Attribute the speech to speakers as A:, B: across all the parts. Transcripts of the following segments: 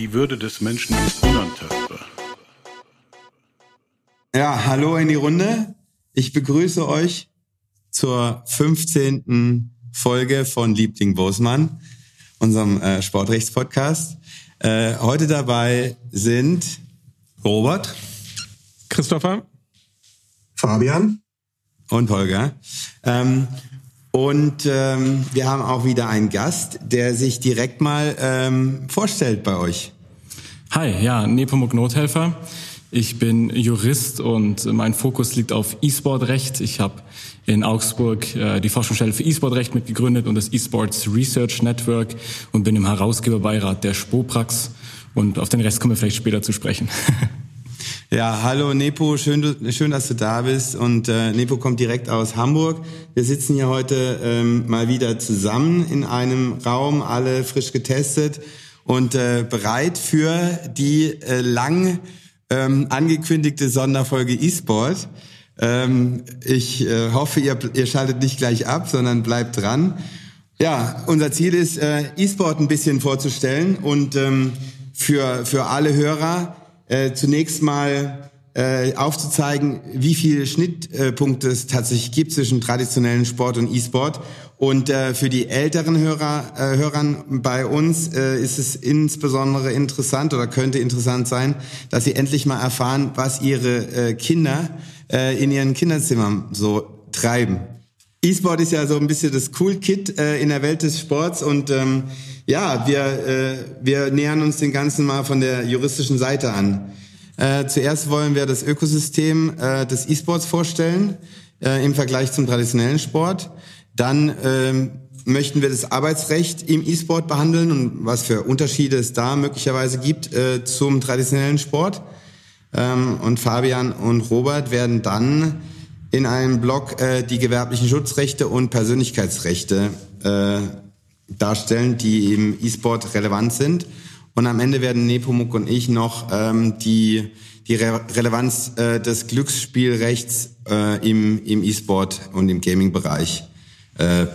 A: Die Würde des Menschen ist unantastbar.
B: Ja, hallo in die Runde. Ich begrüße euch zur 15. Folge von Liebling Bosmann, unserem äh, Sportrechtspodcast. Äh, heute dabei sind Robert,
C: Christopher,
D: Fabian
B: und Holger. Ähm, und ähm, wir haben auch wieder einen Gast, der sich direkt mal ähm, vorstellt bei euch.
C: Hi, ja, Nepomuk Nothelfer. Ich bin Jurist und mein Fokus liegt auf E-Sport-Recht. Ich habe in Augsburg äh, die Forschungsstelle für E-Sport-Recht mitgegründet und das E-Sports Research Network und bin im Herausgeberbeirat der Spoprax. Und auf den Rest kommen wir vielleicht später zu sprechen.
B: Ja, hallo Nepo, schön, schön, dass du da bist. Und äh, Nepo kommt direkt aus Hamburg. Wir sitzen hier heute ähm, mal wieder zusammen in einem Raum, alle frisch getestet und äh, bereit für die äh, lang ähm, angekündigte Sonderfolge E-Sport. Ähm, ich äh, hoffe, ihr, ihr schaltet nicht gleich ab, sondern bleibt dran. Ja, unser Ziel ist, äh, E-Sport ein bisschen vorzustellen und ähm, für, für alle Hörer äh, zunächst mal äh, aufzuzeigen, wie viele Schnittpunkte es tatsächlich gibt zwischen traditionellen Sport und E-Sport. Und äh, für die älteren Hörer, äh, Hörern bei uns äh, ist es insbesondere interessant oder könnte interessant sein, dass sie endlich mal erfahren, was ihre äh, Kinder äh, in ihren Kinderzimmern so treiben. E-Sport ist ja so ein bisschen das Cool Kid äh, in der Welt des Sports und ähm, ja, wir, äh, wir nähern uns den Ganzen mal von der juristischen Seite an. Äh, zuerst wollen wir das Ökosystem äh, des E-Sports vorstellen äh, im Vergleich zum traditionellen Sport. Dann ähm, möchten wir das Arbeitsrecht im E-Sport behandeln und was für Unterschiede es da möglicherweise gibt äh, zum traditionellen Sport. Ähm, und Fabian und Robert werden dann in einem Blog äh, die gewerblichen Schutzrechte und Persönlichkeitsrechte äh, darstellen, die im E-Sport relevant sind. Und am Ende werden Nepomuk und ich noch ähm, die, die Re Relevanz äh, des Glücksspielrechts äh, im, im E-Sport und im Gaming-Bereich äh,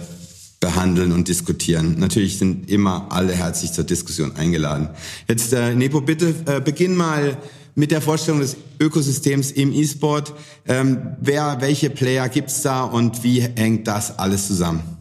B: behandeln und diskutieren. Natürlich sind immer alle herzlich zur Diskussion eingeladen. Jetzt, äh, Nepo, bitte äh, beginn mal mit der Vorstellung des Ökosystems im E-Sport. Ähm, wer, welche Player gibt's da und wie hängt das alles zusammen?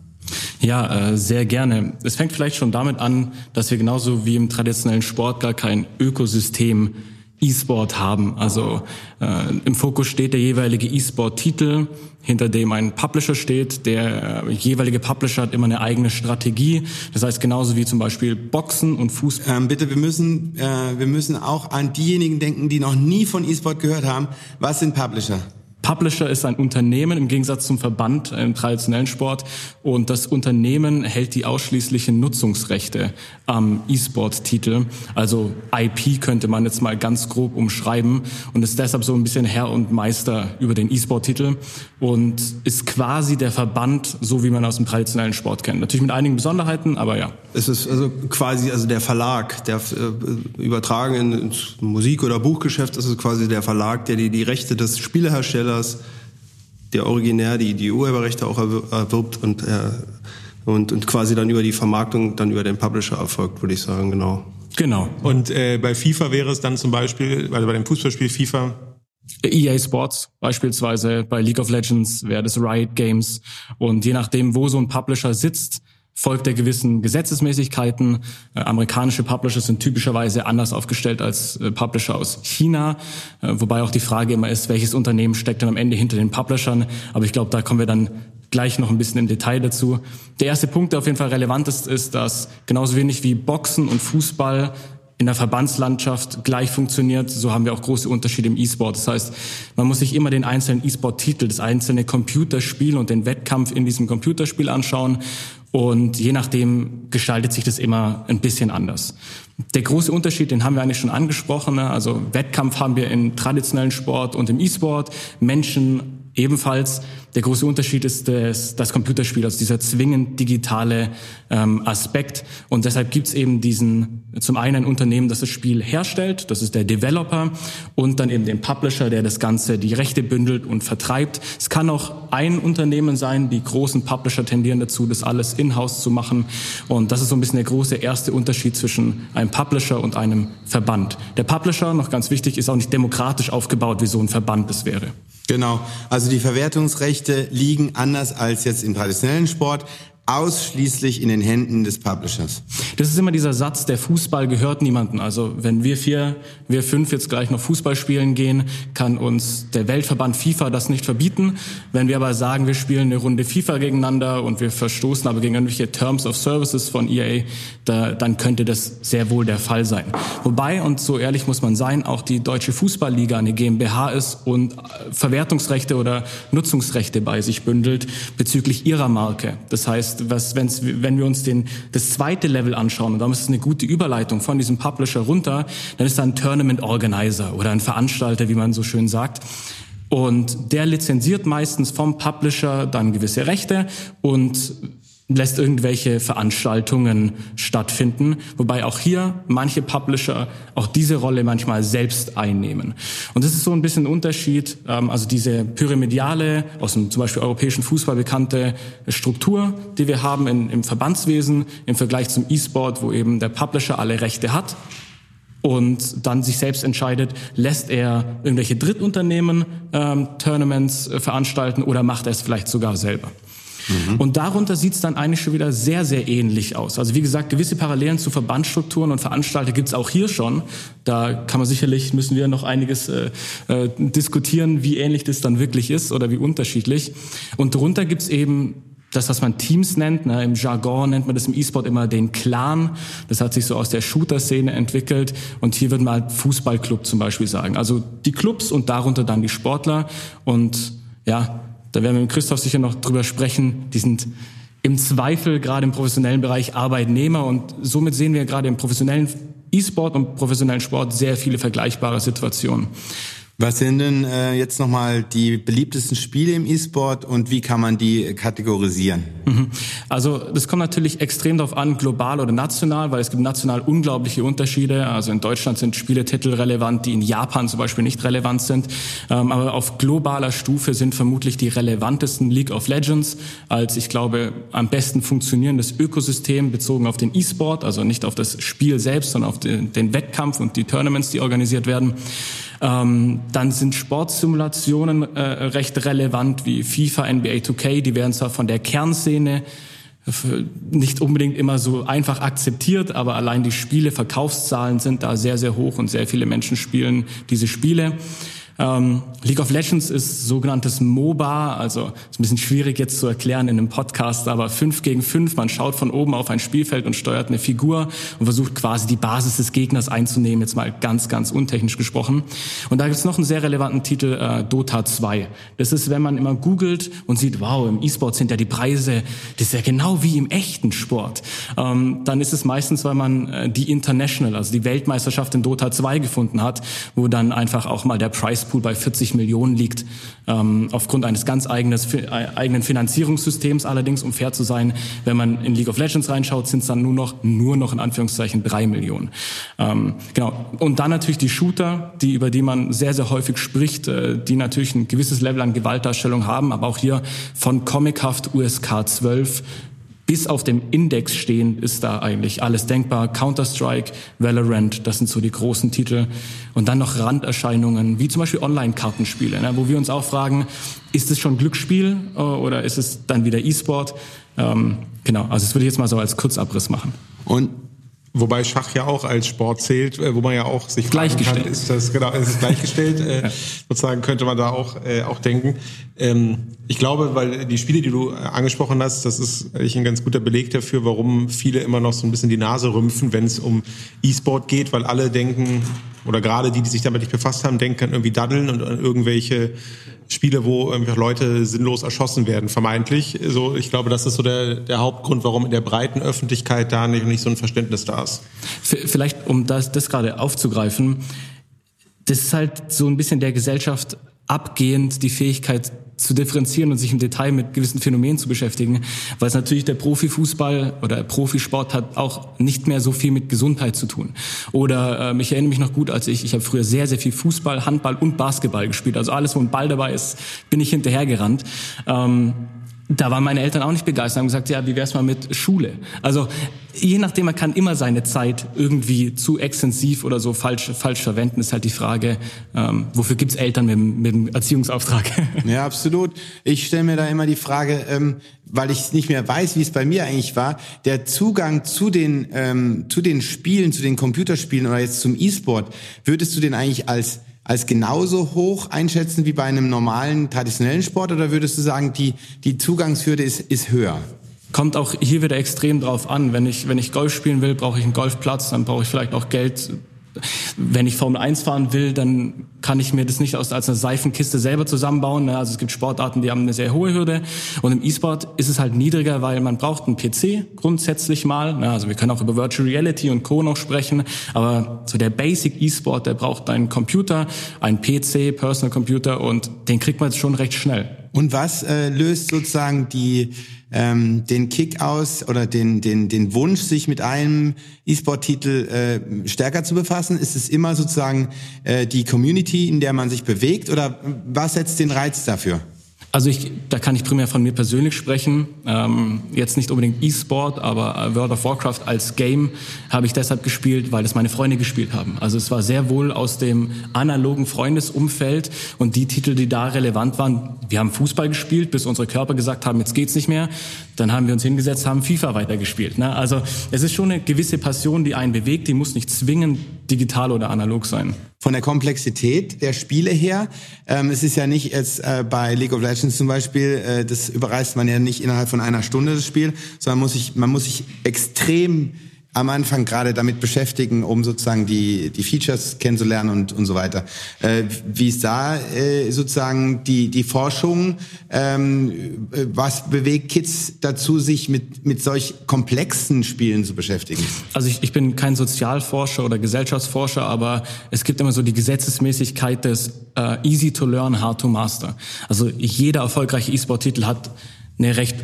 C: Ja, äh, sehr gerne. Es fängt vielleicht schon damit an, dass wir genauso wie im traditionellen Sport gar kein Ökosystem E-Sport haben. Also äh, im Fokus steht der jeweilige E-Sport-Titel, hinter dem ein Publisher steht. Der äh, jeweilige Publisher hat immer eine eigene Strategie. Das heißt genauso wie zum Beispiel Boxen und Fußball.
B: Ähm, bitte, wir müssen, äh, wir müssen auch an diejenigen denken, die noch nie von E-Sport gehört haben. Was sind Publisher?
C: Publisher ist ein Unternehmen im Gegensatz zum Verband im traditionellen Sport und das Unternehmen hält die ausschließlichen Nutzungsrechte am E-Sport-Titel. Also IP könnte man jetzt mal ganz grob umschreiben und ist deshalb so ein bisschen Herr und Meister über den E-Sport-Titel und ist quasi der Verband, so wie man aus dem traditionellen Sport kennt. Natürlich mit einigen Besonderheiten, aber ja.
E: Es ist also quasi also der Verlag, der äh, übertragen ins Musik- oder Buchgeschäft ist es quasi der Verlag, der die, die Rechte des Spieleherstellers Herstellers, der originär die, die Urheberrechte auch erwirbt und, äh, und, und quasi dann über die Vermarktung, dann über den Publisher erfolgt, würde ich sagen, genau.
C: Genau.
F: Und äh, bei FIFA wäre es dann zum Beispiel, also bei dem Fußballspiel FIFA,
C: EA Sports beispielsweise, bei League of Legends wäre das Riot Games. Und je nachdem, wo so ein Publisher sitzt, folgt er gewissen Gesetzesmäßigkeiten. Äh, amerikanische Publisher sind typischerweise anders aufgestellt als äh, Publisher aus China, äh, wobei auch die Frage immer ist, welches Unternehmen steckt dann am Ende hinter den Publishern. Aber ich glaube, da kommen wir dann gleich noch ein bisschen im Detail dazu. Der erste Punkt, der auf jeden Fall relevant ist, ist, dass genauso wenig wie Boxen und Fußball in der Verbandslandschaft gleich funktioniert, so haben wir auch große Unterschiede im E-Sport. Das heißt, man muss sich immer den einzelnen E-Sport-Titel, das einzelne Computerspiel und den Wettkampf in diesem Computerspiel anschauen Und je nachdem gestaltet sich das immer ein bisschen anders. Der große Unterschied, den haben wir eigentlich schon angesprochen. Ne? Also Wettkampf haben wir im traditionellen Sport und im E-Sport. Menschen Ebenfalls der große Unterschied ist das, das Computerspiel, also dieser zwingend digitale ähm, Aspekt. Und deshalb gibt's eben diesen, zum einen ein Unternehmen, das das Spiel herstellt, das ist der Developer, und dann eben den Publisher, der das Ganze, die Rechte bündelt und vertreibt. Es kann auch ein Unternehmen sein, die großen Publisher tendieren dazu, das alles in-house zu machen. Und das ist so ein bisschen der große erste Unterschied zwischen einem Publisher und einem Verband. Der Publisher, noch ganz wichtig, ist auch nicht demokratisch aufgebaut, wie so ein Verband es wäre.
B: Genau. Also die Verwertungsrechte liegen anders als jetzt im traditionellen Sport ausschließlich in den Händen des Publishers.
C: Das ist immer dieser Satz, der Fußball gehört niemandem. Also wenn wir vier, wir fünf jetzt gleich noch Fußball spielen gehen, kann uns der Weltverband FIFA das nicht verbieten. Wenn wir aber sagen, wir spielen eine Runde FIFA gegeneinander und wir verstoßen aber gegen irgendwelche Terms of Services von EA, da, dann könnte das sehr wohl der Fall sein. Wobei, und so ehrlich muss man sein, auch die Deutsche Fußballliga eine GmbH ist und äh, Verwertungsrechte oder Nutzungsrechte bei sich bündelt bezüglich ihrer Marke. Das heißt, was, wenn's, wenn wir uns den, das zweite Level anschauen, und darum ist es eine gute Überleitung von diesem Publisher runter, dann ist da ein Tournament Organizer oder ein Veranstalter, wie man so schön sagt. Und der lizenziert meistens vom Publisher dann gewisse Rechte und lässt irgendwelche Veranstaltungen stattfinden, wobei auch hier manche Publisher auch diese Rolle manchmal selbst einnehmen. Und das ist so ein bisschen ein Unterschied, ähm, also diese pyramidiale, aus dem zum Beispiel europäischen Fußball bekannte Struktur, die wir haben in, im Verbandswesen im Vergleich zum E-Sport, wo eben der Publisher alle Rechte hat und dann sich selbst entscheidet, lässt er irgendwelche Drittunternehmen ähm, Tournaments äh, veranstalten oder macht er es vielleicht sogar selber. Mhm. Und darunter sieht es dann eigentlich schon wieder sehr, sehr ähnlich aus. Also wie gesagt, gewisse Parallelen zu Verbandsstrukturen und Veranstalter gibt es auch hier schon. Da kann man sicherlich, müssen wir noch einiges äh, äh, diskutieren, wie ähnlich das dann wirklich ist oder wie unterschiedlich. Und darunter gibt es eben das, was man Teams nennt. Ne? Im Jargon nennt man das im E-Sport immer den Clan. Das hat sich so aus der Shooter-Szene entwickelt. Und hier wird man Fußballclub zum Beispiel sagen. Also die Clubs und darunter dann die Sportler. Und ja, da werden wir mit Christoph sicher noch drüber sprechen. Die sind im Zweifel gerade im professionellen Bereich Arbeitnehmer und somit sehen wir gerade im professionellen E-Sport und professionellen Sport sehr viele vergleichbare Situationen.
B: Was sind denn äh, jetzt nochmal die beliebtesten Spiele im E-Sport und wie kann man die kategorisieren?
C: Mhm. Also das kommt natürlich extrem darauf an, global oder national, weil es gibt national unglaubliche Unterschiede. Also in Deutschland sind Spieletitel relevant, die in Japan zum Beispiel nicht relevant sind. Ähm, aber auf globaler Stufe sind vermutlich die relevantesten League of Legends als, ich glaube, am besten funktionierendes Ökosystem bezogen auf den E-Sport, also nicht auf das Spiel selbst, sondern auf den, den Wettkampf und die Tournaments, die organisiert werden. Ähm, dann sind Sportsimulationen äh, recht relevant wie FIFA, NBA 2K. Die werden zwar von der Kernszene nicht unbedingt immer so einfach akzeptiert, aber allein die Spiele, Verkaufszahlen sind da sehr, sehr hoch und sehr viele Menschen spielen diese Spiele. Ähm, League of Legends ist sogenanntes MOBA, also ist ein bisschen schwierig jetzt zu erklären in einem Podcast, aber fünf gegen fünf, man schaut von oben auf ein Spielfeld und steuert eine Figur und versucht quasi die Basis des Gegners einzunehmen, jetzt mal ganz, ganz untechnisch gesprochen. Und da gibt es noch einen sehr relevanten Titel, äh, Dota 2. Das ist, wenn man immer googelt und sieht, wow, im E-Sport sind ja die Preise, das ist ja genau wie im echten Sport. Ähm, dann ist es meistens, weil man äh, die International, also die Weltmeisterschaft in Dota 2 gefunden hat, wo dann einfach auch mal der Price Preispool bei 40 Millionen liegt, ähm, aufgrund eines ganz eigenes, äh, eigenen Finanzierungssystems allerdings, um fair zu sein. Wenn man in League of Legends reinschaut, sind es dann nur noch, nur noch in Anführungszeichen drei Millionen. Ähm, genau. Und dann natürlich die Shooter, die, über die man sehr, sehr häufig spricht, äh, die natürlich ein gewisses Level an Gewaltdarstellung haben, aber auch hier von comichaft USK 12 bis auf dem Index stehen ist da eigentlich alles denkbar. Counter-Strike, Valorant, das sind so die großen Titel. Und dann noch Randerscheinungen, wie zum Beispiel Online-Kartenspiele, ne, wo wir uns auch fragen, ist es schon Glücksspiel äh, oder ist es dann wieder E-Sport? Ähm, genau, also das würde ich jetzt mal so als Kurzabriss machen.
B: Und
F: Wobei Schach ja auch als Sport zählt, äh, wo man ja auch sich fragen kann, ist das genau, ist es gleichgestellt? äh, ja. Sozusagen könnte man da auch äh, auch denken. Ähm, ich glaube, weil die Spiele, die du äh, angesprochen hast, das ist eigentlich ein ganz guter Beleg dafür, warum viele immer noch so ein bisschen die Nase rümpfen, wenn es um E-Sport geht, weil alle denken, oder gerade die, die sich damit nicht befasst haben, denken an irgendwie Daddeln und an irgendwelche Spiele, wo irgendwie Leute sinnlos erschossen werden, vermeintlich. So, ich glaube, das ist so der, der Hauptgrund, warum in der breiten Öffentlichkeit da nicht, nicht so ein Verständnis da ist.
C: Vielleicht, um das, das gerade aufzugreifen, das ist halt so ein bisschen der Gesellschaft abgehend die Fähigkeit zu differenzieren und sich im Detail mit gewissen Phänomenen zu beschäftigen, weil es natürlich der Profifußball oder Profisport hat auch nicht mehr so viel mit Gesundheit zu tun. Oder äh, ich erinnere mich noch gut, als ich, ich habe früher sehr, sehr viel Fußball, Handball und Basketball gespielt. Also alles, wo ein Ball dabei ist, bin ich hinterhergerannt. Ähm, da waren meine Eltern auch nicht begeistert, haben gesagt, ja, wie wär's mal mit Schule? Also je nachdem, man kann immer seine Zeit irgendwie zu extensiv oder so falsch, falsch verwenden, ist halt die Frage, ähm, wofür gibt's Eltern mit, mit dem Erziehungsauftrag?
B: Ja, absolut. Ich stelle mir da immer die Frage, ähm, weil ich nicht mehr weiß, wie es bei mir eigentlich war, der Zugang zu den, ähm, zu den Spielen, zu den Computerspielen oder jetzt zum E-Sport, würdest du den eigentlich als als genauso hoch einschätzen wie bei einem normalen traditionellen Sport oder würdest du sagen, die, die Zugangshürde ist, ist höher?
C: Kommt auch hier wieder extrem drauf an. Wenn ich, wenn ich Golf spielen will, brauche ich einen Golfplatz, dann brauche ich vielleicht auch Geld wenn ich Formel 1 fahren will, dann kann ich mir das nicht aus, als eine Seifenkiste selber zusammenbauen. Ne? Also es gibt Sportarten, die haben eine sehr hohe Hürde. Und im E-Sport ist es halt niedriger, weil man braucht einen PC grundsätzlich mal. Ne? Also wir können auch über Virtual Reality und Co. noch sprechen. Aber so der Basic E-Sport, der braucht einen Computer, einen PC, Personal Computer und den kriegt man jetzt schon recht schnell.
B: Und was äh, löst sozusagen die ähm, den Kick aus oder den, den, den Wunsch, sich mit einem E-Sport-Titel äh, stärker zu befassen? Ist es immer sozusagen äh, die Community, in der man sich bewegt oder was setzt den Reiz dafür?
C: Also ich, da kann ich primär von mir persönlich sprechen. Ähm, jetzt nicht unbedingt E-Sport, aber World of Warcraft als Game habe ich deshalb gespielt, weil es meine Freunde gespielt haben. Also es war sehr wohl aus dem analogen Freundesumfeld und die Titel, die da relevant waren. Wir haben Fußball gespielt, bis unsere Körper gesagt haben, jetzt geht's nicht mehr. Dann haben wir uns hingesetzt, haben FIFA weitergespielt. Ne? Also es ist schon eine gewisse Passion, die einen bewegt. Die muss nicht zwingend digital oder analog sein
B: von der Komplexität der Spiele her. Ähm, es ist ja nicht jetzt äh, bei League of Legends zum Beispiel, äh, das überreißt man ja nicht innerhalb von einer Stunde das Spiel, sondern muss sich, man muss sich extrem am Anfang gerade damit beschäftigen, um sozusagen die, die Features kennenzulernen und, und so weiter. Äh, wie ist da äh, sozusagen die, die Forschung? Ähm, äh, was bewegt Kids dazu, sich mit, mit solch komplexen Spielen zu beschäftigen?
C: Also ich, ich bin kein Sozialforscher oder Gesellschaftsforscher, aber es gibt immer so die Gesetzesmäßigkeit des äh, easy to learn, hard to master. Also jeder erfolgreiche E-Sport-Titel hat eine recht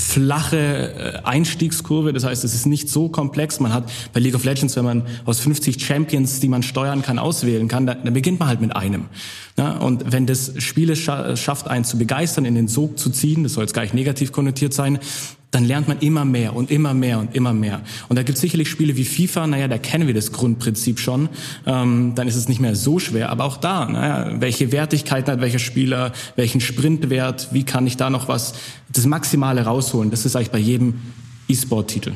C: flache äh, Einstiegskurve. Das heißt, es ist nicht so komplex. Man hat bei League of Legends, wenn man aus 50 Champions, die man steuern kann, auswählen kann, dann, dann beginnt man halt mit einem. Ja, und wenn das Spiel es schafft, einen zu begeistern, in den Sog zu ziehen, das soll jetzt gar nicht negativ konnotiert sein, dann lernt man immer mehr und immer mehr und immer mehr. Und da gibt es sicherlich Spiele wie FIFA, naja, da kennen wir das Grundprinzip schon. Ähm, dann ist es nicht mehr so schwer. Aber auch da, naja, welche Wertigkeiten hat welcher Spieler, welchen Sprintwert, wie kann ich da noch was, das Maximale rausholen? Das ist eigentlich bei jedem E-Sport-Titel.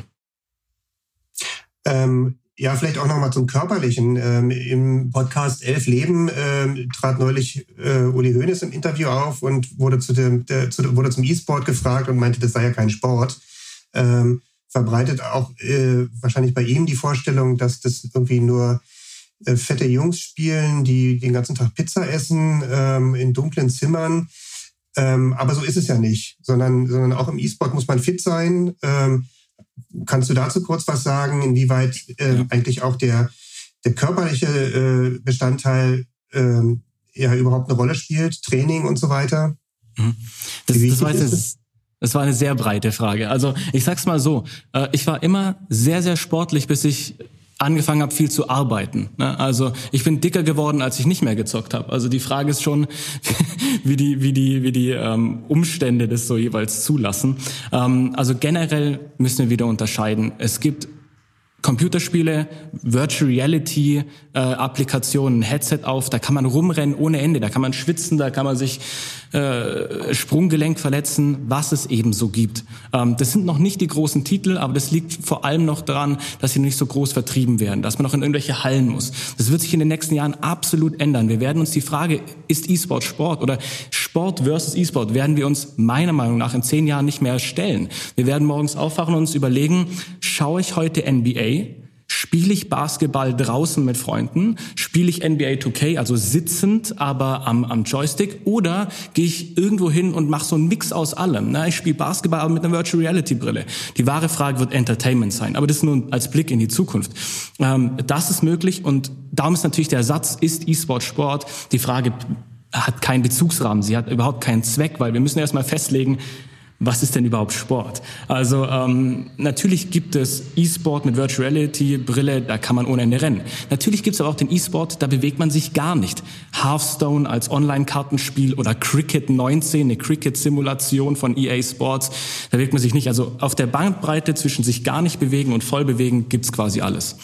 D: Ähm, ja, vielleicht auch nochmal zum Körperlichen. Ähm, Im Podcast Elf Leben ähm, trat neulich äh, Uli Hoeneß im Interview auf und wurde, zu dem, der, zu, wurde zum E-Sport gefragt und meinte, das sei ja kein Sport. Ähm, verbreitet auch äh, wahrscheinlich bei ihm die Vorstellung, dass das irgendwie nur äh, fette Jungs spielen, die den ganzen Tag Pizza essen ähm, in dunklen Zimmern. Ähm, aber so ist es ja nicht, sondern, sondern auch im E-Sport muss man fit sein. Ähm, Kannst du dazu kurz was sagen, inwieweit äh, ja. eigentlich auch der, der körperliche äh, Bestandteil äh, ja überhaupt eine Rolle spielt, Training und so weiter?
C: Mhm. Das, das, war jetzt, das war eine sehr breite Frage. Also ich sag's mal so, äh, ich war immer sehr, sehr sportlich, bis ich angefangen habe, viel zu arbeiten. Ne? Also ich bin dicker geworden, als ich nicht mehr gezockt habe. Also die Frage ist schon, wie die, wie die, wie die ähm, Umstände das so jeweils zulassen. Ähm, also generell müssen wir wieder unterscheiden. Es gibt Computerspiele, Virtual Reality äh, Applikationen, Headset auf, da kann man rumrennen ohne Ende, da kann man schwitzen, da kann man sich äh, Sprunggelenk verletzen, was es eben so gibt. Ähm, das sind noch nicht die großen Titel, aber das liegt vor allem noch daran, dass sie nicht so groß vertrieben werden, dass man noch in irgendwelche Hallen muss. Das wird sich in den nächsten Jahren absolut ändern. Wir werden uns die Frage, ist E-Sport Sport oder Sport versus E-Sport, werden wir uns meiner Meinung nach in zehn Jahren nicht mehr stellen. Wir werden morgens aufwachen und uns überlegen, schaue ich heute NBA Spiele ich Basketball draußen mit Freunden? Spiele ich NBA 2K, also sitzend, aber am, am Joystick? Oder gehe ich irgendwo hin und mache so einen Mix aus allem? Na, ich spiele Basketball aber mit einer Virtual Reality Brille. Die wahre Frage wird Entertainment sein. Aber das nur als Blick in die Zukunft. Ähm, das ist möglich und darum ist natürlich der Satz, ist E-Sport Sport? Die Frage hat keinen Bezugsrahmen, sie hat überhaupt keinen Zweck, weil wir müssen erstmal festlegen, was ist denn überhaupt Sport? Also ähm, natürlich gibt es E-Sport mit Virtual Reality Brille, da kann man ohne Ende rennen. Natürlich gibt es aber auch den E-Sport, da bewegt man sich gar nicht. Hearthstone als Online-Kartenspiel oder Cricket 19, eine Cricket-Simulation von EA Sports, da bewegt man sich nicht. Also auf der Bandbreite zwischen sich gar nicht bewegen und voll bewegen gibt's quasi alles.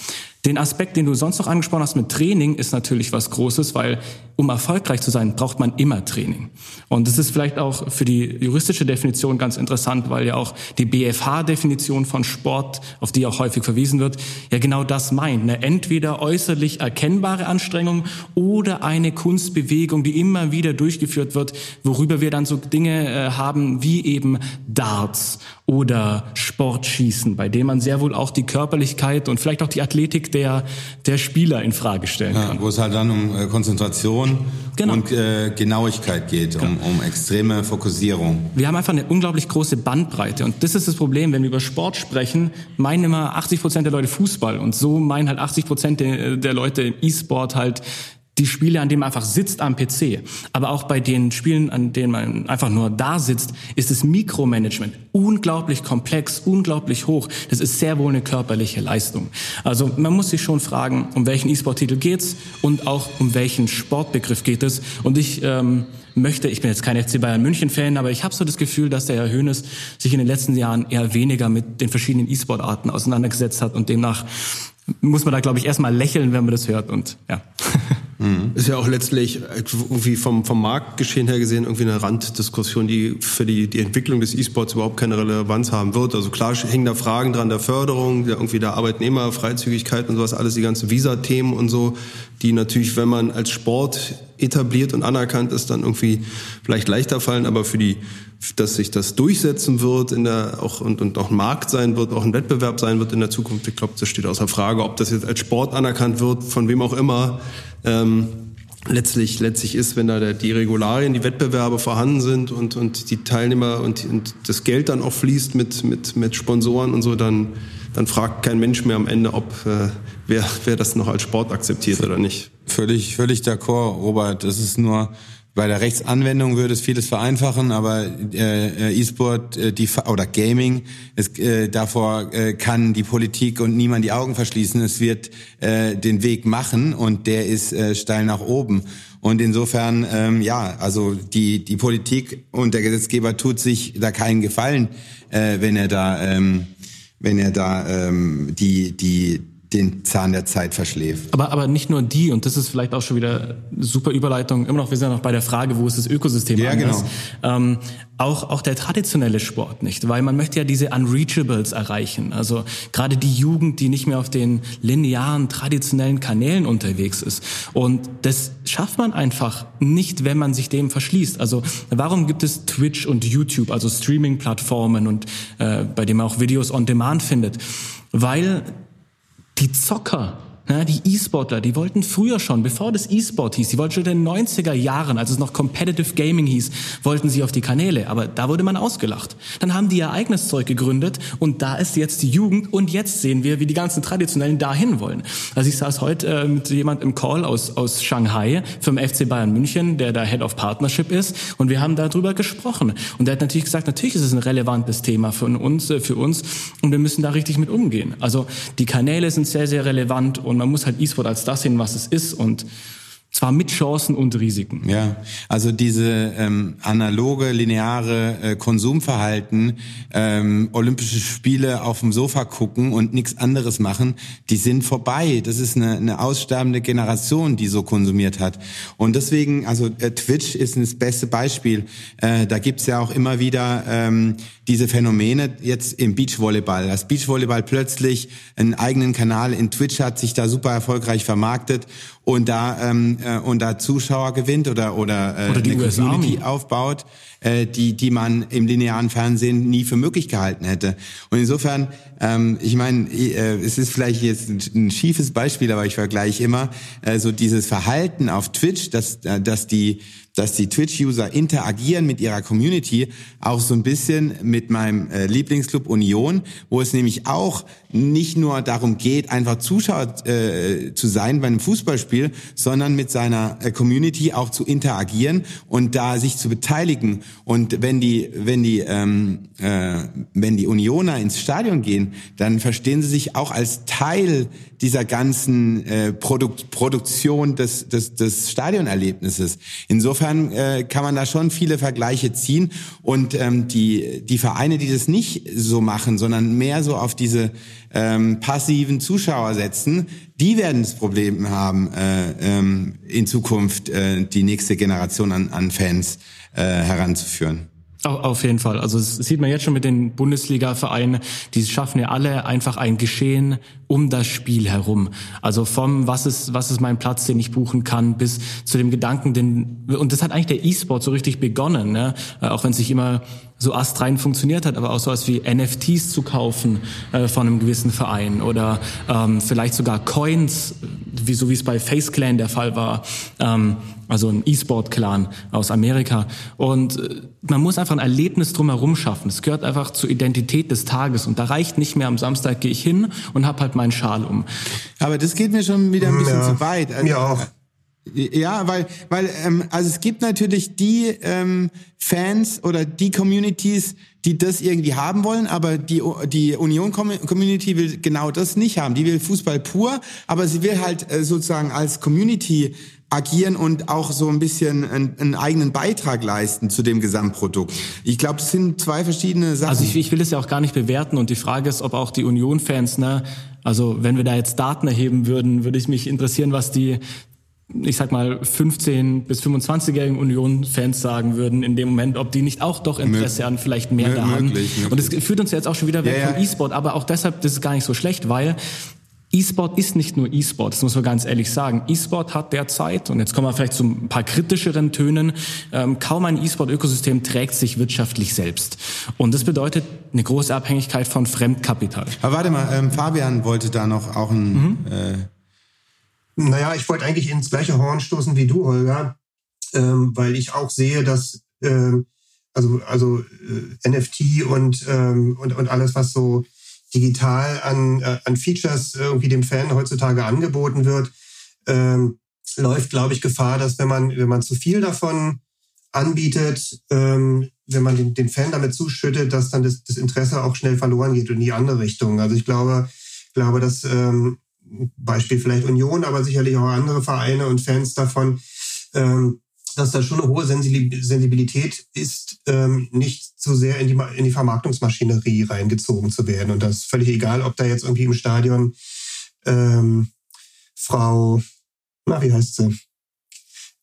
C: Den Aspekt, den du sonst noch angesprochen hast mit Training, ist natürlich was Großes, weil um erfolgreich zu sein, braucht man immer Training. Und das ist vielleicht auch für die juristische Definition ganz interessant, weil ja auch die BFH-Definition von Sport, auf die auch häufig verwiesen wird, ja genau das meint. Ne? Entweder äußerlich erkennbare Anstrengung oder eine Kunstbewegung, die immer wieder durchgeführt wird, worüber wir dann so Dinge äh, haben wie eben Darts oder Sportschießen, bei dem man sehr wohl auch die Körperlichkeit und vielleicht auch die Athletik der, der Spieler in Frage stellen kann.
B: Ja, wo es halt dann um äh, Konzentration genau. und äh, Genauigkeit geht, genau. um, um extreme Fokussierung.
C: Wir haben einfach eine unglaublich große Bandbreite und das ist das Problem, wenn wir über Sport sprechen, meinen immer 80 Prozent der Leute Fußball und so meinen halt 80 Prozent der, der Leute E-Sport halt die Spiele, an denen man einfach sitzt am PC. Aber auch bei den Spielen, an denen man einfach nur da sitzt, ist das Mikromanagement unglaublich komplex, unglaublich hoch. Das ist sehr wohl eine körperliche Leistung. Also man muss sich schon fragen, um welchen E-Sport-Titel geht's und auch um welchen Sportbegriff geht es. Und ich ähm, möchte, ich bin jetzt kein FC Bayern München Fan, aber ich habe so das Gefühl, dass der Herr Hönes sich in den letzten Jahren eher weniger mit den verschiedenen E-Sport-Arten auseinandergesetzt hat und demnach muss man da, glaube ich, erstmal lächeln, wenn man das hört und ja.
E: Mhm. Ist ja auch letztlich irgendwie vom, vom Marktgeschehen her gesehen irgendwie eine Randdiskussion, die für die, die Entwicklung des E-Sports überhaupt keine Relevanz haben wird. Also klar hängen da Fragen dran der Förderung, der, irgendwie der Arbeitnehmer, Freizügigkeit und sowas, alles die ganzen Visa-Themen und so, die natürlich, wenn man als Sport etabliert und anerkannt ist, dann irgendwie vielleicht leichter fallen, aber für die dass sich das durchsetzen wird in der auch und, und auch ein Markt sein wird, auch ein Wettbewerb sein wird in der Zukunft. Ich glaube, das steht außer Frage, ob das jetzt als Sport anerkannt wird, von wem auch immer. Ähm, letztlich letztlich ist, wenn da der, die Regularien, die Wettbewerbe vorhanden sind und und die Teilnehmer und, und das Geld dann auch fließt mit mit mit Sponsoren und so, dann dann fragt kein Mensch mehr am Ende, ob äh, wer wer das noch als Sport akzeptiert oder nicht.
B: Völlig völlig d'accord, Robert. Das ist nur bei der Rechtsanwendung würde es vieles vereinfachen, aber äh, äh, E-Sport äh, die, oder Gaming, es, äh, davor äh, kann die Politik und niemand die Augen verschließen. Es wird äh, den Weg machen und der ist äh, steil nach oben. Und insofern, ähm, ja, also die, die Politik und der Gesetzgeber tut sich da keinen Gefallen, äh, wenn er da, ähm, wenn er da ähm, die, die, den Zahn der Zeit verschläft.
C: Aber, aber nicht nur die, und das ist vielleicht auch schon wieder super Überleitung, immer noch, wir sind ja noch bei der Frage, wo ist das Ökosystem
B: ja, anders.
C: Genau. Ähm, auch, auch der traditionelle Sport nicht, weil man möchte ja diese Unreachables erreichen. Also gerade die Jugend, die nicht mehr auf den linearen, traditionellen Kanälen unterwegs ist. Und das schafft man einfach nicht, wenn man sich dem verschließt. Also warum gibt es Twitch und YouTube, also Streaming-Plattformen und äh, bei dem man auch Videos on Demand findet? Weil die Zocker ja, die E-Sportler, die wollten früher schon, bevor das E-Sport hieß, die wollten schon in den 90er Jahren, als es noch Competitive Gaming hieß, wollten sie auf die Kanäle. Aber da wurde man ausgelacht. Dann haben die ihr eigenes Zeug gegründet und da ist jetzt die Jugend und jetzt sehen wir, wie die ganzen Traditionellen dahin wollen. Also ich saß heute äh, mit jemand im Call aus, aus Shanghai vom FC Bayern München, der da Head of Partnership ist und wir haben darüber gesprochen. Und der hat natürlich gesagt, natürlich ist es ein relevantes Thema für uns, äh, für uns und wir müssen da richtig mit umgehen. Also die Kanäle sind sehr, sehr relevant und man muss halt E-Sport als das sehen, was es ist und zwar mit Chancen und Risiken.
B: Ja, also diese ähm, analoge, lineare äh, Konsumverhalten, ähm, Olympische Spiele auf dem Sofa gucken und nichts anderes machen, die sind vorbei. Das ist eine, eine aussterbende Generation, die so konsumiert hat. Und deswegen, also äh, Twitch ist das beste Beispiel. Äh, da gibt's ja auch immer wieder ähm, diese Phänomene jetzt im Beachvolleyball. Das Beachvolleyball plötzlich einen eigenen Kanal in Twitch hat, sich da super erfolgreich vermarktet und da ähm, äh, und da Zuschauer gewinnt oder oder, äh,
C: oder die
B: eine
C: US
B: Community
C: Army.
B: aufbaut, äh, die die man im linearen Fernsehen nie für möglich gehalten hätte. Und insofern, ähm, ich meine, äh, es ist vielleicht jetzt ein, ein schiefes Beispiel, aber ich vergleiche immer äh, so dieses Verhalten auf Twitch, dass äh, dass die dass die Twitch-User interagieren mit ihrer Community, auch so ein bisschen mit meinem äh, Lieblingsclub Union, wo es nämlich auch nicht nur darum geht, einfach Zuschauer äh, zu sein bei einem Fußballspiel, sondern mit seiner äh, Community auch zu interagieren und da sich zu beteiligen. Und wenn die, wenn die, ähm, äh, wenn die Unioner ins Stadion gehen, dann verstehen sie sich auch als Teil dieser ganzen äh, Produkt, Produktion des, des, des Stadionerlebnisses. Insofern äh, kann man da schon viele Vergleiche ziehen und ähm, die, die Vereine, die das nicht so machen, sondern mehr so auf diese ähm, passiven Zuschauer setzen, die werden das Problem haben, äh, ähm, in Zukunft äh, die nächste Generation an, an Fans äh, heranzuführen.
C: Auf jeden Fall. Also das sieht man jetzt schon mit den Bundesliga-Vereinen, die schaffen ja alle einfach ein Geschehen um das Spiel herum. Also vom was ist was ist mein Platz, den ich buchen kann, bis zu dem Gedanken, den und das hat eigentlich der E-Sport so richtig begonnen, ne? auch wenn es sich immer so astrein funktioniert hat, aber auch sowas wie NFTs zu kaufen äh, von einem gewissen Verein oder ähm, vielleicht sogar Coins, wie so wie es bei Face Clan der Fall war, ähm, also ein E-Sport-Clan aus Amerika. Und äh, man muss einfach ein Erlebnis drumherum schaffen. Es gehört einfach zur Identität des Tages und da reicht nicht mehr am Samstag gehe ich hin und hab halt meinen Schal um.
B: Aber das geht mir schon wieder ein bisschen
D: Ja,
B: zu weit. Also,
D: mir auch.
B: Ja, weil, weil ähm, also es gibt natürlich die ähm, Fans oder die Communities, die das irgendwie haben wollen, aber die, die Union-Community will genau das nicht haben. Die will Fußball pur, aber sie will halt äh, sozusagen als Community agieren und auch so ein bisschen einen, einen eigenen Beitrag leisten zu dem Gesamtprodukt. Ich glaube, das sind zwei verschiedene Sachen.
C: Also ich, ich will es ja auch gar nicht bewerten und die Frage ist, ob auch die Union-Fans, ne, also wenn wir da jetzt Daten erheben würden, würde ich mich interessieren, was die ich sag mal 15 bis 25-jährigen Union-Fans sagen würden in dem Moment, ob die nicht auch doch Interesse an vielleicht mehr da haben. Und es führt uns ja jetzt auch schon wieder weg
B: ja.
C: vom E-Sport, aber auch deshalb, das ist gar nicht so schlecht, weil E-Sport ist nicht nur E-Sport, das muss man ganz ehrlich sagen. E-Sport hat derzeit, und jetzt kommen wir vielleicht zu ein paar kritischeren Tönen, ähm, kaum ein E-Sport-Ökosystem trägt sich wirtschaftlich selbst. Und das bedeutet eine große Abhängigkeit von Fremdkapital.
B: aber warte mal, ähm, Fabian wollte da noch auch ein... Äh,
D: Naja, ich wollte eigentlich ins gleiche Horn stoßen wie du, Holger, ähm, weil ich auch sehe, dass ähm, also also äh, NFT und, ähm, und und alles, was so digital an äh, an Features irgendwie dem Fan heutzutage angeboten wird, ähm, läuft, glaube ich, Gefahr, dass wenn man wenn man zu viel davon anbietet, ähm, wenn man den, den Fan damit zuschüttet, dass dann das, das Interesse auch schnell verloren geht in die andere Richtung. Also ich glaube, glaube, dass ähm, Beispiel vielleicht Union, aber sicherlich auch andere Vereine und Fans davon, ähm, dass da schon eine hohe Sensibil- Sensibilität ist, ähm, nicht zu sehr in die, in die Vermarktungsmaschinerie reingezogen zu werden. Und das ist völlig egal, ob da jetzt irgendwie im Stadion ähm, Frau, na, wie heißt sie?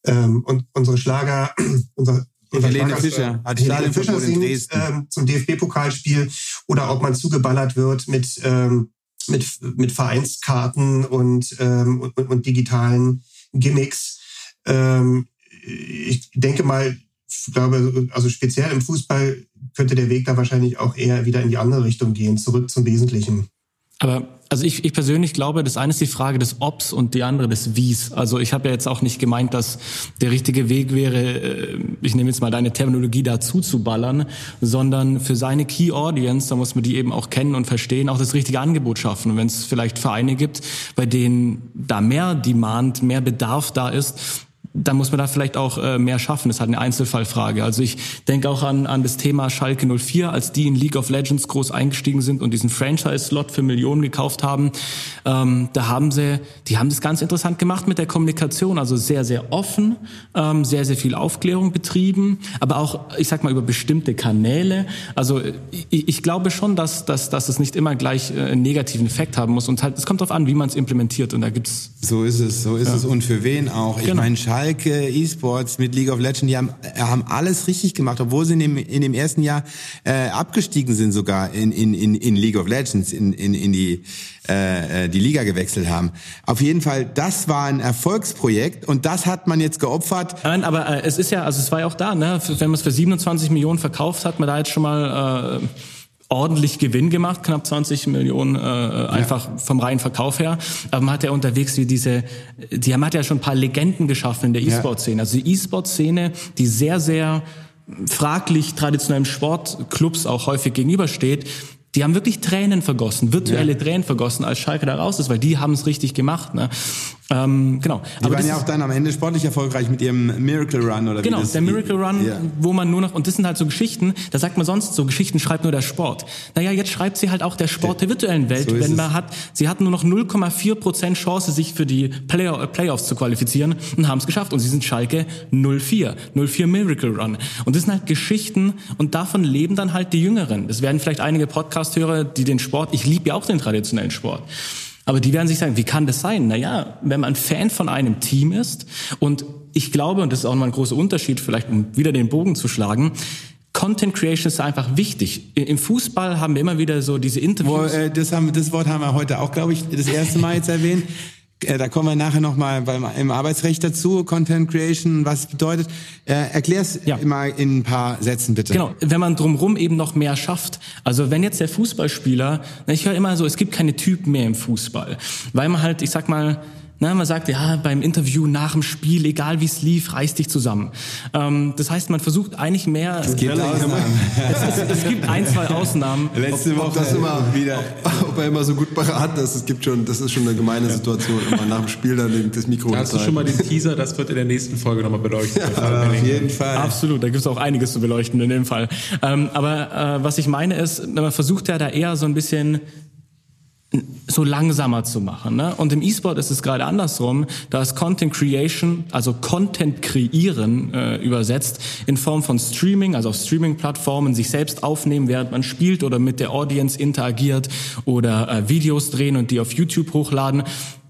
D: Ähm, und unsere Schlager, unser, unser
B: Helene
D: Schlager-
B: Fischer hat
D: Helene Fischer
B: in
D: singt ähm, zum DFB-Pokalspiel oder ob man zugeballert wird mit ähm, mit, mit Vereinskarten und, ähm, und, und, und digitalen Gimmicks. Ähm, ich denke mal, ich glaube, also speziell im Fußball könnte der Weg da wahrscheinlich auch eher wieder in die andere Richtung gehen, zurück zum Wesentlichen.
C: Aber also ich, ich persönlich glaube, das eine ist die Frage des Obs und die andere des Wies. Also ich habe ja jetzt auch nicht gemeint, dass der richtige Weg wäre, äh, ich nehme jetzt mal deine Terminologie dazu zu ballern, sondern für seine Key Audience, da muss man die eben auch kennen und verstehen, auch das richtige Angebot schaffen. Wenn es vielleicht Vereine gibt, bei denen da mehr Demand, mehr Bedarf da ist, dann muss man da vielleicht auch äh, mehr schaffen. Das ist halt eine Einzelfallfrage. Also ich denke auch an, an das Thema Schalke 04, als die in League of Legends groß eingestiegen sind und diesen Franchise-Slot für Millionen gekauft haben. Ähm, da haben sie, die haben das ganz interessant gemacht mit der Kommunikation. Also sehr, sehr offen, ähm, sehr, sehr viel Aufklärung betrieben, aber auch, ich sag mal, über bestimmte Kanäle. Also ich, ich glaube schon, dass, dass, dass es nicht immer gleich äh, einen negativen Effekt haben muss. Und halt, es kommt darauf an, wie man es implementiert. Und da gibt's
B: So ist es, so ist
C: Ja.
B: es und für wen auch. Ich
C: Genau.
B: meine, Schalke Schalke Esports mit League of Legends, die haben, äh, haben alles richtig gemacht, obwohl sie in dem, in dem ersten Jahr äh, abgestiegen sind sogar in, in, in, in League of Legends, in, in, in die, äh, äh die Liga gewechselt haben. Auf jeden Fall, das war ein Erfolgsprojekt und das hat man jetzt geopfert.
C: Nein, aber äh, es ist ja, also es war ja auch da, ne? wenn man es für 27 Millionen verkauft, hat man da jetzt schon mal... Äh, ordentlich Gewinn gemacht, knapp 20 Millionen äh, einfach ja. vom reinen Verkauf her. Aber man hat ja unterwegs wie diese, die haben hat ja schon ein paar Legenden geschaffen in der E-Sport-Szene. Also die E-Sport-Szene, die sehr, sehr fraglich traditionellen Sportclubs auch häufig gegenübersteht, die haben wirklich Tränen vergossen, virtuelle ja. Tränen vergossen, als Schalke da raus ist, weil die haben es richtig gemacht. Ne? Ähm, genau.
B: Die Aber waren ja auch dann am Ende sportlich erfolgreich mit ihrem Miracle Run oder
C: Genau,
B: wie das
C: der Miracle Run, ja. wo man nur noch, und das sind halt so Geschichten, da sagt man sonst so, Geschichten schreibt nur der Sport. Naja, jetzt schreibt sie halt auch der Sport der virtuellen Welt, so wenn man hat, sie hatten nur noch 0,4 Prozent Chance, sich für die Play Playoffs zu qualifizieren und haben es geschafft. Und sie sind Schalke 04, 04 Miracle Run. Und das sind halt Geschichten und davon leben dann halt die Jüngeren. Es werden vielleicht einige Podcast-Hörer, die den Sport, ich liebe ja auch den traditionellen Sport. Aber die werden sich sagen, wie kann das sein? Naja, wenn man Fan von einem Team ist und ich glaube, und das ist auch mal ein großer Unterschied, vielleicht um wieder den Bogen zu schlagen, Content Creation ist einfach wichtig. Im Fußball haben wir immer wieder so diese Interviews.
B: Wo, äh, das, haben, das Wort haben wir heute auch, glaube ich, das erste Mal jetzt erwähnt. Äh, da kommen wir nachher nochmal im Arbeitsrecht dazu, Content Creation, was bedeutet. Äh, Erklär's ja. mal in ein paar Sätzen bitte.
C: Genau, wenn man drumherum eben noch mehr schafft. Also wenn jetzt der Fußballspieler, ich höre immer so, es gibt keine Typen mehr im Fußball, weil man halt, ich sag mal, na, man sagt, ja, beim Interview nach dem Spiel, egal wie es lief, reiß dich zusammen. Ähm, das heißt, man versucht eigentlich mehr...
B: Es gibt Ausnahmen.
C: Es, es, es, gibt ein, zwei Ausnahmen.
E: Letzte Woche ob das immer wieder, ob er immer so gut beraten ist, es gibt schon, das ist schon eine gemeine Situation, immer nach dem Spiel dann das Mikro
F: Da hast du schon mal den Teaser, das wird in der nächsten Folge nochmal beleuchtet.
B: Ja, auf jeden Fall.
C: Absolut, da gibt es auch einiges zu beleuchten in dem Fall. Ähm, aber äh, was ich meine ist, man versucht ja da eher so ein bisschen so langsamer zu machen. Ne? Und im E-Sport ist es gerade andersrum. Da ist Content Creation, also Content kreieren äh, übersetzt, in Form von Streaming, also auf Streaming-Plattformen, sich selbst aufnehmen, während man spielt oder mit der Audience interagiert oder äh, Videos drehen und die auf YouTube hochladen.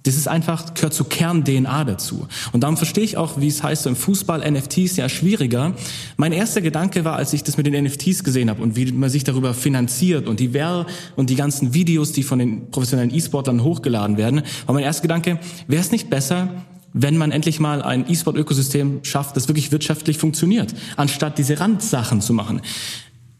C: Das ist einfach, gehört zur Kern-DNA dazu. Und darum verstehe ich auch, wie es heißt, so im Fußball NFTs ja schwieriger. Mein erster Gedanke war, als ich das mit den NFTs gesehen habe und wie man sich darüber finanziert und die Wer und die ganzen Videos, die von den professionellen E-Sportlern hochgeladen werden, war mein erster Gedanke, wäre es nicht besser, wenn man endlich mal ein E-Sport-Ökosystem schafft, das wirklich wirtschaftlich funktioniert, anstatt diese Randsachen zu machen.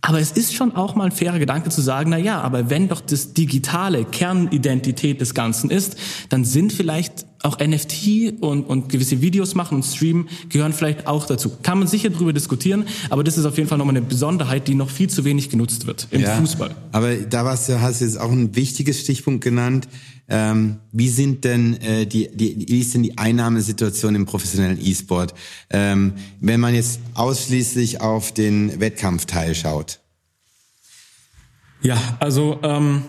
C: Aber es ist schon auch mal ein fairer Gedanke zu sagen, na ja, aber wenn doch das digitale Kernidentität des Ganzen ist, dann sind vielleicht auch NFT und, und gewisse Videos machen und streamen gehören vielleicht auch dazu. Kann man sicher darüber diskutieren, aber das ist auf jeden Fall nochmal eine Besonderheit, die noch viel zu wenig genutzt wird im ja, Fußball.
B: Aber da warst du, hast du jetzt auch ein wichtiges Stichpunkt genannt. Ähm, wie sind denn äh, die, die, wie ist denn die Einnahmesituation im professionellen E-Sport, ähm, wenn man jetzt ausschließlich auf den Wettkampfteil schaut?
C: Ja, also ähm,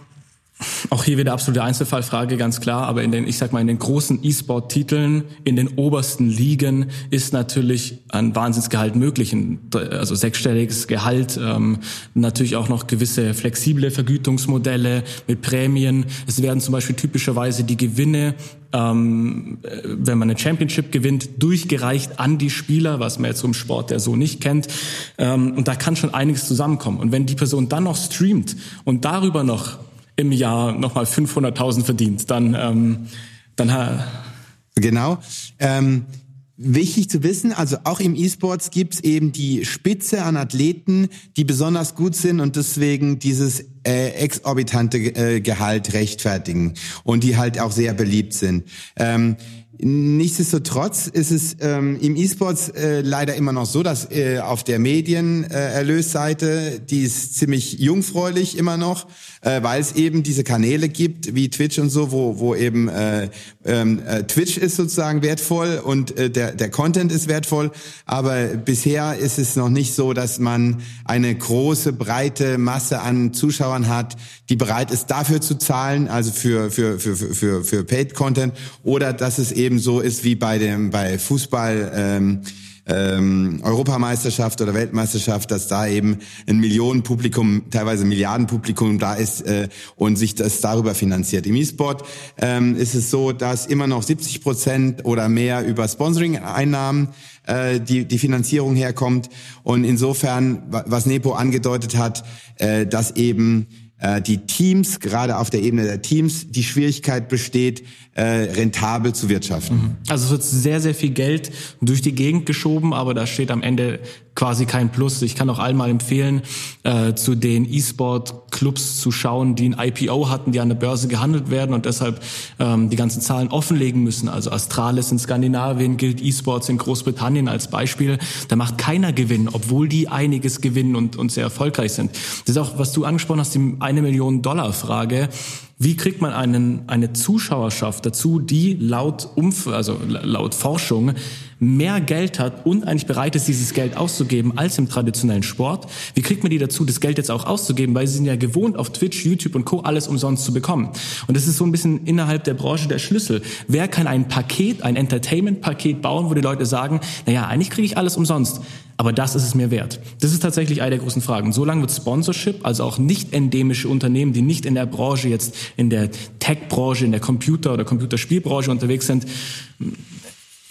C: auch hier wieder absolute Einzelfallfrage, ganz klar. Aber in den, ich sag mal, in den großen E-Sport-Titeln, in den obersten Ligen ist natürlich ein Wahnsinnsgehalt möglich. Also sechsstelliges Gehalt, ähm, natürlich auch noch gewisse flexible Vergütungsmodelle mit Prämien. Es werden zum Beispiel typischerweise die Gewinne ähm, wenn man eine Championship gewinnt, durchgereicht an die Spieler, was man jetzt im Sport der so nicht kennt. Ähm, und da kann schon einiges zusammenkommen. Und wenn die Person dann noch streamt und darüber noch im Jahr nochmal 500.000 verdient, dann, ähm, dann
B: Genau. Ähm, wichtig zu wissen, also auch im E-Sports gibt's eben die Spitze an Athleten, die besonders gut sind und deswegen dieses äh, exorbitante äh, Gehalt rechtfertigen und die halt auch sehr beliebt sind. Ähm, Nichtsdestotrotz ist es ähm, im E-Sports äh, leider immer noch so, dass äh, auf der Medienerlösseite, äh, die ist ziemlich jungfräulich immer noch, äh, weil es eben diese Kanäle gibt wie Twitch und so, wo, wo eben äh, ähm, äh, Twitch ist sozusagen wertvoll und äh, der, der Content ist wertvoll. Aber bisher ist es noch nicht so, dass man eine große, breite Masse an Zuschauern hat, die bereit ist, dafür zu zahlen, also für, für, für, für, für Paid Content, oder dass es eben so ist wie bei dem bei Fußball. Ähm, ähm, Europameisterschaft oder Weltmeisterschaft, dass da eben ein Millionenpublikum, teilweise Milliardenpublikum da ist äh, und sich das darüber finanziert. Im E-Sport ähm, ist es so, dass immer noch 70 Prozent oder mehr über Sponsoring-Einnahmen äh, die, die Finanzierung herkommt. Und insofern, was Nepo angedeutet hat, äh, dass eben äh, die Teams, gerade auf der Ebene der Teams, die Schwierigkeit besteht, äh, rentabel zu wirtschaften. Mhm.
C: Also es wird sehr, sehr viel Geld durch die Gegend geschoben, aber da steht am Ende quasi kein Plus. Ich kann auch allen mal empfehlen, äh, zu den E-Sport-Clubs zu schauen, die ein IPO hatten, die an der Börse gehandelt werden und deshalb ähm, die ganzen Zahlen offenlegen müssen. Also Astralis in Skandinavien gilt E-Sports in Großbritannien als Beispiel. Da macht keiner Gewinn, obwohl die einiges gewinnen und, und sehr erfolgreich sind. Das ist auch, was du angesprochen hast, die eine Million Dollar Frage. Wie kriegt man einen, eine Zuschauerschaft dazu, die laut Umf also laut Forschung mehr Geld hat und eigentlich bereit ist, dieses Geld auszugeben als im traditionellen Sport? Wie kriegt man die dazu, das Geld jetzt auch auszugeben? Weil sie sind ja gewohnt, auf Twitch, YouTube und Co. alles umsonst zu bekommen. Und das ist so ein bisschen innerhalb der Branche der Schlüssel. Wer kann ein Paket, ein Entertainment-Paket bauen, wo die Leute sagen, naja, eigentlich kriege ich alles umsonst. Aber das ist es mir wert. Das ist tatsächlich eine der großen Fragen. Solange wird Sponsorship, also auch nicht endemische Unternehmen, die nicht in der Branche jetzt, in der Tech-Branche, in der Computer- oder Computerspielbranche unterwegs sind,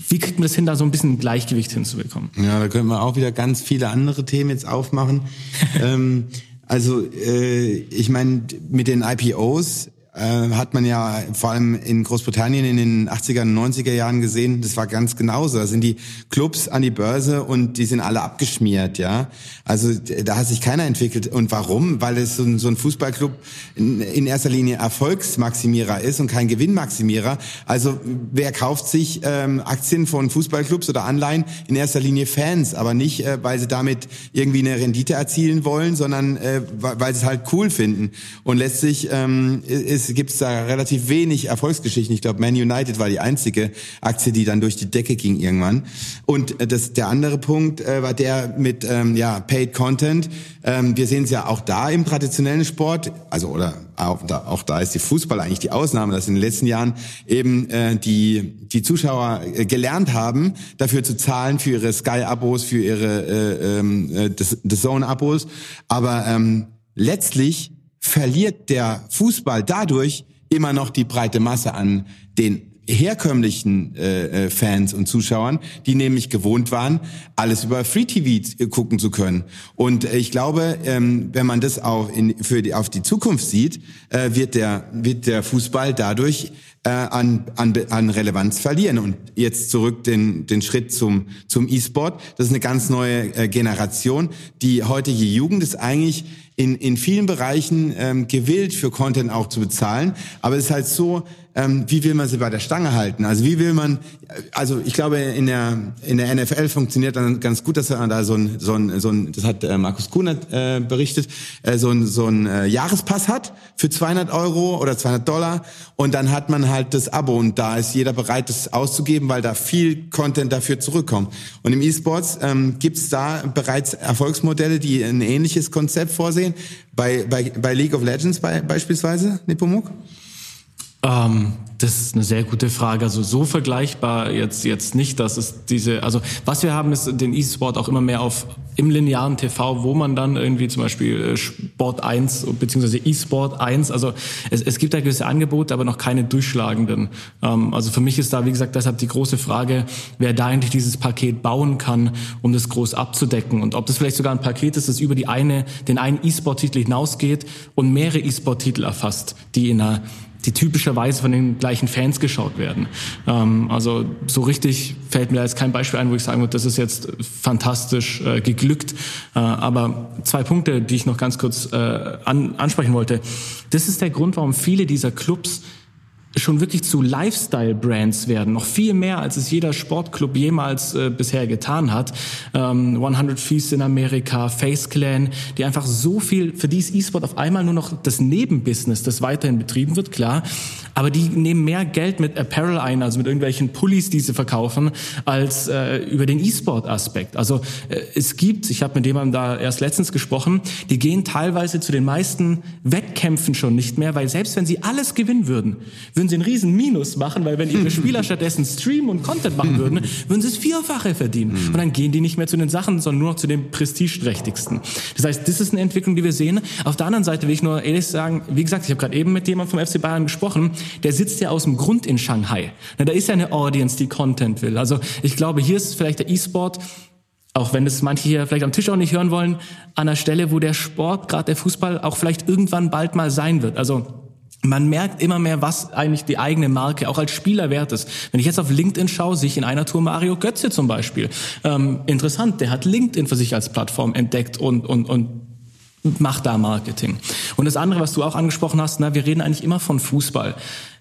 C: wie kriegt man das hin, da so ein bisschen Gleichgewicht hinzubekommen?
B: Ja, da können wir auch wieder ganz viele andere Themen jetzt aufmachen. ähm, also äh, ich meine, mit den IPOs äh, hat man ja vor allem in Großbritannien in den 80er und 90er Jahren gesehen, das war ganz genauso. Da sind die Clubs an die Börse und die sind alle abgeschmiert, ja. Also da hat sich keiner entwickelt. Und warum? Weil es so ein, so ein Fußballclub in, in, erster Linie Erfolgsmaximierer ist und kein Gewinnmaximierer. Also wer kauft sich ähm, Aktien von Fußballclubs oder Anleihen? In erster Linie Fans, aber nicht, äh, weil sie damit irgendwie eine Rendite erzielen wollen, sondern äh, weil sie es halt cool finden. Und letztlich ähm, ist gibt es da relativ wenig Erfolgsgeschichten. Ich glaube, Man United war die einzige Aktie, die dann durch die Decke ging irgendwann. Und äh, das, der andere Punkt äh, war der mit ähm, ja, Paid Content. Ähm, wir sehen es ja auch da im traditionellen Sport, also oder auch da, auch da ist die Fußball eigentlich die Ausnahme, dass in den letzten Jahren eben äh, die die Zuschauer äh, gelernt haben, dafür zu zahlen für ihre Sky-Abos, für ihre äh, ähm, äh, The Zone-Abos. Aber ähm, letztlich verliert der Fußball dadurch immer noch die breite Masse an den herkömmlichen äh, äh, Fans und Zuschauern, die nämlich gewohnt waren, alles über Free TV gucken zu können. Und äh, ich glaube, ähm, wenn man das auch in, für die, auf die Zukunft sieht, äh, wird der wird der Fußball dadurch äh, an, an, an Relevanz verlieren. Und jetzt zurück den, den Schritt zum, zum E-Sport. Das ist eine ganz neue äh, Generation. Die heutige Jugend ist eigentlich in, in vielen Bereichen ähm, gewillt, für Content auch zu bezahlen. Aber es ist halt so, ähm, wie will man sie bei der Stange halten? Also wie will man, also ich glaube in der in der NFL funktioniert dann ganz gut, dass man da so ein so ein, so ein das hat äh, Markus Kunert äh, berichtet, äh, so ein so ein äh, Jahrespass hat für 200 Euro oder 200 Dollar und dann hat man halt das Abo und da ist jeder bereit, das auszugeben, weil da viel Content dafür zurückkommt. Und im E-Sports ähm, gibt es da bereits Erfolgsmodelle, die ein ähnliches Konzept vorsehen. Bei bei, bei League of Legends bei, beispielsweise, Nepomuk?
C: Ähm, das ist eine sehr gute Frage. Also so vergleichbar jetzt jetzt nicht, dass es diese, also was wir haben, ist den E-Sport auch immer mehr auf im linearen TV, wo man dann irgendwie zum Beispiel äh, Sport 1 beziehungsweise E-Sport 1, also es, es gibt da gewisse Angebote, aber noch keine durchschlagenden. Ähm, also für mich ist da, wie gesagt, deshalb die große Frage, wer da eigentlich dieses Paket bauen kann, um das groß abzudecken und ob das vielleicht sogar ein Paket ist, das über die eine, den einen E-Sport-Titel hinausgeht und mehrere E-Sport-Titel erfasst, die in einer die typischerweise von den gleichen Fans geschaut werden. Ähm, also so richtig fällt mir da jetzt kein Beispiel ein, wo ich sagen würde, das ist jetzt fantastisch äh, geglückt. Äh, aber zwei Punkte, die ich noch ganz kurz äh, an, ansprechen wollte. Das ist der Grund, warum viele dieser Clubs schon wirklich zu Lifestyle-Brands werden, noch viel mehr, als es jeder Sportclub jemals äh, bisher getan hat. Ähm, 100 Feast in Amerika, Face Clan, die einfach so viel, für die ist E-Sport auf einmal nur noch das Nebenbusiness, das weiterhin betrieben wird, klar, aber die nehmen mehr Geld mit Apparel ein, also mit irgendwelchen Pullis, die sie verkaufen, als äh, über den E-Sport-Aspekt. Also äh, es gibt, ich habe mit jemandem da erst letztens gesprochen, die gehen teilweise zu den meisten Wettkämpfen schon nicht mehr, weil selbst wenn sie alles gewinnen würden, würden sie einen riesen Minus machen, weil wenn ihre Spieler stattdessen streamen und Content machen würden, würden sie es Vierfache verdienen. Und dann gehen die nicht mehr zu den Sachen, sondern nur noch zu den prestigeträchtigsten. Das heißt, das ist eine Entwicklung, die wir sehen. Auf der anderen Seite will ich nur ehrlich sagen, wie gesagt, ich habe gerade eben mit jemandem vom FC Bayern gesprochen, der sitzt ja aus dem Grund in Shanghai. Na, da ist ja eine Audience, die Content will. Also ich glaube, hier ist vielleicht der E-Sport auch wenn es manche hier vielleicht am Tisch auch nicht hören wollen, an der Stelle, wo der Sport, gerade der Fußball, auch vielleicht irgendwann bald mal sein wird. Also man merkt immer mehr, was eigentlich die eigene Marke auch als Spieler wert ist. Wenn ich jetzt auf LinkedIn schaue, sehe ich in einer Tour Mario Götze zum Beispiel. Ähm, interessant, der hat LinkedIn für sich als Plattform entdeckt und, und, und macht da Marketing. Und das andere, was du auch angesprochen hast, na, wir reden eigentlich immer von Fußball.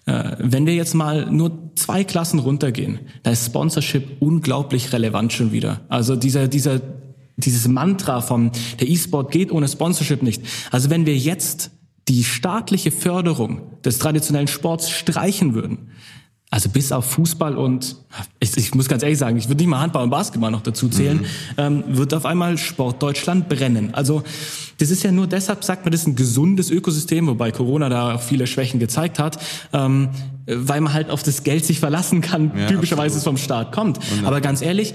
C: Äh, wenn wir jetzt mal nur zwei Klassen runtergehen, da ist Sponsorship unglaublich relevant schon wieder. Also dieser, dieser, dieses Mantra vom, der E-Sport geht ohne Sponsorship nicht. Also wenn wir jetzt die staatliche Förderung des traditionellen Sports streichen würden, also bis auf Fußball und ich, ich muss ganz ehrlich sagen, ich würde nicht mal Handball und Basketball noch dazu zählen, mhm. ähm, wird auf einmal Sport Deutschland brennen. Also das ist ja nur deshalb, sagt man, das ist ein gesundes Ökosystem, wobei Corona da viele Schwächen gezeigt hat, ähm, weil man halt auf das Geld sich verlassen kann, ja, typischerweise es vom Staat kommt. Und, Aber ganz ehrlich,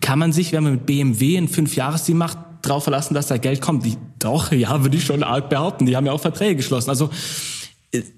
C: kann man sich, wenn man mit BMW ein Fünfjahresziel macht, drauf verlassen, dass da Geld kommt? Die, doch, ja, würde ich schon arg behaupten. Die haben ja auch Verträge geschlossen. Also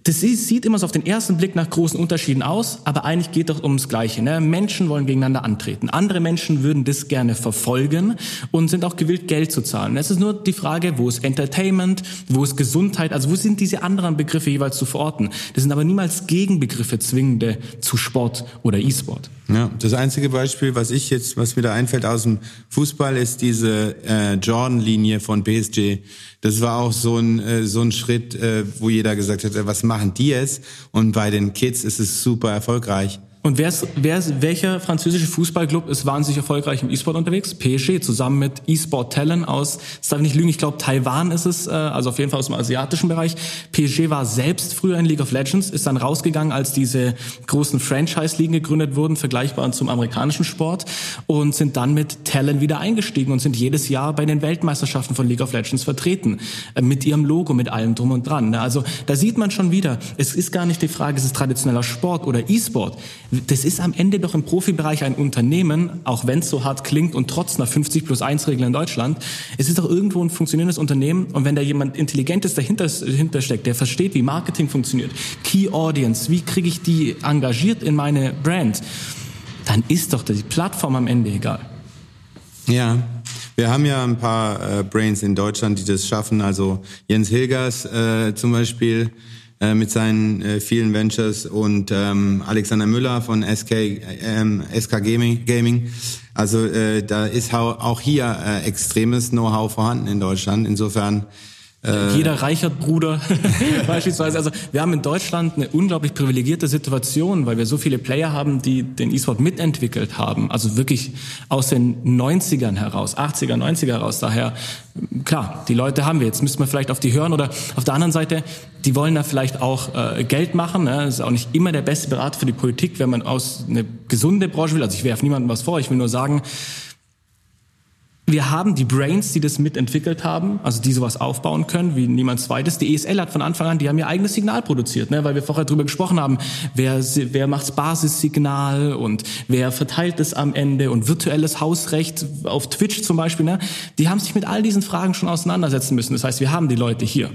C: das sieht immer so auf den ersten Blick nach großen Unterschieden aus, aber eigentlich geht doch ums Gleiche. Ne? Menschen wollen gegeneinander antreten. Andere Menschen würden das gerne verfolgen und sind auch gewillt, Geld zu zahlen. Es ist nur die Frage, wo ist Entertainment, wo ist Gesundheit, also wo sind diese anderen Begriffe jeweils zu verorten. Das sind aber niemals Gegenbegriffe zwingende zu Sport oder E-Sport.
B: Ja, das einzige Beispiel, was ich jetzt, was mir da einfällt aus dem Fußball, ist diese äh, Jordan-Linie von PSG. Das war auch so ein äh, so ein Schritt, äh, wo jeder gesagt hat, äh, was machen die jetzt? Und bei den Kids ist es super erfolgreich.
C: Und wer ist, wer ist, welcher französische Fußballclub ist wahnsinnig erfolgreich im E-Sport unterwegs? PSG zusammen mit E-Sport Talent aus, das darf ich nicht lügen, ich glaube Taiwan ist es, äh, also auf jeden Fall aus dem asiatischen Bereich. PSG war selbst früher in League of Legends, ist dann rausgegangen, als diese großen Franchise-Ligen gegründet wurden, vergleichbar zum amerikanischen Sport und sind dann mit Talent wieder eingestiegen und sind jedes Jahr bei den Weltmeisterschaften von League of Legends vertreten. Äh, mit ihrem Logo, mit allem drum und dran. Ne? Also da sieht man schon wieder, es ist gar nicht die Frage, ist es traditioneller Sport oder E-Sport das ist am Ende doch im Profibereich ein Unternehmen, auch wenn es so hart klingt und trotz einer 50 plus 1 Regel in Deutschland, es ist doch irgendwo ein funktionierendes Unternehmen und wenn da jemand Intelligentes dahinter, dahinter steckt, der versteht, wie Marketing funktioniert, Key Audience, wie kriege ich die engagiert in meine Brand, dann ist doch die Plattform am Ende egal.
B: Ja, wir haben ja ein paar äh, Brains in Deutschland, die das schaffen. Also Jens Hilgers äh, zum Beispiel, äh, mit seinen äh, vielen Ventures und ähm, Alexander Müller von SK, ähm, SK Gaming. Gaming. Also äh, da ist auch hier äh, extremes Know-how vorhanden in Deutschland. Insofern
C: äh, Jeder Reichert-Bruder beispielsweise. Also wir haben in Deutschland eine unglaublich privilegierte Situation, weil wir so viele Player haben, die den E-Sport mitentwickelt haben. Also wirklich aus den 90ern heraus, 80er, 90er heraus. Daher, klar, die Leute haben wir. Jetzt müssen wir vielleicht auf die hören oder auf der anderen Seite, die wollen da vielleicht auch äh, Geld machen. Ne? Das ist auch nicht immer der beste Berat für die Politik, wenn man aus eine gesunde Branche will. Also ich werfe niemandem was vor. Ich will nur sagen, wir haben die Brains, die das mitentwickelt haben, also die sowas aufbauen können, wie niemand zweites. Die ESL hat von Anfang an, die haben ihr eigenes Signal produziert, ne? weil wir vorher drüber gesprochen haben, wer, wer macht's Basissignal und wer verteilt es am Ende und virtuelles Hausrecht auf Twitch zum Beispiel. Ne? Die haben sich mit all diesen Fragen schon auseinandersetzen müssen. Das heißt, wir haben die Leute hier.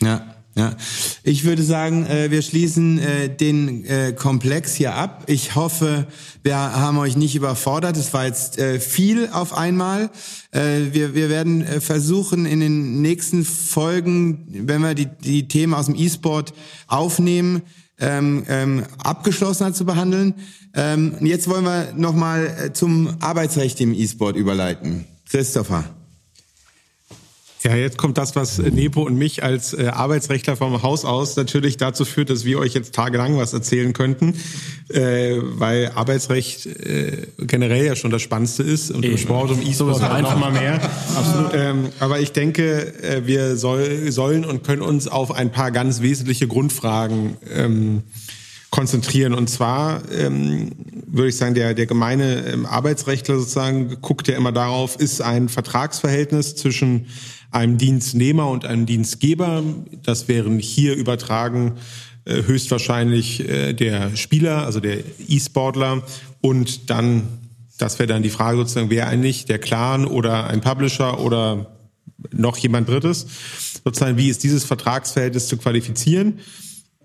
B: Ja. Ja, ich würde sagen, äh, wir schließen äh, den äh, Komplex hier ab. Ich hoffe, wir haben euch nicht überfordert. Es war jetzt äh, viel auf einmal. Äh, wir, wir werden äh, versuchen, in den nächsten Folgen, wenn wir die, die Themen aus dem E-Sport aufnehmen, ähm, ähm, abgeschlossener zu behandeln. Ähm, jetzt wollen wir nochmal zum Arbeitsrecht im E-Sport überleiten. Christopher.
F: Ja, jetzt kommt das, was Nepo und mich als äh, Arbeitsrechtler vom Haus aus natürlich dazu führt, dass wir euch jetzt tagelang was erzählen könnten, äh, weil Arbeitsrecht äh, generell ja schon das Spannendste ist und Eben. im Sport und E-Sport so noch mal mehr. Absolut. Ähm, aber ich denke, äh, wir soll, sollen und können uns auf ein paar ganz wesentliche Grundfragen ähm, konzentrieren. Und zwar ähm, würde ich sagen, der, der gemeine ähm, Arbeitsrechtler sozusagen guckt ja immer darauf, ist ein Vertragsverhältnis zwischen einem Dienstnehmer und einem Dienstgeber. Das wären hier übertragen äh, höchstwahrscheinlich äh, der Spieler, also der E-Sportler und dann, das wäre dann die Frage sozusagen, wer eigentlich, der Clan oder ein Publisher oder noch jemand Drittes, sozusagen, wie ist dieses Vertragsverhältnis zu qualifizieren?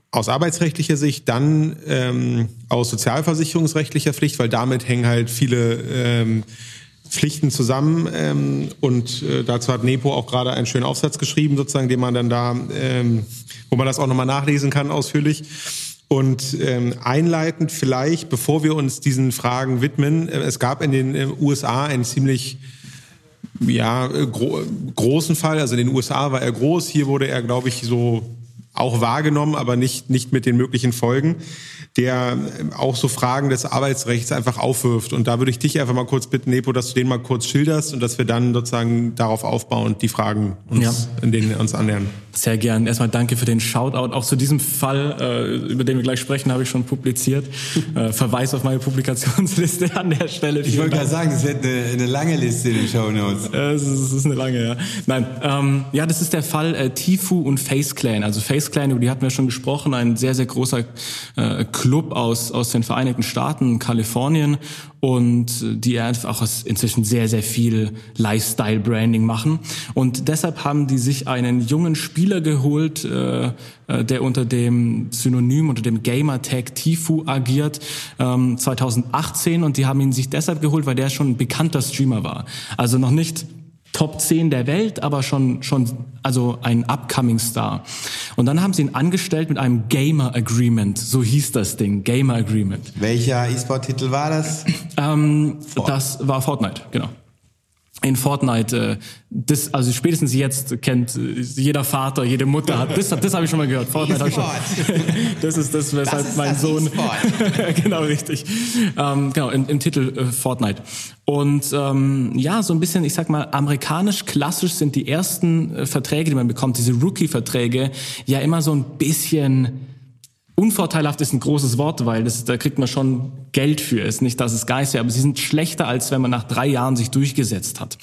F: Aus arbeitsrechtlicher Sicht, dann ähm, aus sozialversicherungsrechtlicher Pflicht, weil damit hängen halt viele ähm, Pflichten zusammen. Ähm, und äh, dazu hat Nepo auch gerade einen schönen Aufsatz geschrieben, sozusagen, den man dann da, ähm, wo man das auch nochmal nachlesen kann ausführlich. Und ähm, einleitend vielleicht, bevor wir uns diesen Fragen widmen, äh, es gab in den äh, USA einen ziemlich ja, gro großen Fall. Also in den USA war er groß, hier wurde er, glaube ich, so auch wahrgenommen, aber nicht, nicht mit den möglichen Folgen, der auch so Fragen des Arbeitsrechts einfach aufwirft. Und da würde ich dich einfach mal kurz bitten, Nepo, dass du den mal kurz schilderst und dass wir dann sozusagen darauf aufbauen die Fragen uns, ja. in denen wir uns annähern.
C: Sehr gern. Erstmal danke für den Shoutout. Auch zu diesem Fall, äh, über den wir gleich sprechen, habe ich schon publiziert. Äh, Verweis auf meine Publikationsliste an der Stelle.
B: Ich wollte gerade sagen, es wird eine, eine, lange Liste in den Show Notes.
C: Äh, es, ist, es ist eine lange, ja. Nein, ähm, ja, das ist der Fall äh, Tifu und Face Clan. Also Face Clan, über die hatten wir schon gesprochen, ein sehr, sehr großer äh, Club aus, aus den Vereinigten Staaten, Kalifornien und die einfach inzwischen sehr, sehr viel Lifestyle-Branding machen. Und deshalb haben die sich einen jungen Spieler geholt, äh, äh der unter dem Synonym, unter dem Gamer-Tag Tifu agiert, ähm, 2018. Und die haben ihn sich deshalb geholt, weil der schon ein bekannter Streamer war. Also noch nicht Top 10 der Welt, aber schon, schon, also ein Upcoming Star. Und dann haben sie ihn angestellt mit einem Gamer Agreement. So hieß das Ding, Gamer Agreement.
B: Welcher E-Sport-Titel war das?
C: Ähm, das war Fortnite, genau in Fortnite, äh, das, also spätestens jetzt kennt äh, jeder Vater, jede Mutter hat, das, das habe ich schon mal gehört. Fortnite ich schon. Das ist das, weshalb das ist mein Sohn. genau, richtig. Ähm, genau, im, im Titel äh, Fortnite. Und ähm, ja, so ein bisschen, ich sag mal, amerikanisch klassisch sind die ersten äh, Verträge, die man bekommt, diese Rookie-Verträge, ja immer so ein bisschen Unvorteilhaft ist ein großes Wort, weil das, da kriegt man schon Geld für. Ist nicht, dass es geist wäre, aber sie sind schlechter, als wenn man nach drei Jahren sich durchgesetzt hat.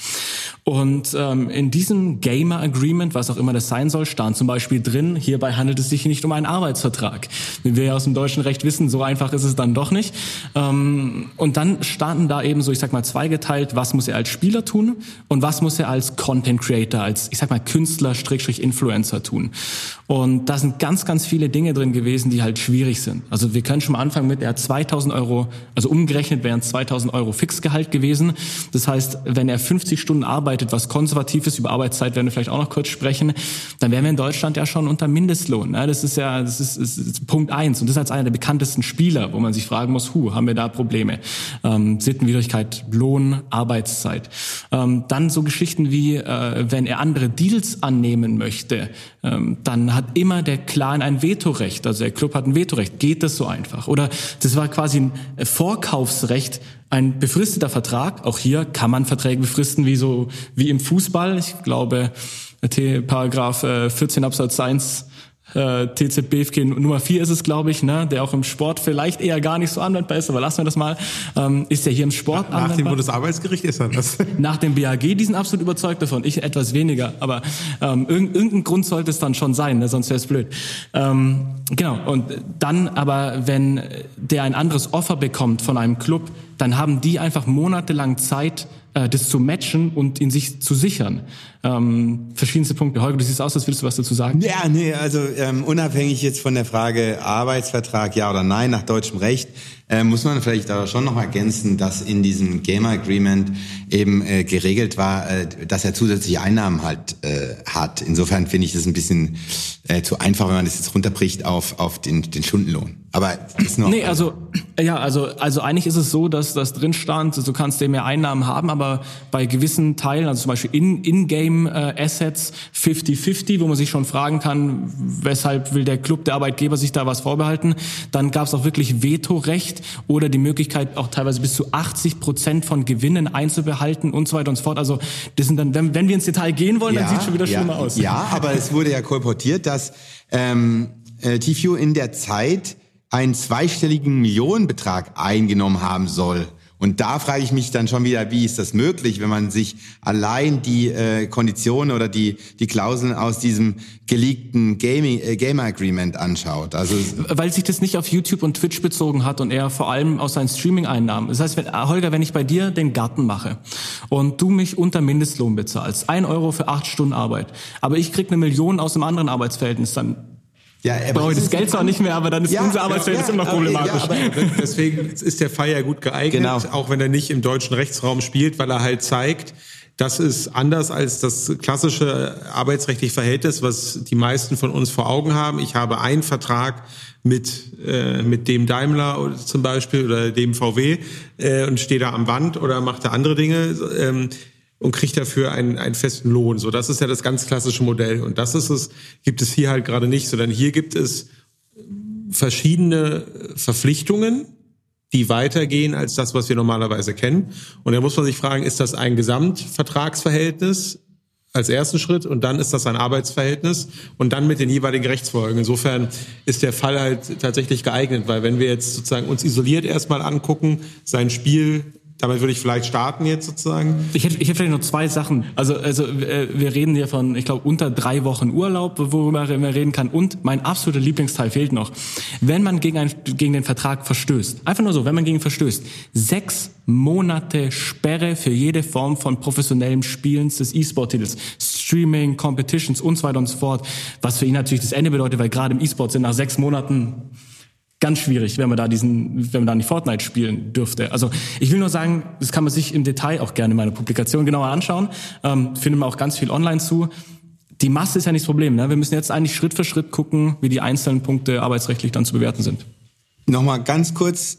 C: Und ähm, in diesem Gamer Agreement, was auch immer das sein soll, stand zum Beispiel drin, hierbei handelt es sich nicht um einen Arbeitsvertrag. Wie wir ja aus dem deutschen Recht wissen, so einfach ist es dann doch nicht. Ähm, und dann standen da eben so, ich sag mal, zweigeteilt, was muss er als Spieler tun und was muss er als Content Creator, als, ich sag mal, Künstler, Strickstrich Influencer tun. Und da sind ganz, ganz viele Dinge drin gewesen, die halt schwierig sind. Also wir können schon mal anfangen mit, er hat 2000 Euro, also umgerechnet wären es 2000 Euro Fixgehalt gewesen. Das heißt, wenn er 50 Stunden arbeitet, was konservativ ist, über Arbeitszeit werden wir vielleicht auch noch kurz sprechen, dann wären wir in Deutschland ja schon unter Mindestlohn. Ne? Das ist ja das ist, ist, ist Punkt eins. Und das als einer der bekanntesten Spieler, wo man sich fragen muss, hu, haben wir da Probleme? Ähm, Sittenwidrigkeit, Lohn, Arbeitszeit. Ähm, dann so Geschichten wie, äh, wenn er andere Deals annehmen möchte, dann hat immer der Clan ein Vetorecht. Also der Club hat ein Vetorecht. Geht das so einfach? Oder das war quasi ein Vorkaufsrecht ein befristeter Vertrag, auch hier kann man Verträge befristen wie so wie im Fußball. Ich glaube, Paragraph 14 äh, Absatz 1 äh, TZBFK Nummer 4 ist es, glaube ich, ne, der auch im Sport vielleicht eher gar nicht so anwendbar ist, aber lassen wir das mal. Ähm, ist der hier im Sport
F: Nach, nach dem Bundesarbeitsgericht ist er das.
C: Nach dem BAG, die sind absolut überzeugt davon. Ich etwas weniger, aber ähm, irgendein Grund sollte es dann schon sein, ne, sonst wäre es blöd. Ähm, genau, und dann aber, wenn der ein anderes Offer bekommt von einem Club, dann haben die einfach monatelang Zeit, äh, das zu matchen und in sich zu sichern. Ähm, verschiedenste Punkte. Holger, du siehst aus, als willst du was dazu sagen?
B: Ja, nee, also ähm, unabhängig jetzt von der Frage Arbeitsvertrag, ja oder nein, nach deutschem Recht, äh, muss man vielleicht aber schon noch ergänzen, dass in diesem Gamer Agreement eben äh, geregelt war, äh, dass er zusätzliche Einnahmen halt äh, hat. Insofern finde ich das ein bisschen äh, zu einfach, wenn man das jetzt runterbricht auf, auf den, den Stundenlohn. Aber ist noch.
C: Nee, also ja, also also eigentlich ist es so, dass das drin stand, du kannst dir mehr Einnahmen haben, aber bei gewissen Teilen, also zum Beispiel in in-game äh, Assets 50-50, wo man sich schon fragen kann, weshalb will der Club, der Arbeitgeber sich da was vorbehalten, dann gab es auch wirklich Vetorecht oder die Möglichkeit auch teilweise bis zu 80 Prozent von Gewinnen einzubehalten und so weiter und so fort. Also das sind dann, wenn, wenn wir ins Detail gehen wollen,
B: ja,
C: dann sieht es schon wieder
B: ja,
C: schlimmer aus.
B: Ja, aber es wurde ja kolportiert, dass ähm, äh, TFU in der Zeit einen zweistelligen Millionenbetrag eingenommen haben soll. Und da frage ich mich dann schon wieder, wie ist das möglich, wenn man sich allein die äh, Konditionen oder die die Klauseln aus diesem geleakten Gaming äh, Gamer Agreement anschaut. Also
C: weil sich das nicht auf YouTube und Twitch bezogen hat und er vor allem aus seinen Streaming-Einnahmen. Das heißt, wenn, Holger, wenn ich bei dir den Garten mache und du mich unter Mindestlohn bezahlst, ein Euro für acht Stunden Arbeit, aber ich krieg eine Million aus einem anderen Arbeitsverhältnis, dann
B: ja,
C: brauche das Geld zwar nicht mehr, aber dann ist
B: Ja,
C: unser Arbeitsverhältnis
B: ja,
C: immer problematisch.
B: ja, aber-
F: Deswegen ist der Fall ja gut geeignet,
B: Genau.
F: auch wenn er nicht im deutschen Rechtsraum spielt, weil er halt zeigt, das ist anders als das klassische arbeitsrechtliche Verhältnis, was die meisten von uns vor Augen haben. Ich habe einen Vertrag mit, äh, mit dem Daimler zum Beispiel oder dem VW äh, und stehe da am Band oder mache da andere Dinge. Ähm, und kriegt dafür einen, einen festen Lohn. So, das ist ja das ganz klassische Modell. Und das ist es, gibt es hier halt gerade nicht, sondern hier gibt es verschiedene Verpflichtungen, die weitergehen als das, was wir normalerweise kennen. Und da muss man sich fragen, ist das ein Gesamtvertragsverhältnis als ersten Schritt und dann ist das ein Arbeitsverhältnis und dann mit den jeweiligen Rechtsfolgen. Insofern ist der Fall halt tatsächlich geeignet, weil wenn wir jetzt sozusagen uns isoliert erstmal angucken, sein Spiel, damit würde ich vielleicht starten jetzt sozusagen.
C: Ich hätte, ich hätte vielleicht noch zwei Sachen. Also, also äh, wir reden hier von, ich glaube, unter drei Wochen Urlaub, worüber man reden kann. Und mein absoluter Lieblingsteil fehlt noch. Wenn man gegen, ein, gegen den Vertrag verstößt, einfach nur so, wenn man gegen ihn verstößt, sechs Monate Sperre für jede Form von professionellem Spielens des E-Sport-Titels. Streaming, Competitions und so weiter und so fort. Was für ihn natürlich das Ende bedeutet, weil gerade im E-Sport sind nach sechs Monaten ganz schwierig, wenn man da diesen, wenn man da nicht Fortnite spielen dürfte. Also ich will nur sagen, das kann man sich im Detail auch gerne in meiner Publikation genauer anschauen. Ähm, findet man auch ganz viel online zu. Die Masse ist ja nicht das Problem. Ne? Wir müssen jetzt eigentlich Schritt für Schritt gucken, wie die einzelnen Punkte arbeitsrechtlich dann zu bewerten sind.
B: Nochmal ganz kurz,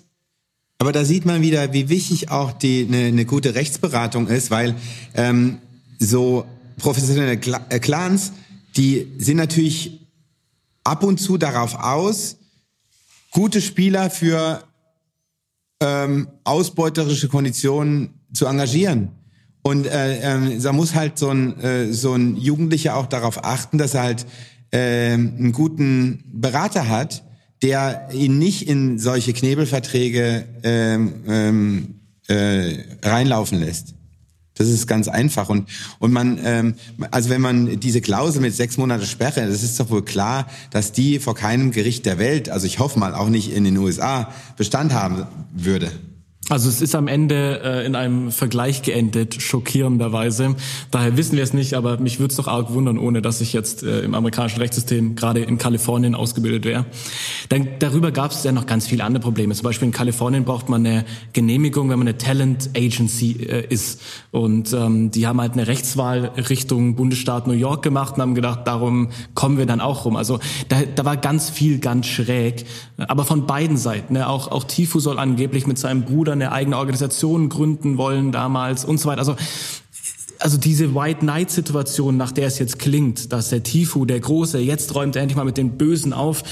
B: aber da sieht man wieder, wie wichtig auch die eine eine gute Rechtsberatung ist, weil ähm, so professionelle Cla- äh, Clans, die sind natürlich ab und zu darauf aus, gute Spieler für ähm, ausbeuterische Konditionen zu engagieren. Und äh, ähm, da muss halt so ein, äh, so ein Jugendlicher auch darauf achten, dass er halt äh, einen guten Berater hat, der ihn nicht in solche Knebelverträge ähm, ähm, äh, reinlaufen lässt. Das ist ganz einfach und und man ähm, also wenn man diese Klausel mit sechs Monate Sperre, das ist doch wohl klar, dass die vor keinem Gericht der Welt, also ich hoffe mal auch nicht in den USA Bestand haben würde.
C: Also es ist am Ende äh, in einem Vergleich geendet, schockierenderweise. Daher wissen wir es nicht, aber mich würde es doch arg wundern, ohne dass ich jetzt äh, im amerikanischen Rechtssystem, gerade in Kalifornien, ausgebildet wäre. Dann, darüber gab es ja noch ganz viele andere Probleme. Zum Beispiel in Kalifornien braucht man eine Genehmigung, wenn man eine Talent Agency äh, ist. Und ähm, die haben halt eine Rechtswahl Richtung Bundesstaat New York gemacht und haben gedacht, darum kommen wir dann auch rum. Also da, da war ganz viel ganz schräg, aber von beiden Seiten. Ne? Auch, auch Tifu soll angeblich mit seinem Bruder eine eigene Organisation gründen wollen damals und so weiter. Also also diese White Knight Situation, nach der es jetzt klingt, dass der Tifu, der Große, jetzt räumt er endlich mal mit den Bösen auf,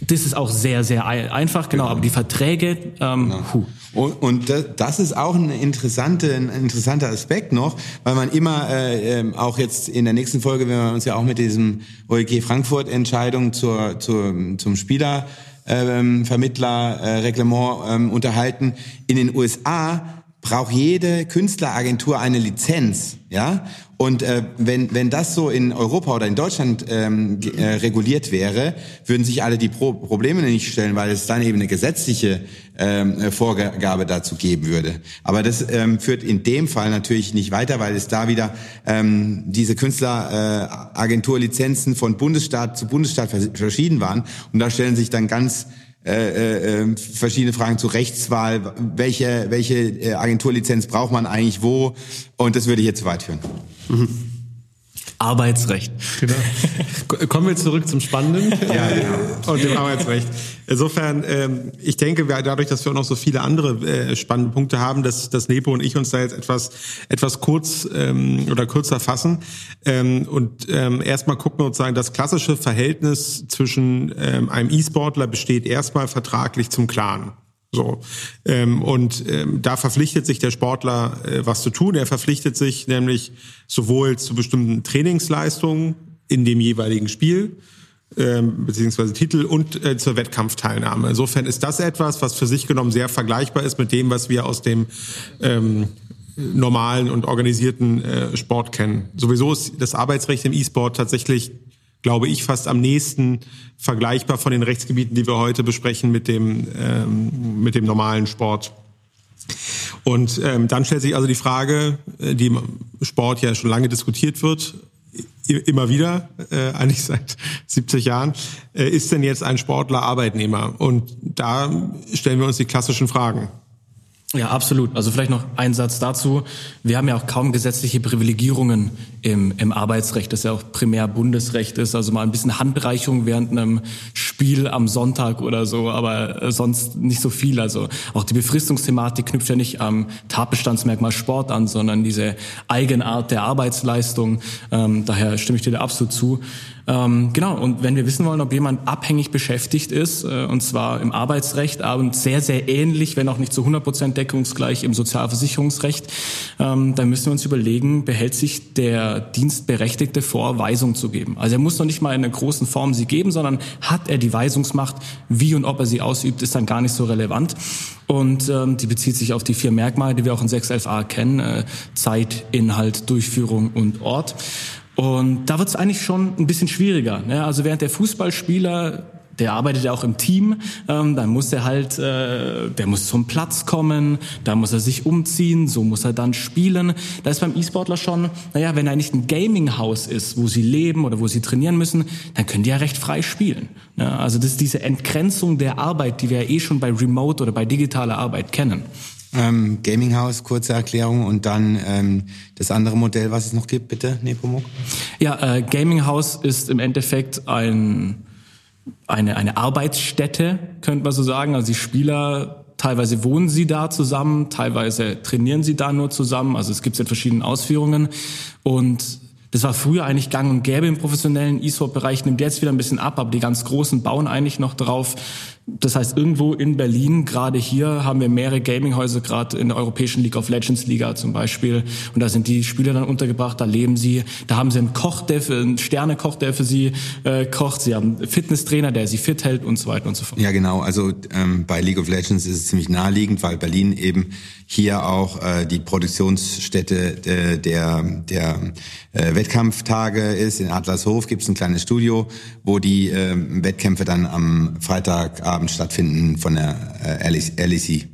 C: das ist auch sehr, sehr ei- einfach, genau. Aber die Verträge, ähm, huh.
B: Und, und da- das ist auch ein, interessante, ein interessanter Aspekt noch, weil man immer äh, ähm, auch jetzt in der nächsten Folge, wenn wir uns ja auch mit diesem OEG Frankfurt Entscheidung zur, zur, zum Spieler ähm, Vermittler äh, Reglement ähm, unterhalten. In den USA braucht jede Künstleragentur eine Lizenz, ja. Und äh, wenn wenn das so in Europa oder in Deutschland ähm, äh, reguliert wäre, würden sich alle die Pro Probleme nicht stellen, weil es dann eben eine gesetzliche ähm, äh, Vorgabe dazu geben würde. Aber das ähm, führt in dem Fall natürlich nicht weiter, weil es da wieder ähm, diese Künstleragenturlizenzen äh, von Bundesstaat zu Bundesstaat vers verschieden waren. Und da stellen sich dann ganz äh, äh, verschiedene Fragen zur Rechtswahl. Welche, welche äh, Agenturlizenz braucht man eigentlich wo? Und das würde ich jetzt zu weit führen.
C: Arbeitsrecht.
F: Genau. Kommen wir zurück zum Spannenden
B: ja, ja.
F: und dem Arbeitsrecht. Insofern, ähm, ich denke, dadurch, dass wir auch noch so viele andere äh, spannende Punkte haben, dass, dass Nepo und ich uns da jetzt etwas, etwas kurz ähm, oder kürzer fassen ähm, und ähm, erstmal gucken und sagen, das klassische Verhältnis zwischen ähm, einem E-Sportler besteht erstmal vertraglich zum Clan. So ähm, und ähm, da verpflichtet sich der Sportler, äh, was zu tun. Er verpflichtet sich nämlich sowohl zu bestimmten Trainingsleistungen in dem jeweiligen Spiel ähm, beziehungsweise Titel und äh, zur Wettkampfteilnahme. Insofern ist das etwas, was für sich genommen sehr vergleichbar ist mit dem, was wir aus dem ähm, normalen und organisierten äh, Sport kennen. Sowieso ist das Arbeitsrecht im E-Sport tatsächlich glaube ich, fast am nächsten vergleichbar von den Rechtsgebieten, die wir heute besprechen, mit dem, ähm, mit dem normalen Sport. Und ähm, dann stellt sich also die Frage, äh, die im Sport ja schon lange diskutiert wird, immer wieder, äh, eigentlich seit 70 Jahren, äh, ist denn jetzt ein Sportler Arbeitnehmer? Und da stellen wir uns die klassischen Fragen.
C: Ja, absolut. Also vielleicht noch ein Satz dazu. Wir haben ja auch kaum gesetzliche Privilegierungen im, im Arbeitsrecht, das ja auch primär Bundesrecht ist. Also mal ein bisschen Handreichung während einem Spiel am Sonntag oder so, aber äh, sonst nicht so viel. Also auch die Befristungsthematik knüpft ja nicht am Tatbestandsmerkmal Sport an, sondern diese Eigenart der Arbeitsleistung. Ähm, daher stimme ich dir da absolut zu. Ähm, genau, und wenn wir wissen wollen, ob jemand abhängig beschäftigt ist, äh, und zwar im Arbeitsrecht, aber sehr, sehr ähnlich, wenn auch nicht zu 100 Prozent deckungsgleich im Sozialversicherungsrecht, ähm, dann müssen wir uns überlegen, behält sich der Dienstberechtigte vor, Weisung zu geben. Also er muss noch nicht mal in einer großen Form sie geben, sondern hat er die Weisungsmacht, wie und ob er sie ausübt, ist dann gar nicht so relevant. Und ähm, die bezieht sich auf die vier Merkmale, die wir auch in 611a kennen, äh, Zeit, Inhalt, Durchführung und Ort. Und da wird es eigentlich schon ein bisschen schwieriger. Ne? Also während der Fußballspieler der arbeitet ja auch im Team, ähm, dann muss er halt, äh, der muss zum Platz kommen, da muss er sich umziehen, so muss er dann spielen. Da ist beim E-Sportler schon, naja, wenn er nicht ein Gaming-Haus ist, wo sie leben oder wo sie trainieren müssen, dann können die ja recht frei spielen. Ja, also das ist diese Entgrenzung der Arbeit, die wir ja eh schon bei Remote oder bei digitaler Arbeit kennen.
B: Ähm, Gaming House, kurze Erklärung und dann ähm, das andere Modell, was es noch gibt, bitte, Nepomuk.
C: Ja, äh, Gaming House ist im Endeffekt ein, eine, eine Arbeitsstätte, könnte man so sagen. Also die Spieler, teilweise wohnen sie da zusammen, teilweise trainieren sie da nur zusammen. Also es gibt es in verschiedenen Ausführungen. Und das war früher eigentlich gang und gäbe im professionellen E-Sport-Bereich, nimmt jetzt wieder ein bisschen ab, aber die ganz Großen bauen eigentlich noch drauf. Das heißt, irgendwo in Berlin, gerade hier, haben wir mehrere Gaminghäuser, gerade in der Europäischen League of Legends Liga zum Beispiel. Und da sind die Spieler dann untergebracht, da leben sie. Da haben sie einen Koch, der für, einen Sternekoch, der für sie äh, kocht. Sie haben einen Fitnesstrainer, der sie fit hält und so weiter und so fort.
B: Ja, genau. Also ähm, bei League of Legends ist es ziemlich naheliegend, weil Berlin eben hier auch äh, die Produktionsstätte äh, der, der äh, Wettkampftage ist. In Adlershof gibt es ein kleines Studio, wo die äh, Wettkämpfe dann am Freitagabend stattfinden von der äh, LEC.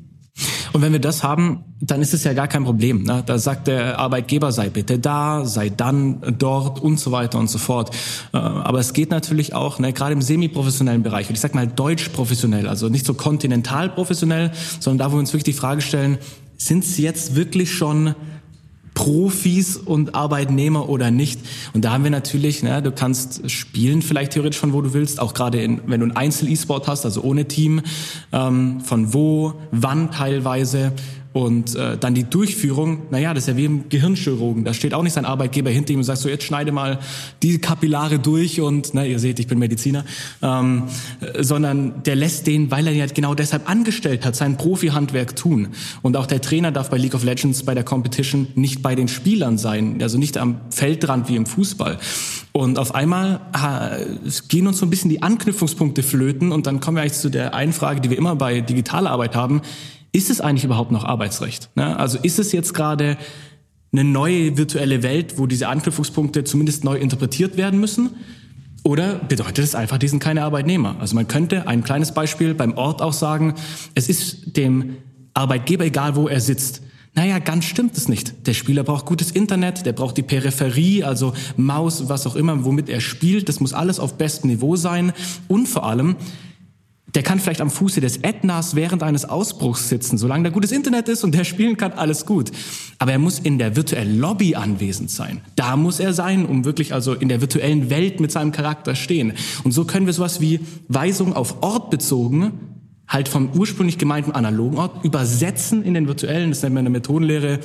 C: Und wenn wir das haben, dann ist es ja gar kein Problem. Ne? Da sagt der Arbeitgeber, sei bitte da, sei dann dort und so weiter und so fort. Äh, aber es geht natürlich auch, ne, gerade im semi-professionellen Bereich, und ich sag mal deutsch professionell, also nicht so kontinental professionell, sondern da, wo wir uns wirklich die Frage stellen, sind sie jetzt wirklich schon Profis und Arbeitnehmer oder nicht. Und da haben wir natürlich, ne, du kannst spielen vielleicht theoretisch von wo du willst, auch gerade in, wenn du ein Einzel-E-Sport hast, also ohne Team, ähm, von wo, wann teilweise. Und äh, dann die Durchführung, naja, das ist ja wie im Gehirnchirurgen. Da steht auch nicht sein Arbeitgeber hinter ihm und sagt so, jetzt schneide mal die Kapillare durch und, na, ihr seht, ich bin Mediziner, ähm, äh, sondern der lässt den, weil er ihn halt genau deshalb angestellt hat, sein Profi-Handwerk tun. Und auch der Trainer darf bei League of Legends bei der Competition nicht bei den Spielern sein, also nicht am Feldrand wie im Fußball. Und auf einmal gehen uns so ein bisschen die Anknüpfungspunkte flöten und dann kommen wir eigentlich zu der einen Frage, die wir immer bei digitaler Arbeit haben ist es eigentlich überhaupt noch Arbeitsrecht? Ne? Also ist es jetzt gerade eine neue virtuelle Welt, wo diese Anknüpfungspunkte zumindest neu interpretiert werden müssen? Oder bedeutet es einfach, die sind keine Arbeitnehmer? Also man könnte ein kleines Beispiel beim Ort auch sagen, es ist dem Arbeitgeber egal, wo er sitzt. Naja, ganz stimmt es nicht. Der Spieler braucht gutes Internet, der braucht die Peripherie, also Maus, was auch immer, womit er spielt. Das muss alles auf bestem Niveau sein. Und vor allem, der kann vielleicht am Fuße des Ätnas während eines Ausbruchs sitzen. Solange da gutes Internet ist und der spielen kann, alles gut. Aber er muss in der virtuellen Lobby anwesend sein. Da muss er sein, um wirklich also in der virtuellen Welt mit seinem Charakter stehen. Und so können wir sowas wie Weisung auf Ort bezogen halt vom ursprünglich gemeinten analogen Ort übersetzen in den virtuellen, das nennt man in der Methodenlehre,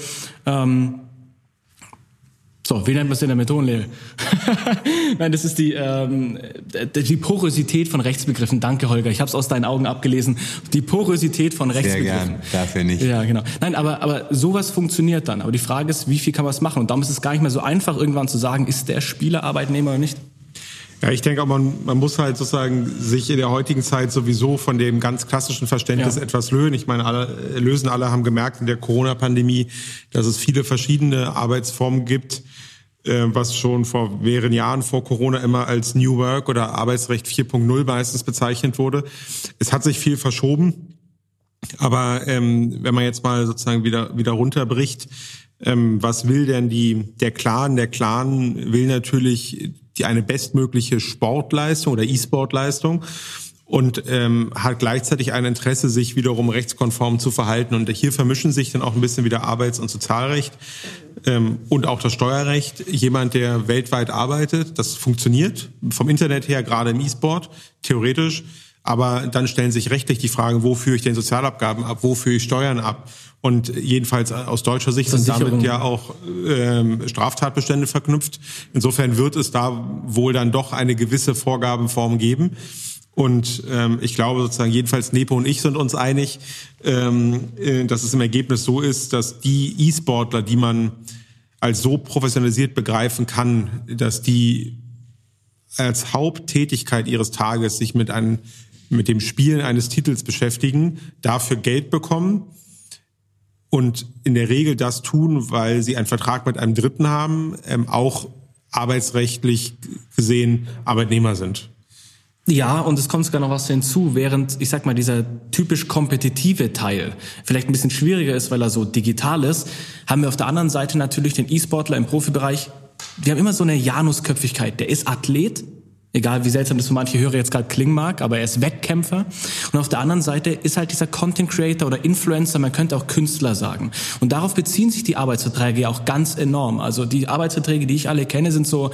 C: ähm, so, wie nennt man es in der Methodenlehre? Nein, das ist die, ähm, die Porosität von Rechtsbegriffen. Danke, Holger. Ich habe es aus deinen Augen abgelesen. Die Porosität von Rechtsbegriffen. Sehr
B: gern, dafür nicht.
C: Ja, genau. Nein, aber, aber sowas funktioniert dann. Aber die Frage ist, wie viel kann man es machen? Und darum ist es gar nicht mehr so einfach, irgendwann zu sagen, ist der Spieler Arbeitnehmer oder nicht?
F: Ja, ich denke auch, man, man muss halt sozusagen sich in der heutigen Zeit sowieso von dem ganz klassischen Verständnis ja. etwas lösen. Ich meine, alle lösen, alle haben gemerkt in der Corona-Pandemie, dass es viele verschiedene Arbeitsformen gibt, äh, was schon vor mehreren Jahren vor Corona immer als New Work oder Arbeitsrecht 4.0 meistens bezeichnet wurde. Es hat sich viel verschoben. Aber ähm, wenn man jetzt mal sozusagen wieder wieder runterbricht, ähm, was will denn die der Clan? Der Clan will natürlich die eine bestmögliche Sportleistung oder E-Sport-Leistung und ähm, hat gleichzeitig ein Interesse, sich wiederum rechtskonform zu verhalten. Und hier vermischen sich dann auch ein bisschen wieder Arbeits- und Sozialrecht ähm, und auch das Steuerrecht. Jemand, der weltweit arbeitet, das funktioniert vom Internet her, gerade im E-Sport, theoretisch. Aber dann stellen sich rechtlich die Fragen, wo führe ich denn Sozialabgaben ab, wo führe ich Steuern ab? Und jedenfalls aus deutscher Sicht sind damit ja auch ähm, Straftatbestände verknüpft. Insofern wird es da wohl dann doch eine gewisse Vorgabenform geben. Und ähm, ich glaube sozusagen, jedenfalls Nepo und ich sind uns einig, ähm, äh, dass es im Ergebnis so ist, dass die E-Sportler, die man als so professionalisiert begreifen kann, dass die als Haupttätigkeit ihres Tages sich mit einem mit dem Spielen eines Titels beschäftigen, dafür Geld bekommen und in der Regel das tun, weil sie einen Vertrag mit einem Dritten haben, ähm, auch arbeitsrechtlich gesehen Arbeitnehmer sind.
C: Ja, und es kommt sogar noch was hinzu, während, ich sag mal, dieser typisch kompetitive Teil vielleicht ein bisschen schwieriger ist, weil er so digital ist, haben wir auf der anderen Seite natürlich den E-Sportler im Profibereich. Wir haben immer so eine Janusköpfigkeit. Der ist Athlet, Egal wie seltsam das für manche Hörer jetzt gerade klingen mag, aber er ist Wettkämpfer. Und auf der anderen Seite ist halt dieser Content Creator oder Influencer, man könnte auch Künstler sagen. Und darauf beziehen sich die Arbeitsverträge ja auch ganz enorm. Also die Arbeitsverträge, die ich alle kenne, sind so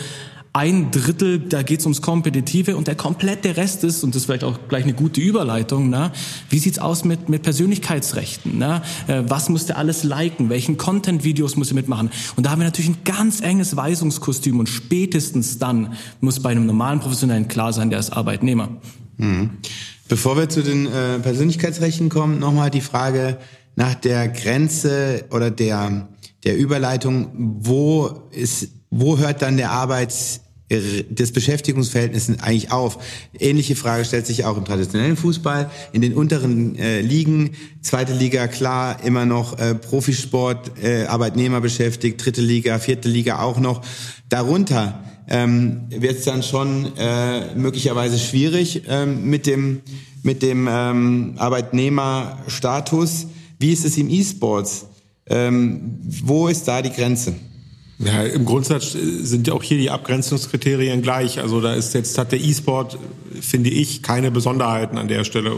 C: ein Drittel, da geht's ums Kompetitive und der komplette Rest ist, und das ist vielleicht auch gleich eine gute Überleitung, na, wie sieht's aus mit, mit Persönlichkeitsrechten? Na? Äh, was muss der alles liken? Welchen Content-Videos muss er mitmachen? Und da haben wir natürlich ein ganz enges Weisungskostüm und spätestens dann muss bei einem normalen Professionellen klar sein, der ist Arbeitnehmer.
B: Mhm. Bevor wir zu den äh, Persönlichkeitsrechten kommen, nochmal die Frage nach der Grenze oder der, der Überleitung, wo ist, wo hört dann der Arbeits, des Beschäftigungsverhältnisses eigentlich auf? Ähnliche Frage stellt sich auch im traditionellen Fußball. In den unteren äh, Ligen, zweite Liga klar, immer noch äh, Profisport, äh, Arbeitnehmer beschäftigt, dritte Liga, vierte Liga auch noch. Darunter ähm, wird es dann schon äh, möglicherweise schwierig ähm, mit dem, mit dem ähm, Arbeitnehmerstatus. Wie ist es im E-Sports? Ähm, wo ist da die Grenze?
F: Ja, im Grundsatz sind ja auch hier die Abgrenzungskriterien gleich. Also da ist jetzt hat der E-Sport, finde ich, keine Besonderheiten an der Stelle.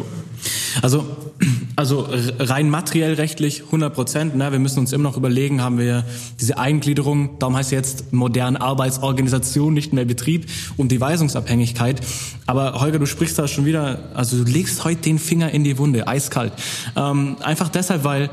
C: Also, also rein materiell rechtlich 100 Prozent. Ne? Wir müssen uns immer noch überlegen, haben wir diese Eingliederung, darum heißt jetzt moderne Arbeitsorganisation, nicht mehr Betrieb, um die Weisungsabhängigkeit. Aber Holger, du sprichst da schon wieder, also du legst heute den Finger in die Wunde, eiskalt. Ähm, einfach deshalb, weil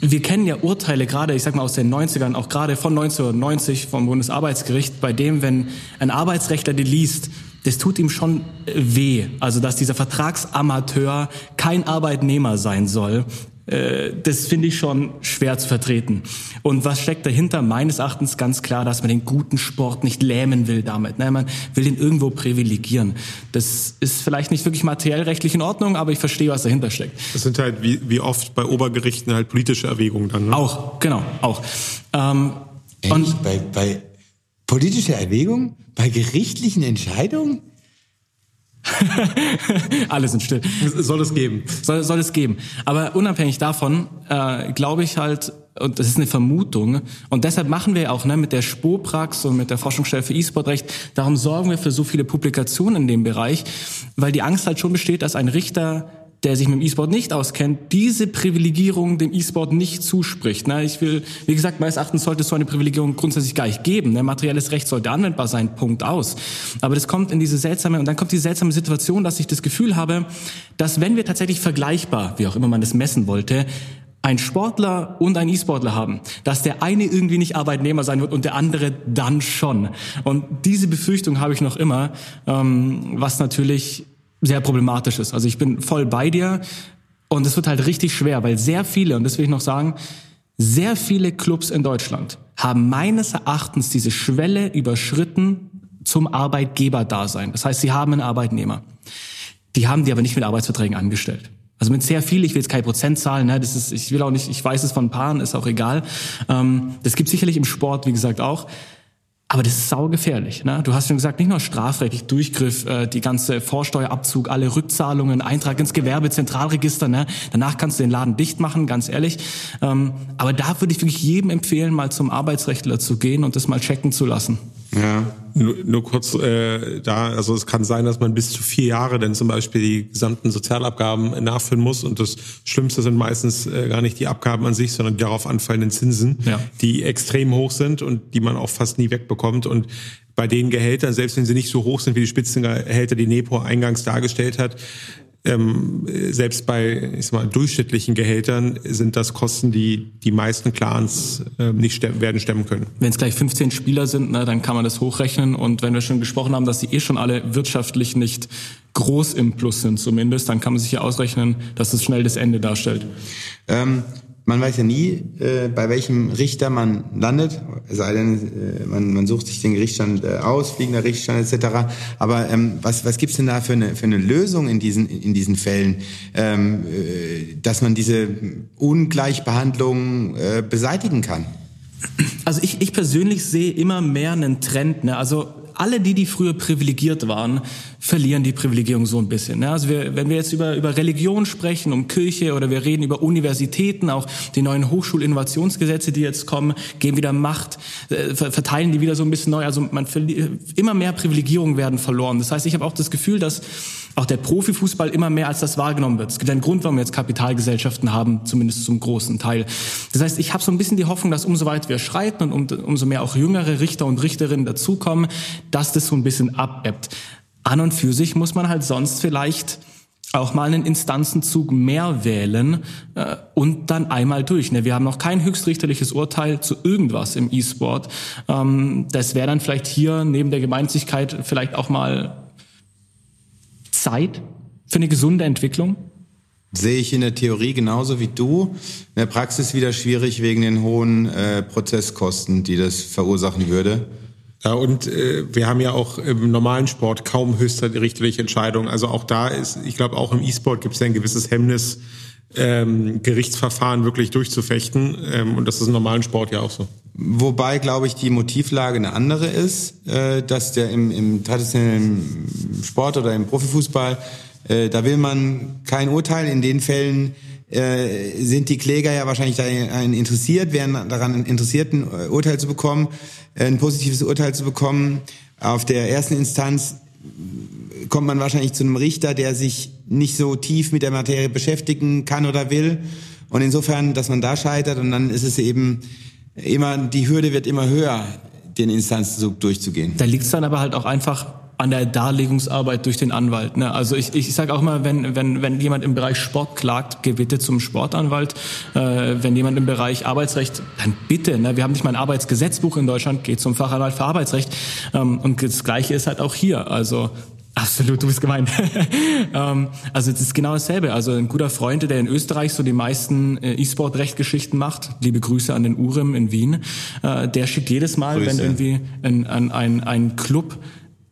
C: wir kennen ja Urteile gerade, ich sag mal aus den 90ern, auch gerade von 1990 vom Bundesarbeitsgericht, bei dem, wenn ein Arbeitsrechtler die liest, das tut ihm schon weh. Also, dass dieser Vertragsamateur kein Arbeitnehmer sein soll. Äh, das finde ich schon schwer zu vertreten. Und was steckt dahinter? Meines Erachtens ganz klar, dass man den guten Sport nicht lähmen will damit. Ne? Man will ihn irgendwo privilegieren. Das ist vielleicht nicht wirklich materiell rechtlich in Ordnung, aber ich verstehe, was dahinter steckt.
F: Das sind halt wie, wie oft bei Obergerichten halt politische Erwägungen dann. Ne?
C: Auch, genau, auch. Ähm,
B: und bei, bei politischer Erwägung? Bei gerichtlichen Entscheidungen?
C: Alle sind still.
F: Soll es geben.
C: Soll, soll es geben. Aber unabhängig davon, äh, glaube ich halt, und das ist eine Vermutung. Und deshalb machen wir auch ne, mit der Spoprax und mit der Forschungsstelle für E-Sport-Recht, darum sorgen wir für so viele Publikationen in dem Bereich, weil die Angst halt schon besteht, dass ein Richter der sich mit dem E-Sport nicht auskennt, diese Privilegierung dem E-Sport nicht zuspricht. Ne? Ich will, wie gesagt, meines Erachtens sollte es so eine Privilegierung grundsätzlich gar nicht geben. Ne? Materielles Recht sollte anwendbar sein, Punkt aus. Aber das kommt in diese seltsame, und dann kommt die seltsame Situation, dass ich das Gefühl habe, dass wenn wir tatsächlich vergleichbar, wie auch immer man das messen wollte, ein Sportler und ein E-Sportler haben, dass der eine irgendwie nicht Arbeitnehmer sein wird und der andere dann schon. Und diese Befürchtung habe ich noch immer, ähm, was natürlich sehr problematisch ist. Also ich bin voll bei dir und es wird halt richtig schwer, weil sehr viele, und das will ich noch sagen, sehr viele Clubs in Deutschland haben meines Erachtens diese Schwelle überschritten zum Arbeitgeberdasein. Das heißt, sie haben einen Arbeitnehmer. Die haben die aber nicht mit Arbeitsverträgen angestellt. Also mit sehr viel, ich will jetzt keine Prozentzahlen, ne, das ist, ich will auch nicht, ich weiß es von Paaren, ist auch egal. Ähm, das gibt sicherlich im Sport, wie gesagt, auch. Aber das ist saugefährlich. Ne? Du hast schon gesagt, nicht nur strafrechtlich Durchgriff, äh, die ganze Vorsteuerabzug, alle Rückzahlungen, Eintrag ins Gewerbezentralregister. Ne? Danach kannst du den Laden dicht machen, ganz ehrlich. Ähm, aber da würde ich wirklich jedem empfehlen, mal zum Arbeitsrechtler zu gehen und das mal checken zu lassen.
F: Ja, nur, nur kurz äh, da, also es kann sein, dass man bis zu vier Jahre denn zum Beispiel die gesamten Sozialabgaben nachfüllen muss und das Schlimmste sind meistens äh, gar nicht die Abgaben an sich, sondern die darauf anfallenden Zinsen, ja. die extrem hoch sind und die man auch fast nie wegbekommt und bei den Gehältern, selbst wenn sie nicht so hoch sind wie die Spitzengehälter, die Nepo eingangs dargestellt hat, ähm, selbst bei ich sag mal, durchschnittlichen Gehältern sind das Kosten, die die meisten Clans äh, nicht stemmen, werden stemmen können.
C: Wenn es gleich 15 Spieler sind, ne, dann kann man das hochrechnen. Und wenn wir schon gesprochen haben, dass sie eh schon alle wirtschaftlich nicht groß im Plus sind zumindest, dann kann man sich ja ausrechnen, dass es schnell das Ende darstellt.
B: Ähm, man weiß ja nie, äh, bei welchem Richter man landet, sei denn, äh, man, man sucht sich den Gerichtsstand äh, aus, fliegender Gerichtsstand etc. Aber ähm, was, was gibt's denn da für eine, für eine Lösung in diesen, in diesen Fällen, ähm, äh, dass man diese Ungleichbehandlung äh, beseitigen kann?
C: Also ich, ich persönlich sehe immer mehr einen Trend. Ne? Also alle die, die früher privilegiert waren, verlieren die Privilegierung so ein bisschen. Ne? Also wir, wenn wir jetzt über, über Religion sprechen, um Kirche oder wir reden über Universitäten, auch die neuen Hochschulinnovationsgesetze, die jetzt kommen, geben wieder Macht, äh, verteilen die wieder so ein bisschen neu. Also man immer mehr Privilegierungen werden verloren. Das heißt, ich habe auch das Gefühl, dass auch der Profifußball immer mehr als das wahrgenommen wird. Es gibt einen Grund, warum wir jetzt Kapitalgesellschaften haben, zumindest zum großen Teil. Das heißt, ich habe so ein bisschen die Hoffnung, dass umso weiter wir schreiten und um, umso mehr auch jüngere Richter und Richterinnen dazukommen, dass das so ein bisschen abebbt. An und für sich muss man halt sonst vielleicht auch mal einen Instanzenzug mehr wählen äh, und dann einmal durch. Ne? Wir haben noch kein höchstrichterliches Urteil zu irgendwas im E-Sport. Ähm, das wäre dann vielleicht hier neben der Gemeinnützigkeit vielleicht auch mal Zeit für eine gesunde Entwicklung?
B: Sehe ich in der Theorie genauso wie du. In der Praxis wieder schwierig wegen den hohen äh, Prozesskosten, die das verursachen würde.
F: Ja, und äh, wir haben ja auch im normalen Sport kaum höchstrichterliche Entscheidungen. Also auch da ist, ich glaube, auch im E-Sport gibt es ja ein gewisses Hemmnis, ähm, Gerichtsverfahren wirklich durchzufechten. Ähm, und das ist im normalen Sport ja auch so.
B: Wobei, glaube ich, die Motivlage eine andere ist, äh, dass der im, im traditionellen Sport oder im Profifußball, äh, da will man kein Urteil. In den Fällen äh, sind die Kläger ja wahrscheinlich daran interessiert, wären daran interessiert, ein Urteil zu bekommen, äh, ein positives Urteil zu bekommen. Auf der ersten Instanz kommt man wahrscheinlich zu einem Richter, der sich nicht so tief mit der Materie beschäftigen kann oder will. Und insofern, dass man da scheitert und dann ist es eben immer, die Hürde wird immer höher, den Instanzenzug durchzugehen.
C: Da liegt es dann aber halt auch einfach an der Darlegungsarbeit durch den Anwalt. Ne? Also ich, ich sage auch mal, wenn, wenn, wenn jemand im Bereich Sport klagt, geh bitte zum Sportanwalt. Äh, wenn jemand im Bereich Arbeitsrecht, dann bitte. Ne? Wir haben nicht mal ein Arbeitsgesetzbuch in Deutschland, geht zum Fachanwalt für Arbeitsrecht. Ähm, und das Gleiche ist halt auch hier. Also Absolut, du bist gemeint. ähm, also es ist genau dasselbe. Also ein guter Freund, der in Österreich so die meisten äh, E-Sport-Rechtgeschichten macht, liebe Grüße an den Urim in Wien, äh, der schickt jedes Mal, Grüße. wenn irgendwie ein, ein, ein, ein Club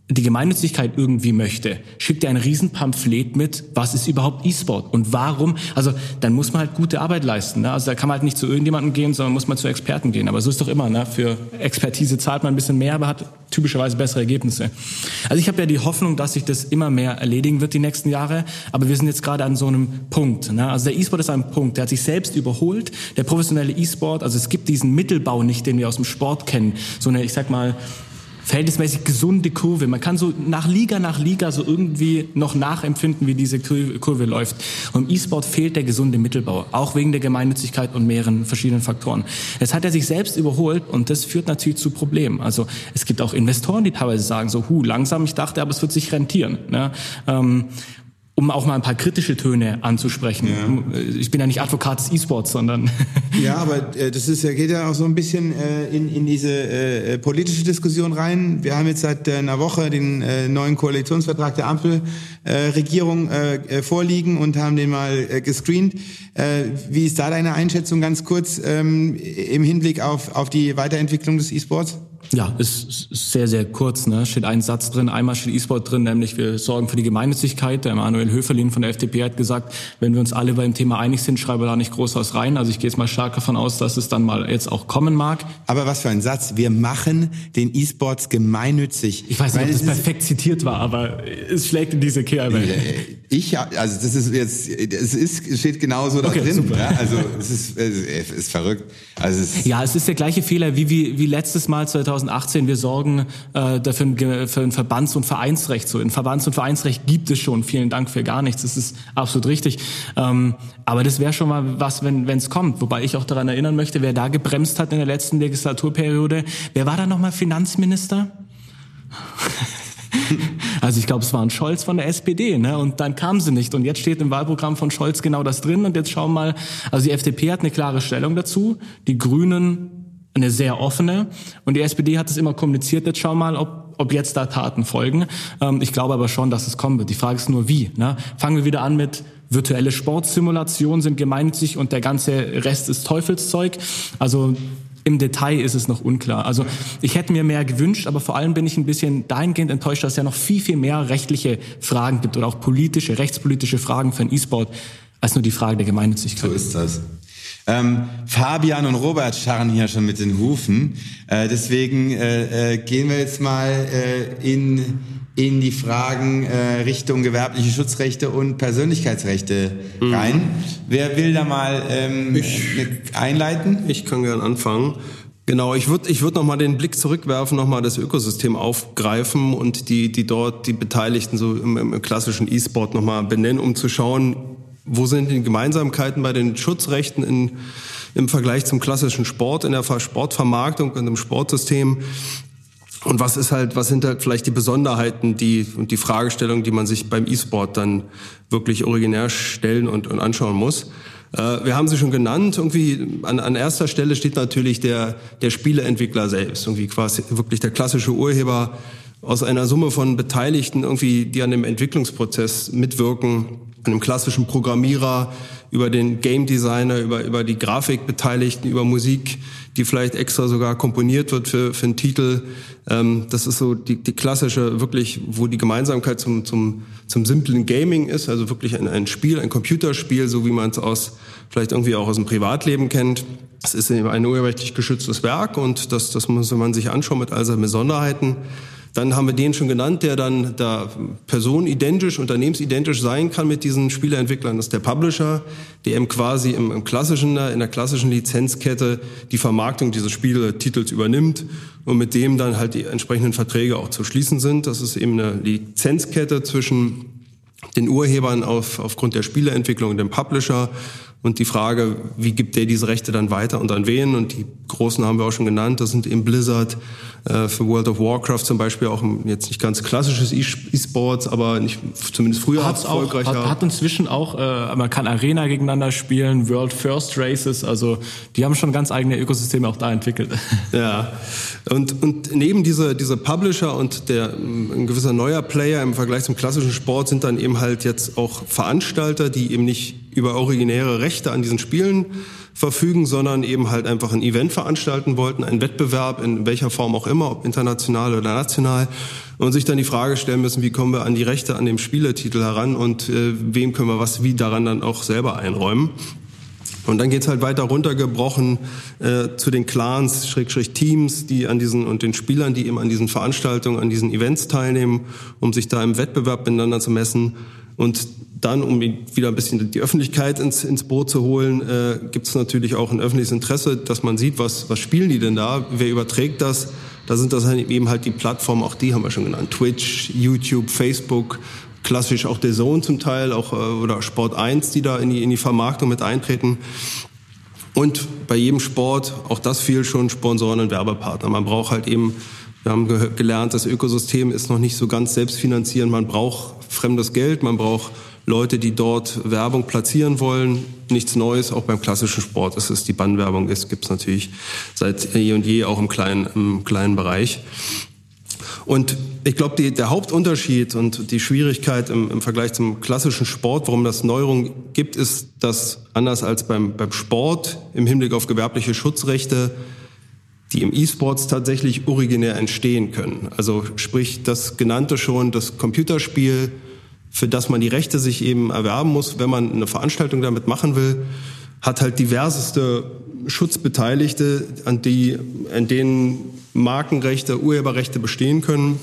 C: die Gemeinnützigkeit irgendwie möchte, schickt er ein Riesenpamphlet mit, was ist überhaupt E-Sport und warum, also dann muss man halt gute Arbeit leisten. Ne? Also da kann man halt nicht zu irgendjemandem gehen, sondern muss man zu Experten gehen. Aber so ist doch immer, ne? für Expertise zahlt man ein bisschen mehr, aber hat typischerweise bessere Ergebnisse. Also ich habe ja die Hoffnung, dass sich das immer mehr erledigen wird die nächsten Jahre, aber wir sind jetzt gerade an so einem Punkt. Ne? Also der E-Sport ist ein Punkt, der hat sich selbst überholt, der professionelle E-Sport, also es gibt diesen Mittelbau nicht, den wir aus dem Sport kennen, so eine, ich sag mal, verhältnismäßig gesunde Kurve. Man kann so nach Liga nach Liga so irgendwie noch nachempfinden, wie diese Kurve läuft. Und im E-Sport fehlt der gesunde Mittelbau, auch wegen der Gemeinnützigkeit und mehreren verschiedenen Faktoren. Jetzt hat er sich selbst überholt und das führt natürlich zu Problemen. Also es gibt auch Investoren, die teilweise sagen so, hu, langsam, ich dachte, aber es wird sich rentieren. Ne? Um auch mal ein paar kritische Töne anzusprechen. Ja. Ich bin ja nicht Advokat des E-Sports, sondern
B: ja, aber äh, das ist ja geht ja auch so ein bisschen äh, in, in diese äh, politische Diskussion rein. Wir haben jetzt seit äh, einer Woche den äh, neuen Koalitionsvertrag der Ampelregierung äh, äh, vorliegen und haben den mal äh, gescreent. Äh, wie ist da deine Einschätzung ganz kurz ähm, im Hinblick auf auf die Weiterentwicklung des E-Sports?
C: Ja, ist, sehr, sehr kurz. Ne? Steht ein Satz drin. Einmal steht E-Sport drin, nämlich wir sorgen für die Gemeinnützigkeit. Der Emanuel Höferlin von der FDP hat gesagt, wenn wir uns alle beim Thema einig sind, schreibe da nicht groß was rein. Also ich gehe jetzt mal stark davon aus, dass es dann mal jetzt auch kommen mag.
B: Aber was für ein Satz. Wir machen den E-Sports gemeinnützig.
C: Ich weiß nicht, ob das perfekt zitiert war, aber es schlägt in diese Kerbe.
B: Ich, also das ist jetzt, es ist, steht genauso da okay, drin. Super. Ja? Also es ist, es ist verrückt. Also
C: es ja, es ist der gleiche Fehler wie, wie, wie letztes Mal 2018. Wir sorgen äh, dafür für ein Verbands- und Vereinsrecht. So, ein Verbands- und Vereinsrecht gibt es schon. Vielen Dank für gar nichts. Das ist absolut richtig. Ähm, aber das wäre schon mal was, wenn es kommt. Wobei ich auch daran erinnern möchte, wer da gebremst hat in der letzten Legislaturperiode. Wer war da nochmal Finanzminister? Also ich glaube, es war ein Scholz von der SPD, ne? Und dann kam sie nicht. Und jetzt steht im Wahlprogramm von Scholz genau das drin. Und jetzt schauen wir mal, also die FDP hat eine klare Stellung dazu, die Grünen eine sehr offene. Und die SPD hat es immer kommuniziert. Jetzt schauen wir mal, ob, ob jetzt da Taten folgen. Ähm, ich glaube aber schon, dass es kommen wird. Die Frage ist nur, wie. Ne? Fangen wir wieder an mit virtuelle Sportsimulationen sind gemeinnützig und der ganze Rest ist Teufelszeug. Also im Detail ist es noch unklar. Also ich hätte mir mehr gewünscht, aber vor allem bin ich ein bisschen dahingehend enttäuscht, dass es ja noch viel, viel mehr rechtliche Fragen gibt oder auch politische, rechtspolitische Fragen für den E-Sport als nur die Frage der Gemeinnützigkeit.
B: So ist das. Ähm, Fabian und Robert scharren hier schon mit den Hufen. Äh, deswegen äh, äh, gehen wir jetzt mal äh, in in die Fragen äh, Richtung gewerbliche Schutzrechte und Persönlichkeitsrechte mhm. rein. Wer will da mal ähm, ich, einleiten?
E: Ich kann gern anfangen. Genau, ich würde ich würd nochmal den Blick zurückwerfen, nochmal das Ökosystem aufgreifen und die, die dort, die Beteiligten so im, im klassischen E-Sport nochmal benennen, um zu schauen, wo sind die Gemeinsamkeiten bei den Schutzrechten in, im Vergleich zum klassischen Sport, in der Sportvermarktung und im Sportsystem und was ist halt, was sind halt vielleicht die Besonderheiten, die und die Fragestellungen, die man sich beim E-Sport dann wirklich originär stellen und, und anschauen muss? Äh, wir haben sie schon genannt. Irgendwie an, an erster Stelle steht natürlich der der Spieleentwickler selbst, irgendwie quasi wirklich der klassische Urheber aus einer Summe von Beteiligten, irgendwie, die an dem Entwicklungsprozess mitwirken, einem klassischen Programmierer, über den Game Designer, über, über die Grafikbeteiligten, über Musik, die vielleicht extra sogar komponiert wird für, für einen Titel. Ähm, das ist so die, die klassische, wirklich, wo die Gemeinsamkeit zum, zum, zum simplen Gaming ist, also wirklich ein, ein Spiel, ein Computerspiel, so wie man es aus, vielleicht irgendwie auch aus dem Privatleben kennt. Es ist ein urheberrechtlich geschütztes Werk und das, das muss man sich anschauen mit all seinen Besonderheiten. Dann haben wir den schon genannt, der dann da personenidentisch, unternehmensidentisch sein kann mit diesen Spieleentwicklern. Das ist der Publisher, der eben quasi im, im klassischen, in der klassischen Lizenzkette die Vermarktung dieses Spieletitels übernimmt und mit dem dann halt die entsprechenden Verträge auch zu schließen sind. Das ist eben eine Lizenzkette zwischen den Urhebern auf, aufgrund der Spieleentwicklung und dem Publisher und die Frage, wie gibt der diese Rechte dann weiter und an wen? Und die großen haben wir auch schon genannt. Das sind eben Blizzard, äh, für World of Warcraft zum Beispiel auch jetzt nicht ganz klassisches E-Sports, aber nicht zumindest früher
C: Hat's erfolgreicher. Auch, hat, hat inzwischen auch, äh, man kann Arena gegeneinander spielen, World First Races, also die haben schon ganz eigene Ökosysteme auch da entwickelt.
E: Ja, und, und neben diese, diese Publisher und der ein gewisser neuer Player im Vergleich zum klassischen Sport sind dann eben halt jetzt auch Veranstalter, die eben nicht über originäre Rechte an diesen Spielen verfügen, sondern eben halt einfach ein Event veranstalten wollten, einen Wettbewerb in welcher Form auch immer, ob international oder national, und sich dann die Frage stellen müssen, wie kommen wir an die Rechte an dem Spieletitel heran und äh, wem können wir was wie daran dann auch selber einräumen. Und dann geht's halt weiter runtergebrochen äh, zu den Clans, Schrägstrich Teams, die an diesen und den Spielern, die eben an diesen Veranstaltungen, an diesen Events teilnehmen, um sich da im Wettbewerb miteinander zu messen. Und dann, um wieder ein bisschen die Öffentlichkeit ins, ins Boot zu holen, äh, gibt es natürlich auch ein öffentliches Interesse, dass man sieht, was, was spielen die denn da, wer überträgt das. Da sind das halt eben halt die Plattformen, auch die haben wir schon genannt, Twitch, YouTube, Facebook, klassisch auch der Zone zum Teil, auch äh, oder Sport 1, die da in die, in die Vermarktung mit eintreten. Und bei jedem Sport, auch das viel schon Sponsoren und Werbepartner. Man braucht halt eben, wir haben gelernt, das Ökosystem ist noch nicht so ganz selbstfinanzierend. Man braucht fremdes Geld, man braucht Leute, die dort Werbung platzieren wollen. Nichts Neues, auch beim klassischen Sport ist es die Bannwerbung ist, gibt es natürlich seit je und je auch im kleinen, im kleinen Bereich. Und ich glaube, der Hauptunterschied und die Schwierigkeit im, im, Vergleich zum klassischen Sport, warum das Neuerung gibt, ist, dass anders als beim, beim Sport im Hinblick auf gewerbliche Schutzrechte die im E-Sports tatsächlich originär entstehen können. Also sprich, das genannte schon, das Computerspiel, für das man die Rechte sich eben erwerben muss, wenn man eine Veranstaltung damit machen will, hat halt diverseste Schutzbeteiligte, an die, an denen Markenrechte, Urheberrechte bestehen können.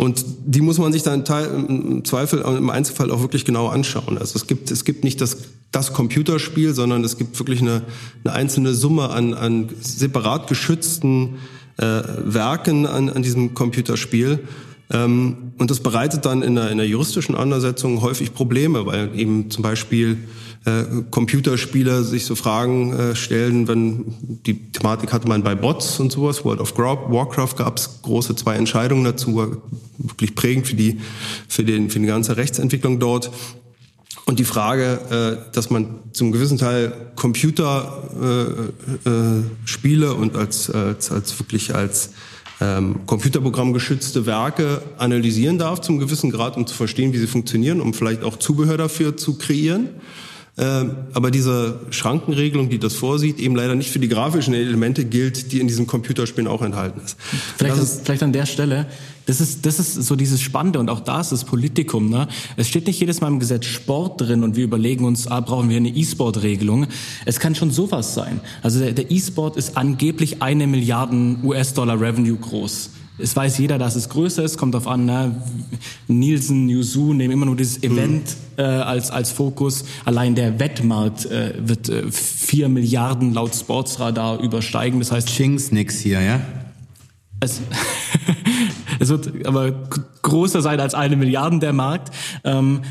E: Und die muss man sich dann im Zweifel, im Einzelfall auch wirklich genau anschauen. Also es gibt, es gibt nicht das, das Computerspiel, sondern es gibt wirklich eine, eine einzelne Summe an, an separat geschützten äh, Werken an, an diesem Computerspiel. Ähm, und das bereitet dann in der, in der juristischen Auseinandersetzung häufig Probleme, weil eben zum Beispiel äh, Computerspieler sich so Fragen äh, stellen, wenn die Thematik hatte man bei Bots und sowas, World of Warcraft gab es große zwei Entscheidungen dazu, wirklich prägend für die, für den, für die ganze Rechtsentwicklung dort. Und die Frage, äh, dass man zum gewissen Teil Computerspiele äh, äh, und als, als, als wirklich als ähm, Computerprogramm geschützte Werke analysieren darf zum gewissen Grad, um zu verstehen, wie sie funktionieren, um vielleicht auch Zubehör dafür zu kreieren. Ähm, aber diese Schrankenregelung, die das vorsieht, eben leider nicht für die grafischen Elemente gilt, die in diesem Computerspielen auch enthalten ist.
C: Vielleicht, ist, vielleicht an der Stelle, das ist, das ist so dieses Spannende und auch da ist das Politikum. Ne? Es steht nicht jedes Mal im Gesetz Sport drin und wir überlegen uns, ah, brauchen wir eine E-Sport-Regelung. Es kann schon sowas sein. Also der E-Sport ist angeblich eine Milliarden US-Dollar Revenue groß. Es weiß jeder, dass es größer ist, kommt auf an, ne? Nielsen, Yuzu nehmen immer nur dieses mhm. Event mhm. äh, als, als Fokus. Allein der Wettmarkt äh, wird äh, 4 Milliarden laut Sportsradar übersteigen. Das heißt.
B: Chings nix hier, ja?
C: Es, es wird aber größer sein als eine Milliarden der Markt. Ähm,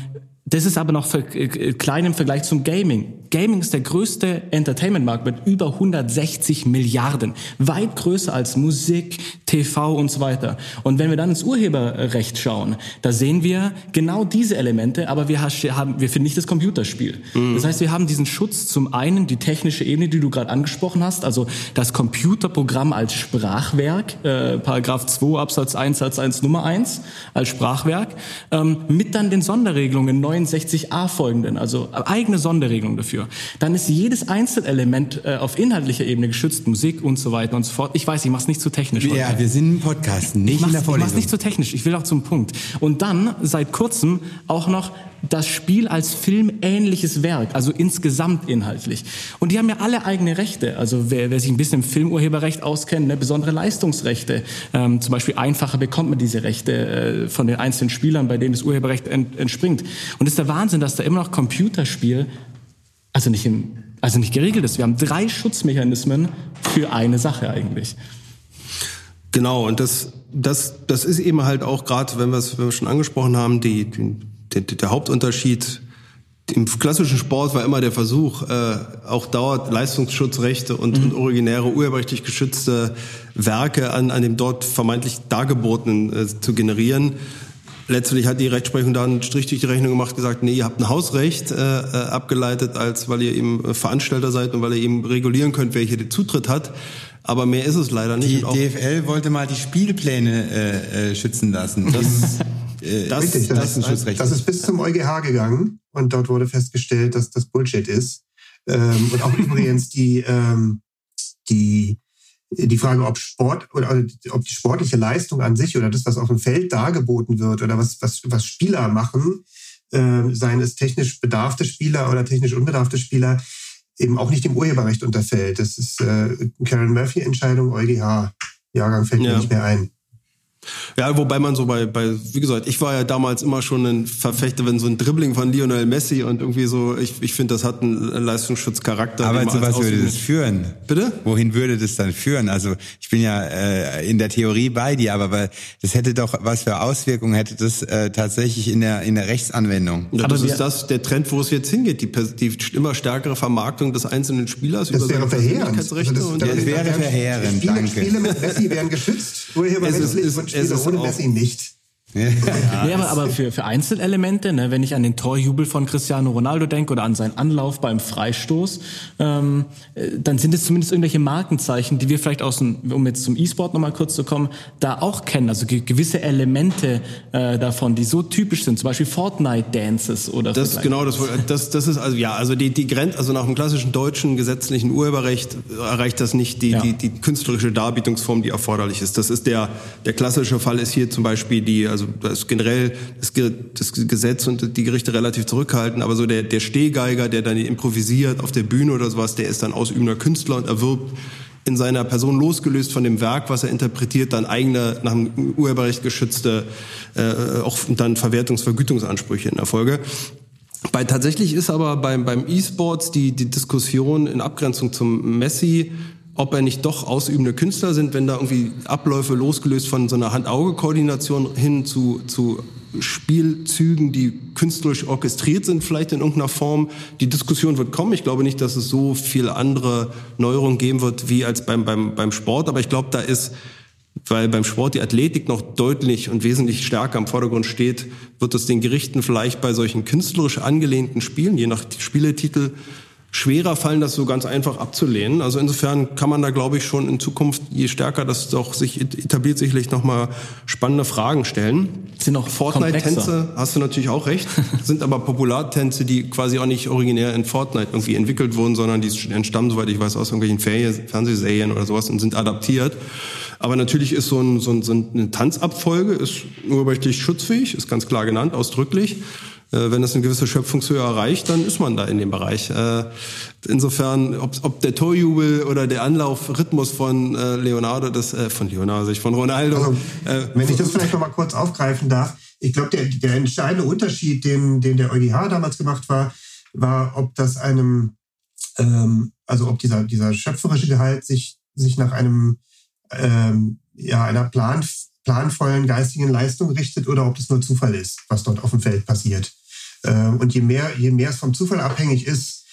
C: das ist aber noch für, äh, klein im Vergleich zum Gaming. Gaming ist der größte Entertainment-Markt mit über 160 Milliarden. Weit größer als Musik, TV und so weiter. Und wenn wir dann ins Urheberrecht schauen, da sehen wir genau diese Elemente, aber wir haben, wir finden nicht das Computerspiel. Mhm. Das heißt, wir haben diesen Schutz zum einen, die technische Ebene, die du gerade angesprochen hast, also das Computerprogramm als Sprachwerk, äh, Paragraph 2 Absatz 1 Satz 1 Nummer 1 als Sprachwerk, ähm, mit dann den Sonderregelungen 69a folgenden, also eigene Sonderregelungen dafür. Dann ist jedes Einzelelement äh, auf inhaltlicher Ebene geschützt, Musik und so weiter und so fort. Ich weiß, ich mach's nicht zu technisch.
B: Ja, heute. wir sind im Podcast, nicht in der Vorlesung. Ich mach's
C: nicht zu technisch, ich will auch zum Punkt. Und dann seit kurzem auch noch das Spiel als filmähnliches Werk, also insgesamt inhaltlich. Und die haben ja alle eigene Rechte. Also wer, wer sich ein bisschen im Filmurheberrecht auskennt, ne, besondere Leistungsrechte. Ähm, zum Beispiel einfacher bekommt man diese Rechte äh, von den einzelnen Spielern, bei denen das Urheberrecht ent, entspringt. Und es ist der Wahnsinn, dass da immer noch Computerspiel also nicht, im, also nicht geregelt ist. Wir haben drei Schutzmechanismen für eine Sache eigentlich.
E: Genau, und das, das, das ist eben halt auch gerade, wenn wir es schon angesprochen haben, die, die, der Hauptunterschied im klassischen Sport war immer der Versuch, äh, auch dort Leistungsschutzrechte und, mhm. und originäre urheberrechtlich geschützte Werke an, an dem dort vermeintlich Dargebotenen äh, zu generieren letztlich hat die Rechtsprechung da einen Strich durch die Rechnung gemacht, gesagt, nee, ihr habt ein Hausrecht äh, äh, abgeleitet, als weil ihr eben Veranstalter seid und weil ihr eben regulieren könnt, wer hier den Zutritt hat. Aber mehr ist es leider nicht.
B: Die DFL wollte mal die Spielpläne äh, äh, schützen lassen.
E: Das,
B: äh,
D: das, Richtig, das, das, das ist bis zum EuGH gegangen und dort wurde festgestellt, dass das Bullshit ist. Ähm, und auch übrigens die, ähm, die, die Frage, ob Sport oder ob die sportliche Leistung an sich oder das, was auf dem Feld dargeboten wird oder was, was, was Spieler machen, äh, seien es technisch bedarfte Spieler oder technisch unbedarfte Spieler, eben auch nicht dem Urheberrecht unterfällt. Das ist äh, Karen Murphy-Entscheidung, EuGH. Jahrgang fällt ja. mir nicht mehr ein.
E: Ja, wobei man so bei, bei, wie gesagt, ich war ja damals immer schon ein Verfechter, wenn so ein Dribbling von Lionel Messi und irgendwie so, ich, ich finde, das hat einen Leistungsschutzcharakter.
B: Aber zu was würde das führen?
E: Bitte?
B: Wohin würde das dann führen? Also ich bin ja äh, in der Theorie bei dir, aber weil das hätte doch, was für Auswirkungen hätte das äh, tatsächlich in der, in der Rechtsanwendung?
E: Ja, das ist das, der Trend, wo es jetzt hingeht, die, die immer stärkere Vermarktung des einzelnen Spielers
D: das über wäre verheerend.
B: Also das, das, das wäre verheerend,
D: Spiele,
B: danke.
D: Spiele mit Messi werden geschützt, urheberrechtlich und Spiele ohne Messi nicht.
C: Ja, ja, aber, aber für, für Einzelelemente, ne, wenn ich an den Torjubel von Cristiano Ronaldo denke oder an seinen Anlauf beim Freistoß, ähm, äh, dann sind es zumindest irgendwelche Markenzeichen, die wir vielleicht aus dem, um jetzt zum E-Sport nochmal kurz zu kommen, da auch kennen. Also gewisse Elemente äh, davon, die so typisch sind, zum Beispiel Fortnite-Dances oder
E: Das ist genau das, das, das ist also ja, also die, die Grenze, also nach dem klassischen deutschen gesetzlichen Urheberrecht erreicht das nicht die, ja. die, die künstlerische Darbietungsform, die erforderlich ist. Das ist der, der klassische Fall ist hier zum Beispiel die, also also da ist generell das, Gesetz und die Gerichte relativ zurückhaltend, aber so der, der Stehgeiger, der dann improvisiert auf der Bühne oder sowas, der ist dann ausübender Künstler und erwirbt in seiner Person losgelöst von dem Werk, was er interpretiert, dann eigene, nach dem Urheberrecht geschützte, äh, auch dann Verwertungsvergütungsansprüche in der Folge. Bei, tatsächlich ist aber beim, beim E-Sports die, die Diskussion in Abgrenzung zum Messi ob er nicht doch ausübende Künstler sind, wenn da irgendwie Abläufe losgelöst von so einer Hand-Auge-Koordination hin zu, zu Spielzügen, die künstlerisch orchestriert sind, vielleicht in irgendeiner Form. Die Diskussion wird kommen. Ich glaube nicht, dass es so viel andere Neuerungen geben wird wie als beim, beim, beim Sport, aber ich glaube, da ist weil beim Sport die Athletik noch deutlich und wesentlich stärker im Vordergrund steht, wird es den Gerichten vielleicht bei solchen künstlerisch angelehnten Spielen, je nach Spieletitel, schwerer fallen, das so ganz einfach abzulehnen. Also insofern kann man da, glaube ich, schon in Zukunft, je stärker das doch sich etabliert, sicherlich nochmal spannende Fragen stellen.
C: Sind auch
E: Fortnite-Tänze, hast du natürlich auch recht, sind aber Populartänze, die quasi auch nicht originär in Fortnite irgendwie entwickelt wurden, sondern die entstammen, soweit ich weiß, aus irgendwelchen Fernsehserien oder sowas und sind adaptiert. Aber natürlich ist so, ein, so, ein, so eine Tanzabfolge ist urheberrechtlich schutzfähig, ist ganz klar genannt, ausdrücklich. Äh, wenn es eine gewisse Schöpfungshöhe erreicht, dann ist man da in dem Bereich. Äh, insofern, ob, ob der Torjubel oder der Anlaufrhythmus von äh, Leonardo, das von Leonardo, sich von Ronaldo. Also,
D: wenn ich das vielleicht noch mal kurz aufgreifen darf, ich glaube, der, der entscheidende Unterschied, den, den der EuGH damals gemacht war, war, ob das einem, ähm, also ob dieser, dieser schöpferische Gehalt sich, sich nach einem, ähm, ja, einer Plan, planvollen geistigen Leistung richtet oder ob das nur Zufall ist, was dort auf dem Feld passiert. Ähm, und je mehr, je mehr es vom Zufall abhängig ist,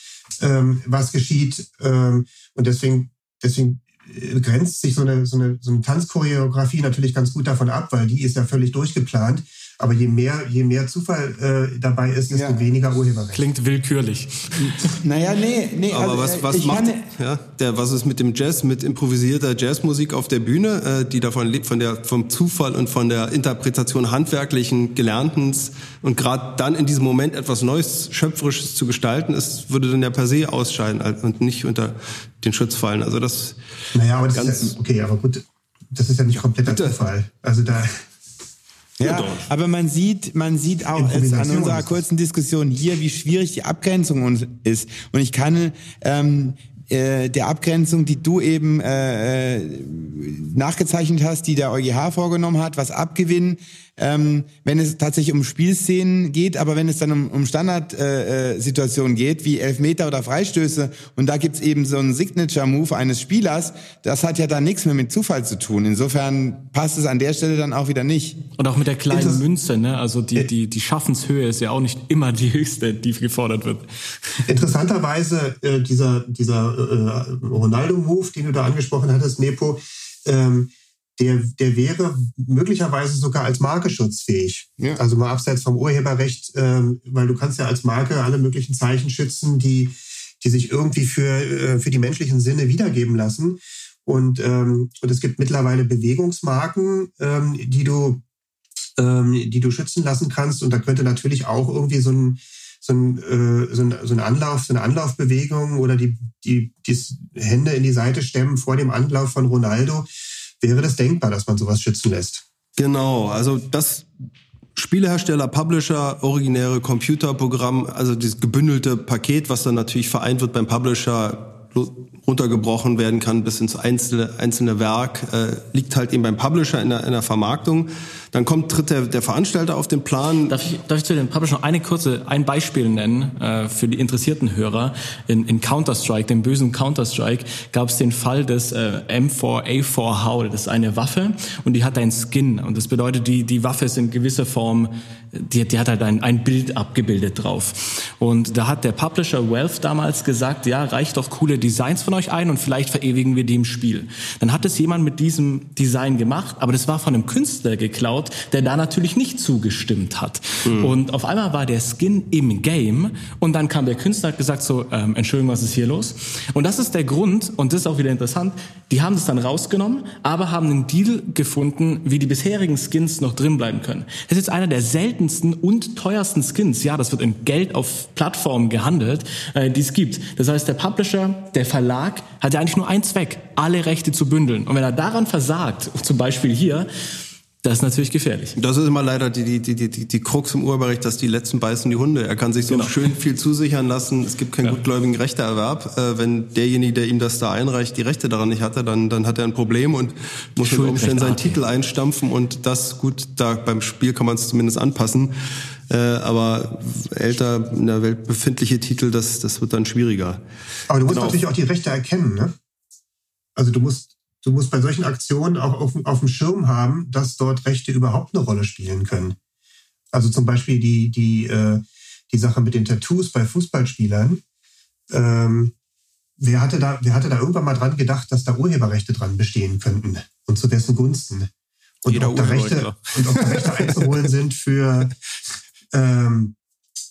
D: ähm, was geschieht, ähm, und deswegen, deswegen äh, grenzt sich so eine, so eine, so eine Tanzchoreografie natürlich ganz gut davon ab, weil die ist ja völlig durchgeplant. Aber je mehr, je mehr Zufall äh, dabei ist, desto ja. weniger Urheberrecht.
C: Klingt willkürlich.
B: naja, nee, nee.
E: Aber also, was, was macht, ja, der, was ist mit dem Jazz, mit improvisierter Jazzmusik auf der Bühne, äh, die davon lebt, von der, vom Zufall und von der Interpretation handwerklichen, Gelerntens und gerade dann in diesem Moment etwas Neues, Schöpferisches zu gestalten, ist, würde dann ja per se ausscheiden und nicht unter den Schutz fallen. Also das.
D: Naja, aber das ist ja, okay, aber gut, das ist ja nicht kompletter Zufall. Also da.
B: Ja, aber man sieht, man sieht auch jetzt an unserer kurzen Diskussion hier, wie schwierig die Abgrenzung ist. Und ich kann ähm, äh, der Abgrenzung, die du eben äh, äh nachgezeichnet hast, die der EuGH vorgenommen hat, was abgewinnen, ähm, wenn es tatsächlich um Spielszenen geht, aber wenn es dann um, um Standardsituationen äh, geht, wie Elfmeter oder Freistöße, und da gibt's eben so einen Signature-Move eines Spielers, das hat ja dann nichts mehr mit Zufall zu tun. Insofern passt es an der Stelle dann auch wieder nicht.
C: Und auch mit der kleinen Inter Münze, ne? Also die, die, die Schaffenshöhe ist ja auch nicht immer die höchste, die gefordert wird.
D: Interessanterweise äh, dieser, dieser äh, Ronaldo-Move, den du da angesprochen hattest, Nepo, ähm, der, der wäre möglicherweise sogar als Marke schutzfähig. Ja. Also mal abseits vom Urheberrecht, ähm, weil du kannst ja als Marke alle möglichen Zeichen schützen, die, die sich irgendwie für, äh, für die menschlichen Sinne wiedergeben lassen. Und, ähm, und es gibt mittlerweile Bewegungsmarken, ähm, die du ähm, die du schützen lassen kannst. Und da könnte natürlich auch irgendwie so ein so ein, äh, so, ein, so ein Anlauf, so eine Anlaufbewegung oder die, die, die Hände in die Seite stemmen vor dem Anlauf von Ronaldo. Wäre das denkbar, dass man sowas schützen lässt?
E: Genau, also das Spielehersteller, Publisher, originäre Computerprogramm, also dieses gebündelte Paket, was dann natürlich vereint wird beim Publisher, runtergebrochen werden kann bis ins einzelne, einzelne Werk, äh, liegt halt eben beim Publisher in der, in der Vermarktung. Dann kommt, tritt der, der Veranstalter auf den Plan.
C: Darf ich, darf ich zu dem Publisher noch eine kurze, ein Beispiel nennen äh, für die interessierten Hörer? In, in Counter-Strike, dem bösen Counter-Strike, gab es den Fall des äh, M4A4 Howl. Das ist eine Waffe und die hat einen Skin. Und das bedeutet, die, die Waffe ist in gewisser Form, die, die hat halt ein, ein Bild abgebildet drauf. Und da hat der Publisher Wealth damals gesagt, ja, reicht doch coole Designs von euch ein und vielleicht verewigen wir die im Spiel. Dann hat es jemand mit diesem Design gemacht, aber das war von einem Künstler geklaut gebaut, der da natürlich nicht zugestimmt hat. Mhm. Und auf einmal war der Skin im Game und dann kam der Künstler hat gesagt so, ähm, Entschuldigung, was ist hier los? Und das ist der Grund, und das ist auch wieder interessant, die haben das dann rausgenommen, aber haben einen Deal gefunden, wie die bisherigen Skins noch drin bleiben können. Das ist jetzt einer der seltensten und teuersten Skins. Ja, das wird in Geld auf Plattformen gehandelt, äh, die es gibt. Das heißt, der Publisher, der Verlag hat ja eigentlich nur einen Zweck, alle Rechte zu bündeln. Und wenn er daran versagt, zum Beispiel hier, das ist natürlich gefährlich.
E: Das ist immer leider die, die, die, die, die Krux im Urheberrecht, dass die Letzten beißen die Hunde. Er kann sich so genau. schön viel zusichern lassen. Es gibt keinen ja. gutgläubigen Rechteerwerb. Äh, wenn derjenige, der ihm das da einreicht, die Rechte daran nicht hatte, dann, dann hat er ein Problem und muss unter Umständen seinen Titel einstampfen. Und das, gut, da beim Spiel kann man es zumindest anpassen. Äh, aber älter in der Welt befindliche Titel, das, das wird dann schwieriger.
D: Aber du musst genau. natürlich auch die Rechte erkennen, ne? Also du musst du musst bei solchen Aktionen auch auf, auf dem Schirm haben, dass dort Rechte überhaupt eine Rolle spielen können. Also zum Beispiel die, die, äh, die Sache mit den Tattoos bei Fußballspielern. Ähm, wer, hatte da, wer hatte da irgendwann mal dran gedacht, dass da Urheberrechte dran bestehen könnten und zu dessen Gunsten? Und Jeder ob, da Rechte, und ob da Rechte einzuholen sind für, ähm,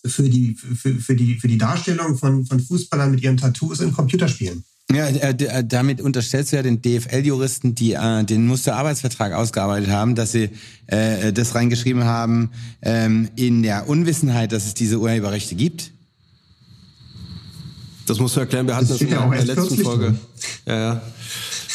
D: für, die, für, für, die, für die Darstellung von, von Fußballern mit ihren Tattoos in Computerspielen.
B: Ja, äh, äh, damit unterstellst du ja den DFL-Juristen, die äh, den Musterarbeitsvertrag ausgearbeitet haben, dass sie äh, das reingeschrieben haben ähm, in der Unwissenheit, dass es diese Urheberrechte gibt.
E: Das musst du erklären. Wir hatten das, das in der, der letzten Folge. Ja, ja.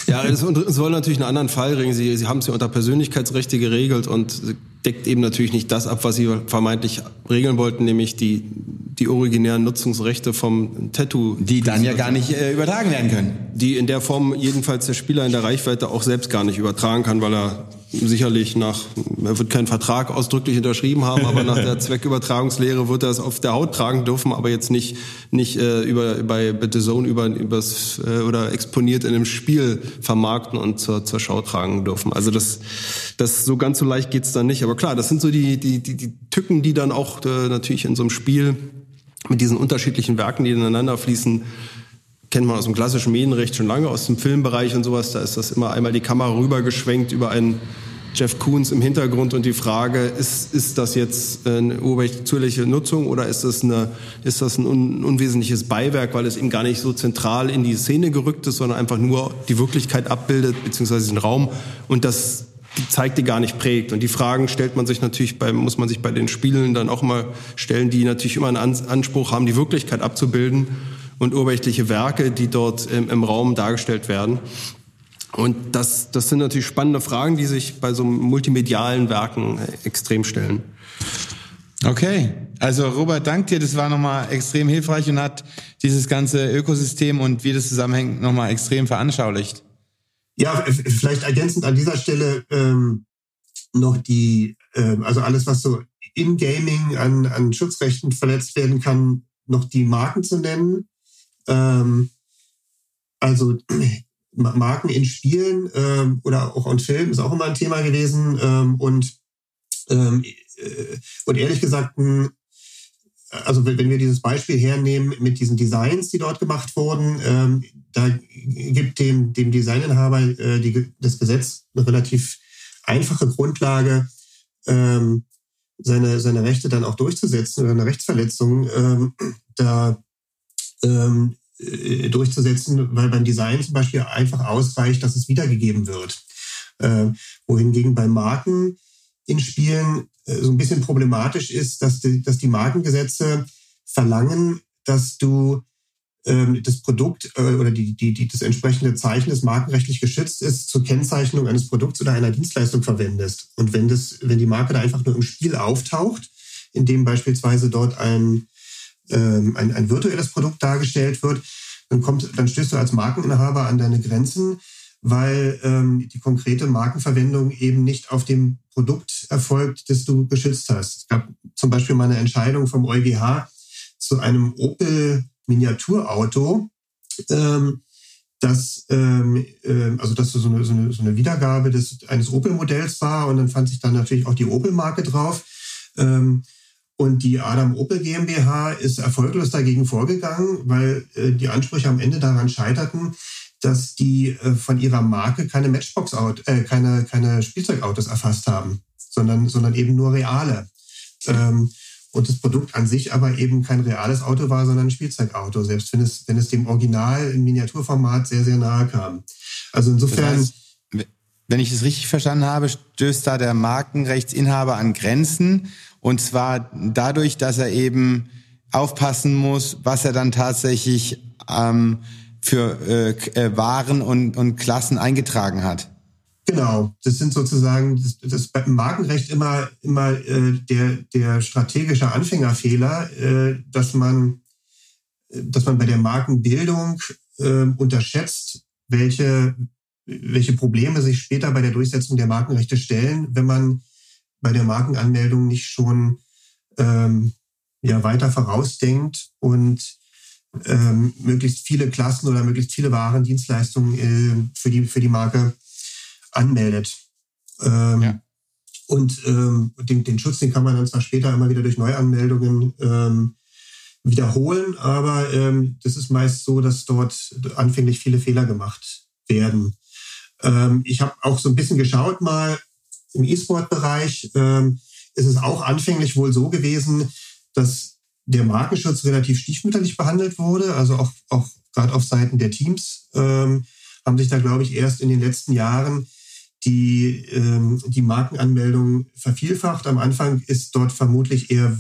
E: Ja, es soll natürlich einen anderen Fall regeln. Sie, Sie haben es ja unter Persönlichkeitsrechte geregelt und deckt eben natürlich nicht das ab, was Sie vermeintlich regeln wollten, nämlich die, die originären Nutzungsrechte vom Tattoo.
B: Die dann ja gar nicht äh, übertragen werden können.
E: Die in der Form jedenfalls der Spieler in der Reichweite auch selbst gar nicht übertragen kann, weil er sicherlich nach, er wird keinen Vertrag ausdrücklich unterschrieben haben, aber nach der Zweckübertragungslehre wird er es auf der Haut tragen dürfen, aber jetzt nicht nicht äh, über bei The Zone über übers äh, oder exponiert in einem Spiel vermarkten und zur zur Schau tragen dürfen. Also das das so ganz so leicht geht's dann nicht. Aber klar, das sind so die die die, die Tücken, die dann auch äh, natürlich in so einem Spiel mit diesen unterschiedlichen Werken, die ineinander fließen, kennt man aus dem klassischen Medienrecht schon lange, aus dem Filmbereich und sowas. Da ist das immer einmal die Kamera rübergeschwenkt über einen Jeff Koons im Hintergrund und die Frage, ist, ist das jetzt eine urheberrechtliche Nutzung oder ist das, eine, ist das ein un, unwesentliches Beiwerk, weil es eben gar nicht so zentral in die Szene gerückt ist, sondern einfach nur die Wirklichkeit abbildet, beziehungsweise den Raum und das zeigt die gar nicht prägt. Und die Fragen stellt man sich natürlich bei, muss man sich bei den Spielen dann auch mal stellen, die natürlich immer einen Anspruch haben, die Wirklichkeit abzubilden und urheberrechtliche Werke, die dort im, im Raum dargestellt werden. Und das, das sind natürlich spannende Fragen, die sich bei so multimedialen Werken extrem stellen.
B: Okay, also Robert, dank dir. Das war nochmal extrem hilfreich und hat dieses ganze Ökosystem und wie das zusammenhängt nochmal extrem veranschaulicht.
D: Ja, vielleicht ergänzend an dieser Stelle ähm, noch die, ähm, also alles, was so in Gaming an, an Schutzrechten verletzt werden kann, noch die Marken zu nennen. Ähm, also Marken in Spielen ähm, oder auch in Filmen ist auch immer ein Thema gewesen. Ähm, und, ähm, äh, und ehrlich gesagt, also wenn wir dieses Beispiel hernehmen mit diesen Designs, die dort gemacht wurden, ähm, da gibt dem, dem Designinhaber äh, die, das Gesetz eine relativ einfache Grundlage, ähm, seine, seine Rechte dann auch durchzusetzen oder eine Rechtsverletzung. Ähm, da ähm, äh, durchzusetzen, weil beim Design zum Beispiel einfach ausreicht, dass es wiedergegeben wird. Äh, wohingegen bei Marken in Spielen äh, so ein bisschen problematisch ist, dass die, dass die Markengesetze verlangen, dass du ähm, das Produkt äh, oder die, die, die, das entsprechende Zeichen, das markenrechtlich geschützt ist, zur Kennzeichnung eines Produkts oder einer Dienstleistung verwendest. Und wenn das, wenn die Marke da einfach nur im Spiel auftaucht, indem beispielsweise dort ein, ähm, ein, ein virtuelles Produkt dargestellt wird, dann kommt, dann stößt du als Markeninhaber an deine Grenzen, weil ähm, die konkrete Markenverwendung eben nicht auf dem Produkt erfolgt, das du geschützt hast. Es gab zum Beispiel mal eine Entscheidung vom EuGH zu einem Opel Miniaturauto, ähm, das, ähm, äh, also das so eine, so eine, so eine Wiedergabe des, eines Opel-Modells war und dann fand sich dann natürlich auch die Opel-Marke drauf. Ähm, und die Adam Opel GmbH ist erfolglos dagegen vorgegangen, weil äh, die Ansprüche am Ende daran scheiterten, dass die äh, von ihrer Marke keine Matchbox äh, keine, keine Spielzeugautos erfasst haben, sondern, sondern eben nur reale. Ähm, und das Produkt an sich aber eben kein reales Auto war, sondern ein Spielzeugauto, selbst wenn es, wenn es dem Original im Miniaturformat sehr, sehr nahe kam. Also insofern. Das
B: heißt, wenn ich es richtig verstanden habe, stößt da der Markenrechtsinhaber an Grenzen. Und zwar dadurch, dass er eben aufpassen muss, was er dann tatsächlich ähm, für äh, äh Waren und, und Klassen eingetragen hat.
D: Genau, das sind sozusagen das, das Markenrecht immer immer äh, der der strategische Anfängerfehler, äh, dass man dass man bei der Markenbildung äh, unterschätzt, welche welche Probleme sich später bei der Durchsetzung der Markenrechte stellen, wenn man bei der Markenanmeldung nicht schon ähm, ja weiter vorausdenkt und ähm, möglichst viele Klassen oder möglichst viele Waren, Dienstleistungen äh, für die für die Marke anmeldet. Ähm, ja. Und ähm, den, den Schutz, den kann man dann zwar später immer wieder durch Neuanmeldungen ähm, wiederholen, aber ähm, das ist meist so, dass dort anfänglich viele Fehler gemacht werden. Ähm, ich habe auch so ein bisschen geschaut mal im E-Sport-Bereich. Ähm, ist es auch anfänglich wohl so gewesen, dass der Markenschutz relativ stiefmütterlich behandelt wurde, also auch, auch gerade auf Seiten der Teams ähm, haben sich da, glaube ich, erst in den letzten Jahren die, ähm, die Markenanmeldung vervielfacht. Am Anfang ist dort vermutlich eher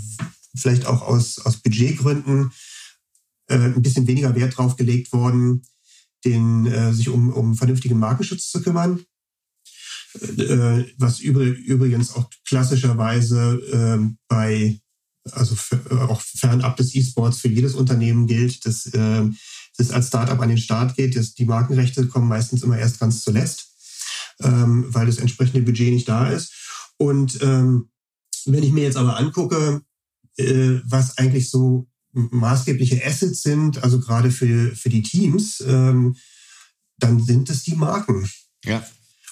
D: vielleicht auch aus, aus Budgetgründen äh, ein bisschen weniger Wert drauf gelegt worden, den, äh, sich um, um vernünftigen Markenschutz zu kümmern. Äh, was übrigens auch klassischerweise äh, bei, also auch fernab des E-Sports für jedes Unternehmen gilt, dass äh, das als Startup an den Start geht. Das, die Markenrechte kommen meistens immer erst ganz zuletzt ähm, weil das entsprechende Budget nicht da ist. Und ähm, wenn ich mir jetzt aber angucke, äh, was eigentlich so maßgebliche Assets sind, also gerade für, für die Teams, ähm, dann sind es die Marken.
B: Ja.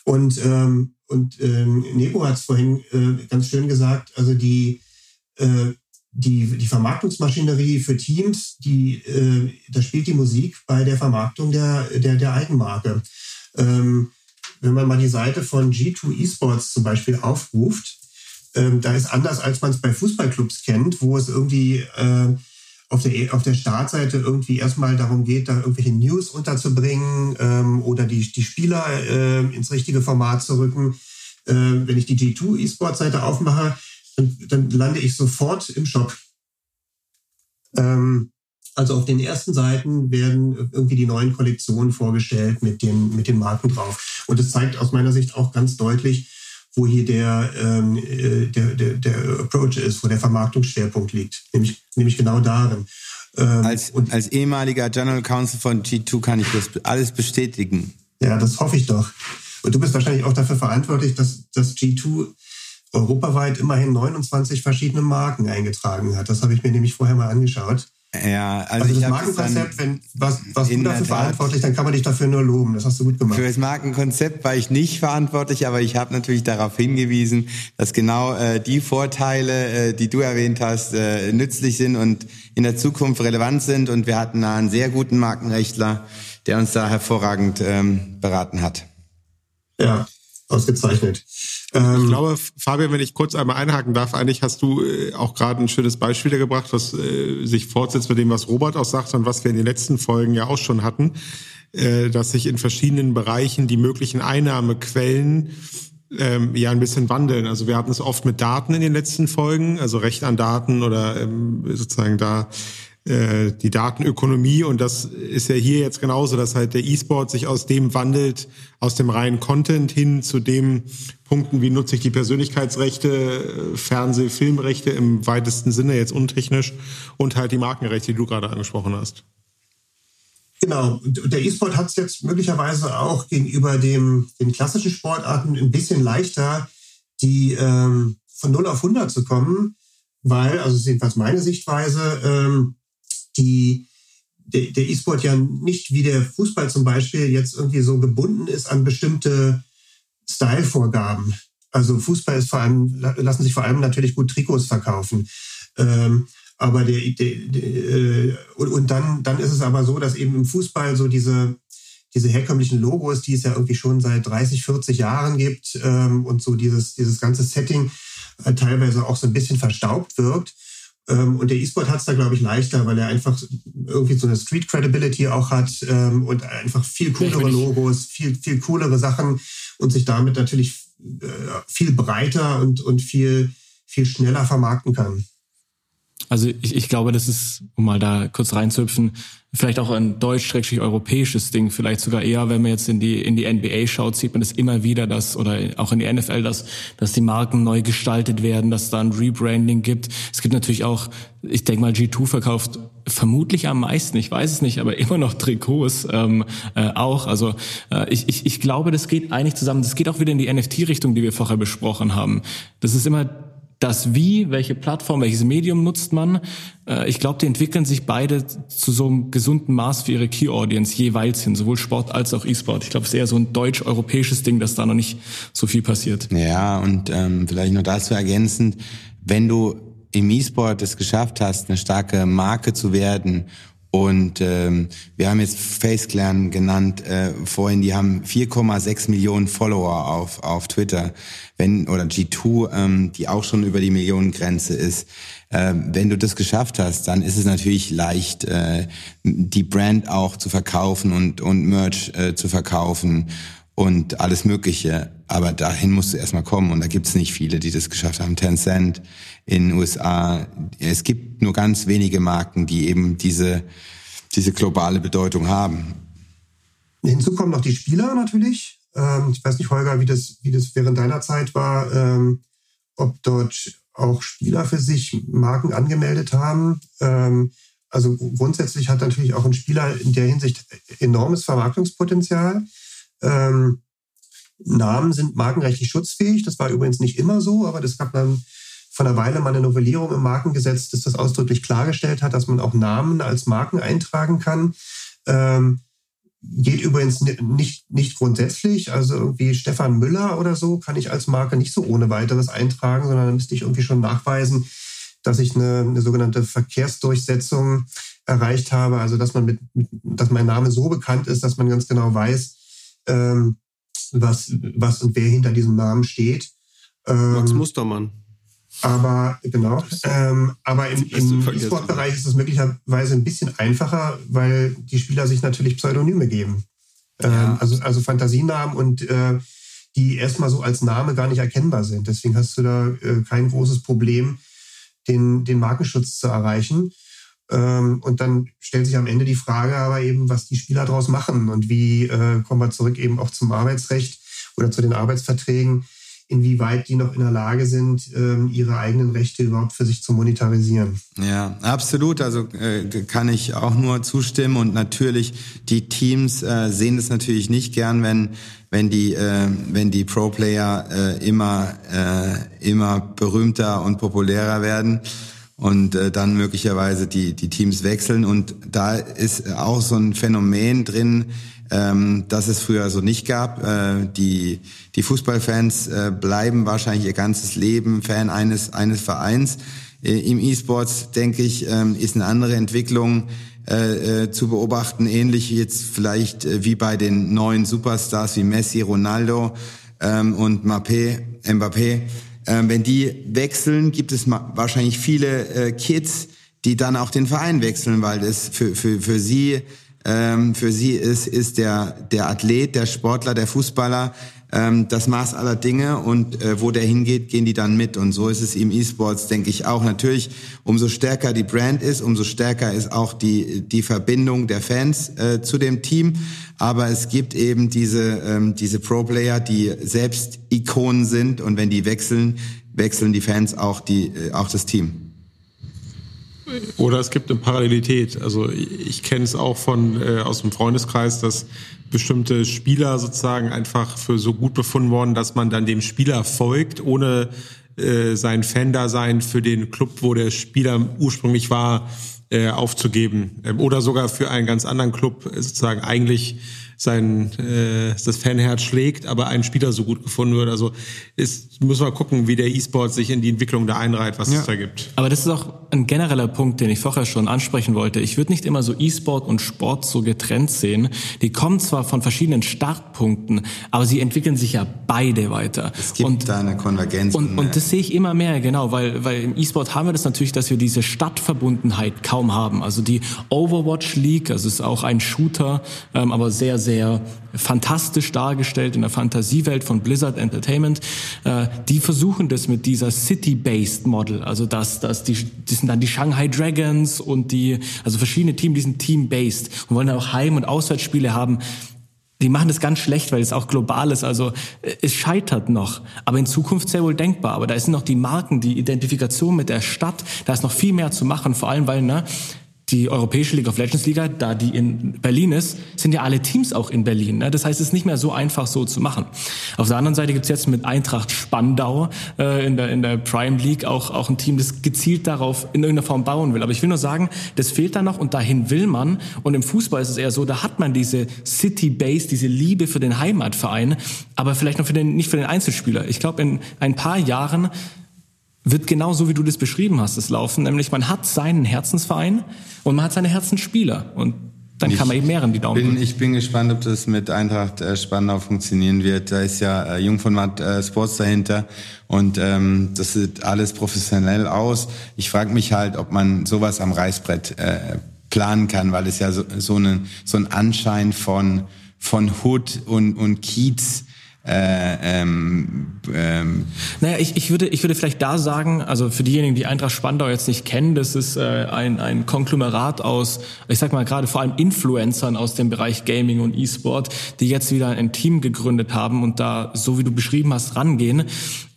D: Und, ähm, und ähm, Nebo hat es vorhin äh, ganz schön gesagt, also die, äh, die, die Vermarktungsmaschinerie für Teams, die, äh, da spielt die Musik bei der Vermarktung der, der, der Eigenmarke. Ähm, wenn man mal die Seite von G2 Esports zum Beispiel aufruft, ähm, da ist anders, als man es bei Fußballclubs kennt, wo es irgendwie äh, auf, der, auf der Startseite irgendwie erstmal darum geht, da irgendwelche News unterzubringen ähm, oder die, die Spieler äh, ins richtige Format zu rücken. Äh, wenn ich die G2 Esports-Seite aufmache, dann, dann lande ich sofort im Shop. Ähm, also auf den ersten Seiten werden irgendwie die neuen Kollektionen vorgestellt mit den, mit den Marken drauf. Und es zeigt aus meiner Sicht auch ganz deutlich, wo hier der, ähm, äh, der, der, der Approach ist, wo der Vermarktungsschwerpunkt liegt, nämlich, nämlich genau darin.
B: Ähm, als, und, als ehemaliger General Counsel von G2 kann ich das alles bestätigen.
D: Ja, das hoffe ich doch. Und du bist wahrscheinlich auch dafür verantwortlich, dass, dass G2 europaweit immerhin 29 verschiedene Marken eingetragen hat. Das habe ich mir nämlich vorher mal angeschaut.
B: Ja,
D: also, also das Markenkonzept, wenn was, was du dafür verantwortlich, dann kann man dich dafür nur loben. Das hast du gut gemacht.
B: Für das Markenkonzept war ich nicht verantwortlich, aber ich habe natürlich darauf hingewiesen, dass genau äh, die Vorteile, äh, die du erwähnt hast, äh, nützlich sind und in der Zukunft relevant sind. Und wir hatten da einen sehr guten Markenrechtler, der uns da hervorragend ähm, beraten hat.
D: Ja, ausgezeichnet.
F: Ähm, ich glaube, Fabian, wenn ich kurz einmal einhaken darf, eigentlich hast du äh, auch gerade ein schönes Beispiel gebracht, was äh, sich fortsetzt mit dem, was Robert auch sagt und was wir in den letzten Folgen ja auch schon hatten, äh, dass sich in verschiedenen Bereichen die möglichen Einnahmequellen ähm, ja ein bisschen wandeln. Also wir hatten es oft mit Daten in den letzten Folgen, also Recht an Daten oder ähm, sozusagen da äh, die Datenökonomie und das ist ja hier jetzt genauso, dass halt der E-Sport sich aus dem wandelt, aus dem reinen Content hin zu dem Punkten, wie nutze ich die Persönlichkeitsrechte, Fernseh-, Filmrechte im weitesten Sinne, jetzt untechnisch und halt die Markenrechte, die du gerade angesprochen hast.
D: Genau, und der E-Sport hat es jetzt möglicherweise auch gegenüber dem, den klassischen Sportarten ein bisschen leichter, die ähm, von 0 auf 100 zu kommen, weil, also das ist jedenfalls meine Sichtweise, ähm, die, der, der E-Sport ja nicht wie der Fußball zum Beispiel jetzt irgendwie so gebunden ist an bestimmte Stylevorgaben. Also Fußball ist vor allem, lassen sich vor allem natürlich gut Trikots verkaufen. Ähm, aber der, der, der äh, und, und dann, dann ist es aber so, dass eben im Fußball so diese, diese herkömmlichen Logos, die es ja irgendwie schon seit 30, 40 Jahren gibt ähm, und so dieses, dieses ganze Setting äh, teilweise auch so ein bisschen verstaubt wirkt. Ähm, und der E-Sport hat es da, glaube ich, leichter, weil er einfach irgendwie so eine Street Credibility auch hat ähm, und einfach viel coolere Logos, viel, viel coolere Sachen und sich damit natürlich äh, viel breiter und, und viel, viel schneller vermarkten kann.
C: Also ich, ich glaube, das ist, um mal da kurz reinzuhüpfen, vielleicht auch ein deutsch-europäisches Ding, vielleicht sogar eher, wenn man jetzt in die, in die NBA schaut, sieht man das immer wieder, dass, oder auch in die NFL, dass, dass die Marken neu gestaltet werden, dass da ein Rebranding gibt. Es gibt natürlich auch, ich denke mal, G2 verkauft vermutlich am meisten, ich weiß es nicht, aber immer noch Trikots ähm, äh, auch. Also äh, ich, ich, ich glaube, das geht eigentlich zusammen. Das geht auch wieder in die NFT-Richtung, die wir vorher besprochen haben. Das ist immer das Wie, welche Plattform, welches Medium nutzt man. Äh, ich glaube, die entwickeln sich beide zu so einem gesunden Maß für ihre Key Audience jeweils hin, sowohl Sport als auch E-Sport. Ich glaube, es ist eher so ein deutsch-europäisches Ding, dass da noch nicht so viel passiert.
B: Ja, und ähm, vielleicht noch dazu ergänzend, wenn du im E-Sport es geschafft hast, eine starke Marke zu werden und ähm, wir haben jetzt FaceClan genannt äh, vorhin, die haben 4,6 Millionen Follower auf, auf Twitter, wenn oder G2, ähm, die auch schon über die Millionengrenze ist. Äh, wenn du das geschafft hast, dann ist es natürlich leicht, äh, die Brand auch zu verkaufen und, und Merch äh, zu verkaufen und alles Mögliche. Aber dahin musst du erstmal kommen und da gibt es nicht viele, die das geschafft haben. Tencent in den USA. Es gibt nur ganz wenige Marken, die eben diese, diese globale Bedeutung haben.
D: Hinzu kommen noch die Spieler natürlich. Ähm, ich weiß nicht, Holger, wie das, wie das während deiner Zeit war, ähm, ob dort auch Spieler für sich Marken angemeldet haben. Ähm, also grundsätzlich hat natürlich auch ein Spieler in der Hinsicht enormes Vermarktungspotenzial. Ähm, Namen sind markenrechtlich schutzfähig. Das war übrigens nicht immer so, aber das gab dann von einer Weile mal eine Novellierung im Markengesetz, das das ausdrücklich klargestellt hat, dass man auch Namen als Marken eintragen kann. Ähm, geht übrigens nicht, nicht grundsätzlich. Also irgendwie Stefan Müller oder so kann ich als Marke nicht so ohne weiteres eintragen, sondern dann müsste ich irgendwie schon nachweisen, dass ich eine, eine sogenannte Verkehrsdurchsetzung erreicht habe. Also dass man mit, dass mein Name so bekannt ist, dass man ganz genau weiß, ähm, was, was und wer hinter diesem Namen steht.
E: Ähm, Max Mustermann.
D: Aber genau, ähm, aber im, im E-Sport-Bereich ist es möglicherweise ein bisschen einfacher, weil die Spieler sich natürlich Pseudonyme geben. Ähm, ja. also, also Fantasienamen und äh, die erstmal so als Name gar nicht erkennbar sind. Deswegen hast du da äh, kein großes Problem, den, den Markenschutz zu erreichen. Ähm, und dann stellt sich am Ende die Frage aber eben, was die Spieler daraus machen und wie äh, kommen wir zurück eben auch zum Arbeitsrecht oder zu den Arbeitsverträgen, inwieweit die noch in der Lage sind, ähm, ihre eigenen Rechte überhaupt für sich zu monetarisieren.
B: Ja, absolut. Also äh, kann ich auch nur zustimmen und natürlich die Teams äh, sehen das natürlich nicht gern, wenn wenn die äh, wenn die Pro Player äh, immer äh, immer berühmter und populärer werden und äh, dann möglicherweise die, die Teams wechseln. Und da ist auch so ein Phänomen drin, ähm, das es früher so nicht gab. Äh, die, die Fußballfans äh, bleiben wahrscheinlich ihr ganzes Leben Fan eines, eines Vereins. Äh, Im E-Sports, denke ich, ähm, ist eine andere Entwicklung äh, äh, zu beobachten, ähnlich jetzt vielleicht äh, wie bei den neuen Superstars wie Messi, Ronaldo ähm, und Mbappé. Mbappé ähm, wenn die wechseln, gibt es wahrscheinlich viele äh, Kids, die dann auch den Verein wechseln, weil es für, für, für sie äh, Ähm, für sie ist, ist der, der Athlet, der Sportler, der Fußballer ähm, das Maß aller Dinge und äh, wo der hingeht, gehen die dann mit. Und so ist es im E-Sports, denke ich auch. Natürlich, umso stärker die Brand ist, umso stärker ist auch die, die Verbindung der Fans äh, zu dem Team. Aber es gibt eben diese, ähm, diese Pro-Player, die selbst Ikonen sind und wenn die wechseln, wechseln die Fans auch, die, äh, auch das Team.
F: Oder es gibt eine Parallelität. Also ich kenne es auch von äh, aus dem Freundeskreis, dass bestimmte Spieler sozusagen einfach für so gut befunden worden, dass man dann dem Spieler folgt, ohne äh, sein Fan-Dasein für den Club, wo der Spieler ursprünglich war, äh, aufzugeben. Ähm, oder sogar für einen ganz anderen Club äh, sozusagen eigentlich sein äh, das Fanherz schlägt, aber ein Spieler so gut gefunden wird. Also ist, muss man gucken, wie der E-Sport sich in die Entwicklung da einreiht, was ja. es da gibt.
C: Aber das ist auch ein genereller Punkt, den ich vorher schon ansprechen wollte. Ich würde nicht immer so E-Sport und Sport so getrennt sehen. Die kommen zwar von verschiedenen Startpunkten, aber sie entwickeln sich ja beide weiter.
B: Es gibt und, da eine Konvergenz.
C: Und, und das sehe ich immer mehr, genau, weil, weil im E-Sport haben wir das natürlich, dass wir diese Stadtverbundenheit kaum haben. Also die Overwatch League, also ist auch ein Shooter, ähm, aber sehr, sehr sehr fantastisch dargestellt in der Fantasiewelt von Blizzard Entertainment. Äh, die versuchen das mit dieser City-based Model, also dass das die, die sind dann die Shanghai Dragons und die also verschiedene Teams, die sind Team-based und wollen dann auch Heim- und Auswärtsspiele haben. Die machen das ganz schlecht, weil es auch global ist. Also äh, es scheitert noch, aber in Zukunft sehr wohl denkbar. Aber da sind noch die Marken, die Identifikation mit der Stadt. Da ist noch viel mehr zu machen. Vor allem, weil ne, die Europäische League of Legends Liga, da die in Berlin ist, sind ja alle Teams auch in Berlin. Ne? Das heißt, es ist nicht mehr so einfach so zu machen. Auf der anderen Seite gibt es jetzt mit Eintracht Spandau äh, in, der, in der Prime League auch, auch ein Team, das gezielt darauf in irgendeiner Form bauen will. Aber ich will nur sagen, das fehlt da noch und dahin will man. Und im Fußball ist es eher so, da hat man diese City Base, diese Liebe für den Heimatverein, aber vielleicht noch für den, nicht für den Einzelspieler. Ich glaube, in ein paar Jahren wird genau so, wie du das beschrieben hast, es laufen. Nämlich man hat seinen Herzensverein und man hat seine Herzensspieler. Und dann kann man eben mehreren die Daumen
B: bin, Ich bin gespannt, ob das mit Eintracht äh, Spandau funktionieren wird. Da ist ja äh, Jung von Matt äh, Sports dahinter und ähm, das sieht alles professionell aus. Ich frage mich halt, ob man sowas am Reißbrett äh, planen kann, weil es ja so, so, einen, so ein Anschein von, von Hood und, und Kiez äh, ähm,
C: ähm, naja, ich, ich, würde, ich würde vielleicht da sagen, also für diejenigen, die Eintracht Spandau jetzt nicht kennen, das ist äh, ein, ein Konglomerat aus, ich sag mal gerade vor allem Influencern aus dem Bereich Gaming und E-Sport, die jetzt wieder ein Team gegründet haben und da, so wie du beschrieben hast, rangehen.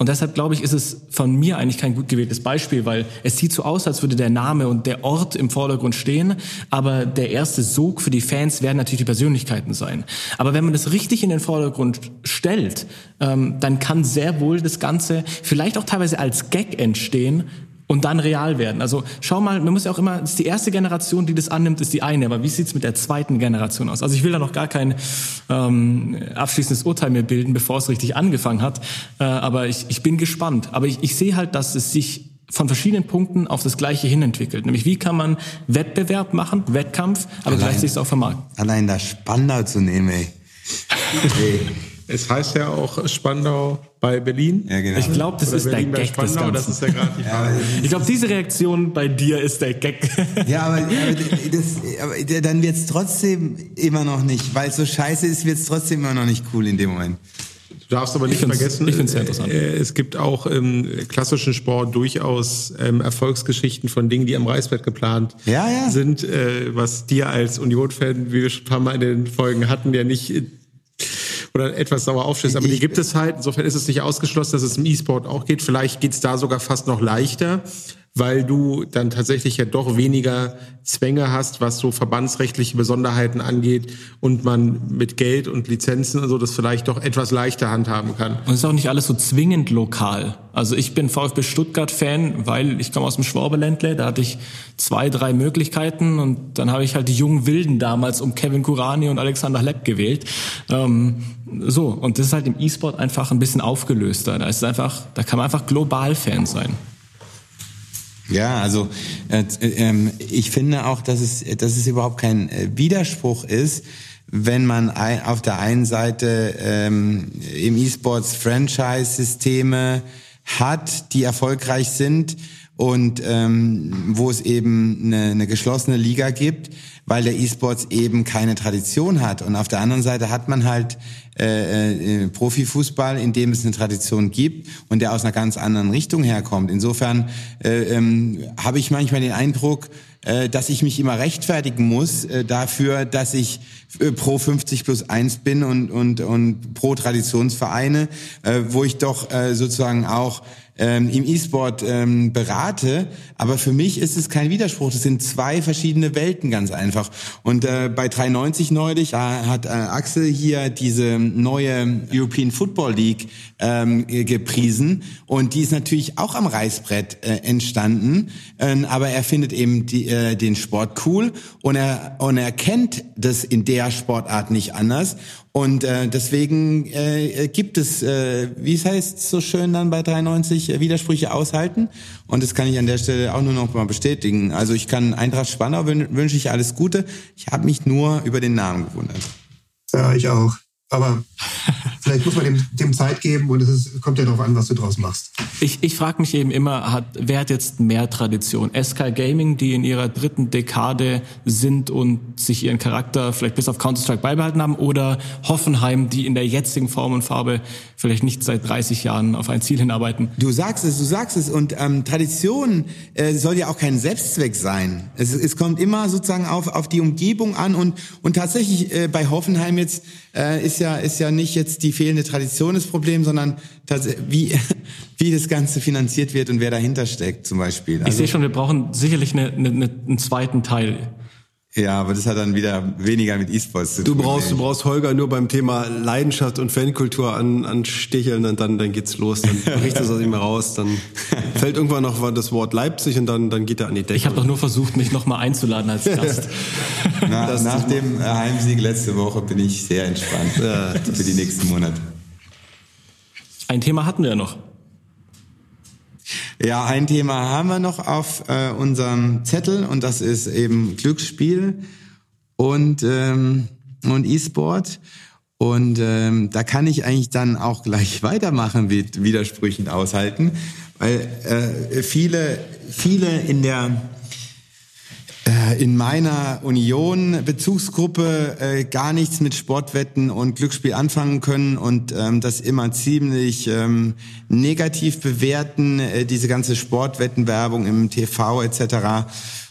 C: Und deshalb glaube ich, ist es von mir eigentlich kein gut gewähltes Beispiel, weil es sieht so aus, als würde der Name und der Ort im Vordergrund stehen, aber der erste Sog für die Fans werden natürlich die Persönlichkeiten sein. Aber wenn man das richtig in den Vordergrund stellt, ähm, dann kann sehr wohl das Ganze vielleicht auch teilweise als Gag entstehen und dann real werden. Also schau mal, man muss ja auch immer, ist die erste Generation, die das annimmt, ist die eine, aber wie sieht's mit der zweiten Generation aus? Also ich will da noch gar kein ähm, abschließendes Urteil mehr bilden, bevor es richtig angefangen hat, äh, aber ich, ich bin gespannt. Aber ich, ich sehe halt, dass es sich von verschiedenen Punkten auf das Gleiche hin entwickelt. Nämlich wie kann man Wettbewerb machen, Wettkampf, aber allein, gleichzeitig auch vermarkten.
B: Allein das Spandau zu nehmen, ey.
F: ey. Es heißt ja auch Spandau bei Berlin.
C: Ja, genau. Ich glaube, das Oder ist Berlin der Gag Spandau, des Ganzen. Das ist ja gerade ja, Ich glaube, diese Reaktion bei dir ist der Gag.
B: Ja, aber, aber, das, aber dann wird es trotzdem immer noch nicht, weil es so scheiße ist, wird es trotzdem immer noch nicht cool in dem Moment.
F: Du darfst aber nicht vergessen,
C: ich sehr interessant.
F: Äh, es gibt auch im klassischen Sport durchaus ähm, Erfolgsgeschichten von Dingen, die am Reißbrett geplant
B: ja, ja.
F: sind, äh, was dir als Union-Fan, wie wir schon ein paar Mal in den Folgen hatten, ja nicht oder etwas sauer aufstößt. Aber die gibt es halt. Insofern ist es nicht ausgeschlossen, dass es im E-Sport auch geht. Vielleicht geht es da sogar fast noch leichter weil du dann tatsächlich ja doch weniger Zwänge hast, was so verbandsrechtliche Besonderheiten angeht und man mit Geld und Lizenzen und so das vielleicht doch etwas leichter handhaben kann.
C: Und es ist auch nicht alles so zwingend lokal. Also ich bin VfB Stuttgart-Fan, weil ich komme aus dem Schwabeländle, da hatte ich zwei, drei Möglichkeiten und dann habe ich halt die jungen Wilden damals um Kevin Kurani und Alexander Lepp gewählt. Ähm, so, und das ist halt im E-Sport einfach ein bisschen aufgelöster. Da ist einfach, da kann man einfach global Fan sein.
B: Ja, also äh, äh, ich finde auch, dass es, dass es überhaupt kein äh, Widerspruch ist, wenn man ein, auf der einen Seite ähm, im E-Sports Franchise-Systeme hat, die erfolgreich sind und ähm, wo es eben eine, eine geschlossene Liga gibt, weil der E-Sports eben keine Tradition hat. Und auf der anderen Seite hat man halt äh, äh, Profifußball, in dem es eine Tradition gibt und der aus einer ganz anderen Richtung herkommt. Insofern äh, ähm, habe ich manchmal den Eindruck, äh, dass ich mich immer rechtfertigen muss äh, dafür, dass ich äh, pro 50 plus 1 bin und, und, und pro Traditionsvereine, äh, wo ich doch äh, sozusagen auch ähm, im E-Sport ähm, berate. Aber für mich ist es kein Widerspruch. Das sind zwei verschiedene Welten ganz einfach. Und äh, bei 390 neulich, da hat äh, Axel hier diese neue European Football League ähm, gepriesen. Und die ist natürlich auch am Reißbrett äh, entstanden. Ähm, aber er findet eben die, äh, den Sport cool und er, und er kennt das in der Sportart nicht anders. Und äh, deswegen äh, gibt es, äh, wie es heißt so schön dann bei 93, äh, Widersprüche aushalten. Und das kann ich an der Stelle auch nur noch mal bestätigen. Also ich kann Eintracht Spannau wün wünsche ich alles Gute. Ich habe mich nur über den Namen gewundert.
D: Ja, ich auch. Aber vielleicht muss man dem, dem Zeit geben und es ist, kommt ja darauf an, was du draus machst.
C: Ich, ich frage mich eben immer, hat, wer hat jetzt mehr Tradition? SK Gaming, die in ihrer dritten Dekade sind und sich ihren Charakter vielleicht bis auf Counter-Strike beibehalten haben, oder Hoffenheim, die in der jetzigen Form und Farbe vielleicht nicht seit 30 Jahren auf ein Ziel hinarbeiten?
B: Du sagst es, du sagst es. Und ähm, Tradition äh, soll ja auch kein Selbstzweck sein. Es, es kommt immer sozusagen auf, auf die Umgebung an und, und tatsächlich äh, bei Hoffenheim jetzt äh, ist ja ist ja nicht jetzt die fehlende Tradition das Problem, sondern wie wie das Ganze finanziert wird und wer dahinter steckt zum Beispiel.
C: Also, ich sehe schon, wir brauchen sicherlich eine, eine, einen zweiten Teil.
B: Ja, aber das hat dann wieder weniger mit E-Sports zu
E: du
B: tun.
E: Brauchst, du brauchst Holger nur beim Thema Leidenschaft und Fankultur an, ansticheln und dann, dann geht's los. Dann bricht das aus ihm raus. Dann fällt irgendwann noch das Wort Leipzig und dann, dann geht er an die Decke.
C: Ich habe doch nur versucht, mich nochmal einzuladen als Gast.
B: Na, nach dem Heimsieg letzte Woche bin ich sehr entspannt ja, für die nächsten Monate.
C: Ein Thema hatten wir ja noch.
B: Ja, ein Thema haben wir noch auf äh, unserem Zettel und das ist eben Glücksspiel und, ähm, und E-Sport. Und ähm, da kann ich eigentlich dann auch gleich weitermachen mit Widersprüchen aushalten, weil äh, viele, viele in der in meiner Union Bezugsgruppe äh, gar nichts mit Sportwetten und Glücksspiel anfangen können und ähm, das immer ziemlich ähm, negativ bewerten, äh, diese ganze Sportwettenwerbung im TV etc.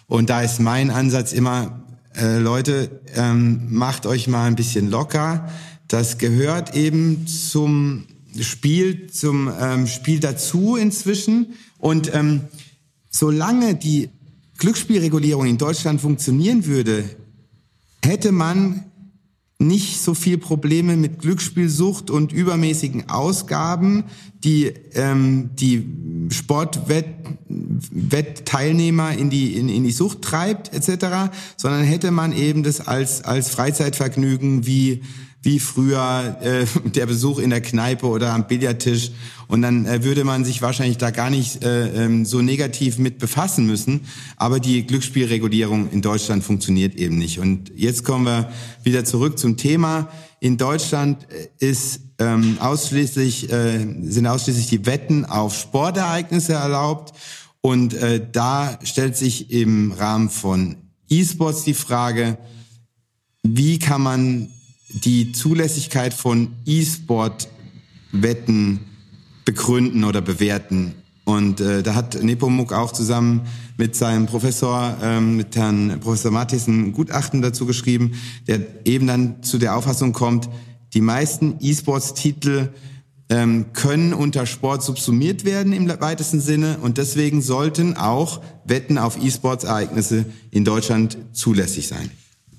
B: Und da ist mein Ansatz immer, äh, Leute, ähm, macht euch mal ein bisschen locker. Das gehört eben zum Spiel, zum ähm, Spiel dazu inzwischen. Und ähm, solange die Glücksspielregulierung in Deutschland funktionieren würde, hätte man nicht so viel Probleme mit Glücksspielsucht und übermäßigen Ausgaben, die ähm, die Sportwettteilnehmer in die in, in die Sucht treibt etc., sondern hätte man eben das als als Freizeitvergnügen wie wie früher äh, der Besuch in der Kneipe oder am Billardtisch. Und dann äh, würde man sich wahrscheinlich da gar nicht äh, ähm, so negativ mit befassen müssen. Aber die Glücksspielregulierung in Deutschland funktioniert eben nicht. Und jetzt kommen wir wieder zurück zum Thema. In Deutschland äh, ist ähm, ausschließlich äh, sind ausschließlich die Wetten auf Sportereignisse erlaubt. Und äh, da stellt sich im Rahmen von E-Sports die Frage, wie kann man die Zulässigkeit von E-Sport-Wetten begründen oder bewerten. Und äh, da hat Nepomuk auch zusammen mit seinem Professor, ähm, mit Herrn Professor Mattis ein Gutachten dazu geschrieben, der eben dann zu der Auffassung kommt, die meisten E-Sports-Titel ähm, können unter Sport subsumiert werden im weitesten Sinne und deswegen sollten auch Wetten auf E-Sports-Ereignisse in Deutschland zulässig sein.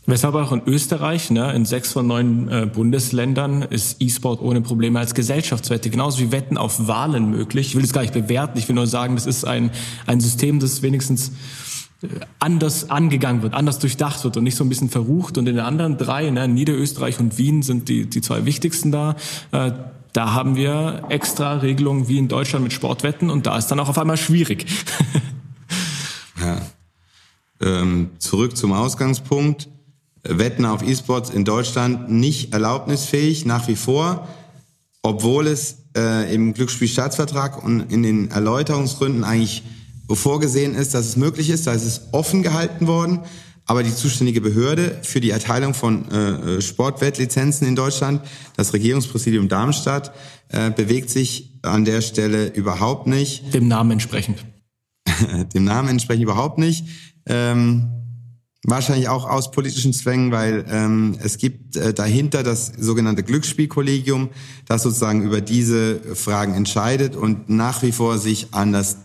C: Weshalb auch in Österreich, ne, in sechs von neun äh, Bundesländern ist E-Sport ohne Probleme als Gesellschaftswette, genauso wie Wetten auf Wahlen möglich. Ich will das gar nicht bewerten, ich will nur sagen, das ist ein, ein System, das wenigstens äh, anders angegangen wird, anders durchdacht wird und nicht so ein bisschen verrucht. Und in den anderen drei, ne, Niederösterreich und Wien sind die, die zwei wichtigsten da. Äh, da haben wir extra Regelungen wie in Deutschland mit Sportwetten und da ist dann auch auf einmal schwierig.
B: ja. Ähm, zurück zum Ausgangspunkt. Wetten auf E-Sports in Deutschland nicht erlaubnisfähig nach wie vor, obwohl es äh, im Glücksspielstaatsvertrag und in den Erläuterungsgründen eigentlich vorgesehen ist, dass es möglich ist, da ist es offen gehalten worden. aber die zuständige Behörde für die Erteilung von äh, Sportwettlizenzen in Deutschland, das Regierungspräsidium Darmstadt, äh, bewegt sich an der Stelle überhaupt nicht.
C: Dem Namen entsprechend.
B: Dem Namen entsprechend überhaupt nicht. Ähm, Wahrscheinlich auch aus politischen Zwängen, weil ähm, es gibt äh, dahinter das sogenannte Glücksspielkollegium, das sozusagen über diese Fragen entscheidet und nach wie vor sich an das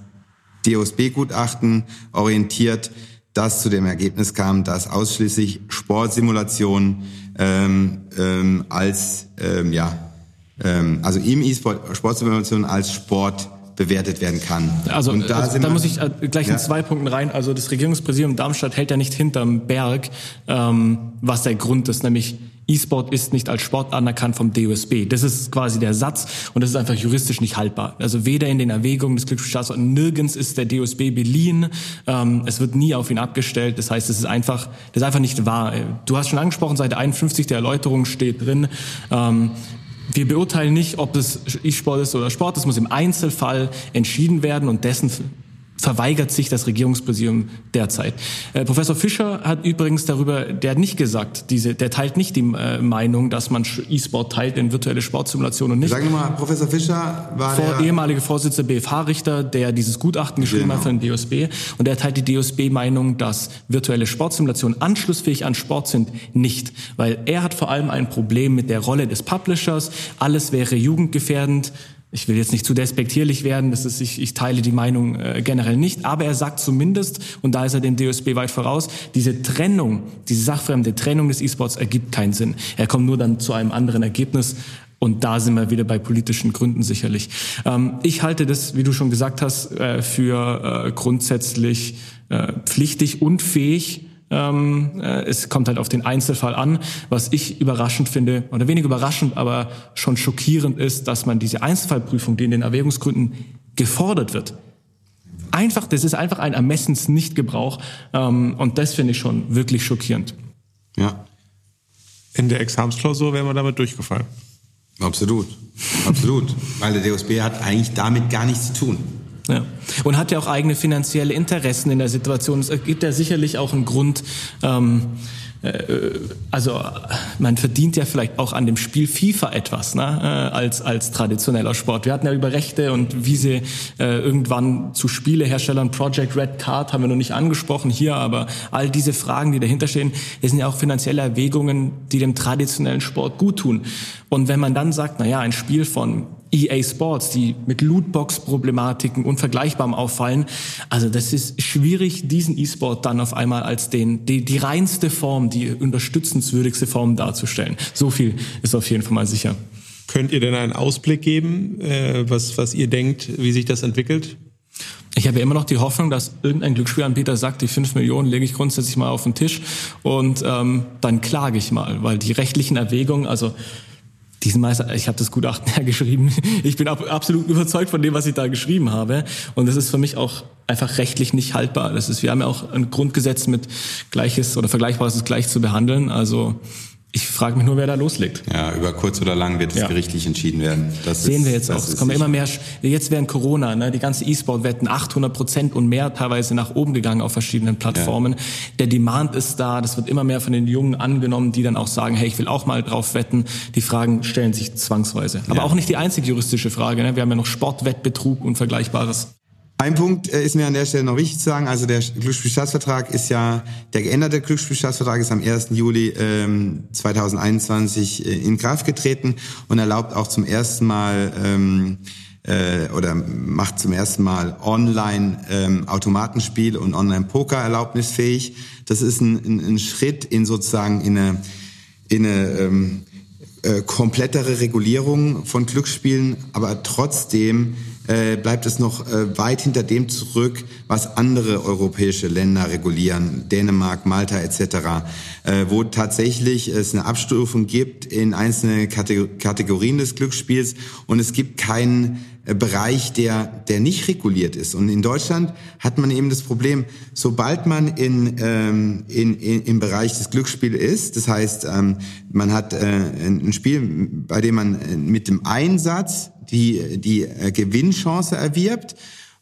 B: DOSB-Gutachten orientiert, das zu dem Ergebnis kam, dass ausschließlich Sportsimulationen ähm, ähm, als ähm, ja ähm, also im E-Sport Sportsimulation als Sport bewertet werden kann.
C: Also
B: Und
C: da, also, da muss ich äh, gleich
B: Ja.
C: in zwei Punkten rein. Also das Regierungspräsidium Darmstadt hält ja nicht hinterm Berg, ähm, was der Grund ist, nämlich E-Sport ist nicht als Sport anerkannt vom DOSB. Das ist quasi der Satz und das ist einfach juristisch nicht haltbar. Also weder in den Erwägungen des Glücksspielstaats nirgends ist der DOSB beliehen. Ähm, es wird nie auf ihn abgestellt. Das heißt, es ist einfach, das ist einfach nicht wahr. Du hast schon angesprochen, Seite 51 der Erläuterung steht drin. Ähm, wir beurteilen nicht, ob es E-Sport ist oder Sport. Das muss im Einzelfall entschieden werden und dessen verweigert sich das Regierungspräsidium derzeit. Äh, Professor Fischer hat übrigens darüber, der hat nicht gesagt, diese, der teilt nicht die äh, Meinung, dass man E-Sport teilt in virtuelle Sportsimulationen und nicht.
B: Sagen wir mal, Professor Fischer war
C: Vor,
B: der
C: ehemalige Vorsitzende BFH-Richter, der dieses Gutachten geschrieben
B: Genau.
C: hat für den DOSB. Und der teilt die DOSB-Meinung, dass virtuelle Sportsimulationen anschlussfähig an Sport sind, nicht. Weil er hat vor allem ein Problem mit der Rolle des Publishers. Alles wäre jugendgefährdend. Ich will jetzt nicht zu despektierlich werden, das ist, ich, ich teile die Meinung äh, generell nicht, aber er sagt zumindest, und da ist er dem DOSB weit voraus, diese Trennung, diese sachfremde Trennung des E-Sports ergibt keinen Sinn. Er kommt nur dann zu einem anderen Ergebnis, und da sind wir wieder bei politischen Gründen sicherlich. Ähm, ich halte das, wie du schon gesagt hast, äh, für äh, grundsätzlich äh, pflichtig und fähig. Ähm, äh, es kommt halt auf den Einzelfall an. Was ich überraschend finde, oder wenig überraschend, aber schon schockierend ist, dass man diese Einzelfallprüfung, die in den Erwägungsgründen gefordert wird, einfach, das ist einfach ein Ermessensnichtgebrauch. Ähm, und das finde ich schon wirklich schockierend.
B: Ja.
F: In der Examensklausur wären wir damit durchgefallen.
B: Absolut. Absolut. Weil der DOSB hat eigentlich damit gar nichts zu tun.
C: Ja. Und hat ja auch eigene finanzielle Interessen in der Situation. Es gibt ja sicherlich auch einen Grund, ähm, äh, also man verdient ja vielleicht auch an dem Spiel FIFA etwas, ne, äh, als, als traditioneller Sport. Wir hatten ja über Rechte und wie sie äh, irgendwann zu Spieleherstellern, Project Red Card haben wir noch nicht angesprochen hier, aber all diese Fragen, die dahinter stehen, sind ja auch finanzielle Erwägungen, die dem traditionellen Sport gut tun. Und wenn man dann sagt, na ja, ein Spiel von EA Sports, die mit Lootbox-Problematiken unvergleichbarem auffallen. Also das ist schwierig, diesen E-Sport dann auf einmal als den, die, die reinste Form, die unterstützenswürdigste Form darzustellen. So viel ist auf jeden Fall mal sicher.
F: Könnt ihr denn einen Ausblick geben, äh, was, was ihr denkt, wie sich das entwickelt?
C: Ich habe ja immer noch die Hoffnung, dass irgendein Glücksspielanbieter sagt, die 5 Millionen lege ich grundsätzlich mal auf den Tisch und ähm, dann klage ich mal, weil die rechtlichen Erwägungen, also diesen Meister, ich habe das Gutachten ja geschrieben. Ich bin ab, absolut überzeugt von dem, was ich da geschrieben habe. Und das ist für mich auch einfach rechtlich nicht haltbar. Das ist, wir haben ja auch ein Grundgesetz mit Gleiches oder Vergleichbares gleich zu behandeln. Also ich frage mich nur, wer da loslegt.
B: Ja, über kurz oder lang wird es
C: Ja.
B: gerichtlich entschieden werden. Das
C: Sehen
B: ist,
C: wir jetzt auch. Es kommen immer mehr, jetzt während Corona, ne, die ganze E-Sport-Wetten 800 Prozent und mehr teilweise nach oben gegangen auf verschiedenen Plattformen. Der Demand ist da, das wird immer mehr von den Jungen angenommen, die dann auch sagen, hey, ich will auch mal drauf wetten. Die Fragen stellen sich zwangsweise. Aber
B: Ja.
C: auch nicht die einzige juristische Frage. Ne? Wir haben ja noch Sportwettbetrug und Vergleichbares.
B: Ein Punkt äh, ist mir an der Stelle noch wichtig zu sagen. Also der Glücksspielstaatsvertrag ist ja, der geänderte Glücksspielstaatsvertrag ist am 1. Juli ähm, 2021 äh, in Kraft getreten und erlaubt auch zum ersten Mal ähm, äh, oder macht zum ersten Mal Online ähm, Automatenspiel und Online Poker erlaubnisfähig. Das ist ein, ein, ein Schritt in sozusagen in eine, in eine ähm, äh, komplettere Regulierung von Glücksspielen, aber trotzdem äh, bleibt es noch äh, weit hinter dem zurück, was andere europäische Länder regulieren, Dänemark, Malta etc., äh, wo tatsächlich es eine Abstufung gibt in einzelne Kate Kategorien des Glücksspiels und es gibt keinen äh, Bereich, der, der nicht reguliert ist. Und in Deutschland hat man eben das Problem, sobald man in, ähm, in, in, im Bereich des Glücksspiels ist, das heißt, ähm, man hat äh, ein Spiel, bei dem man äh, mit dem Einsatz die, die äh, Gewinnchance erwirbt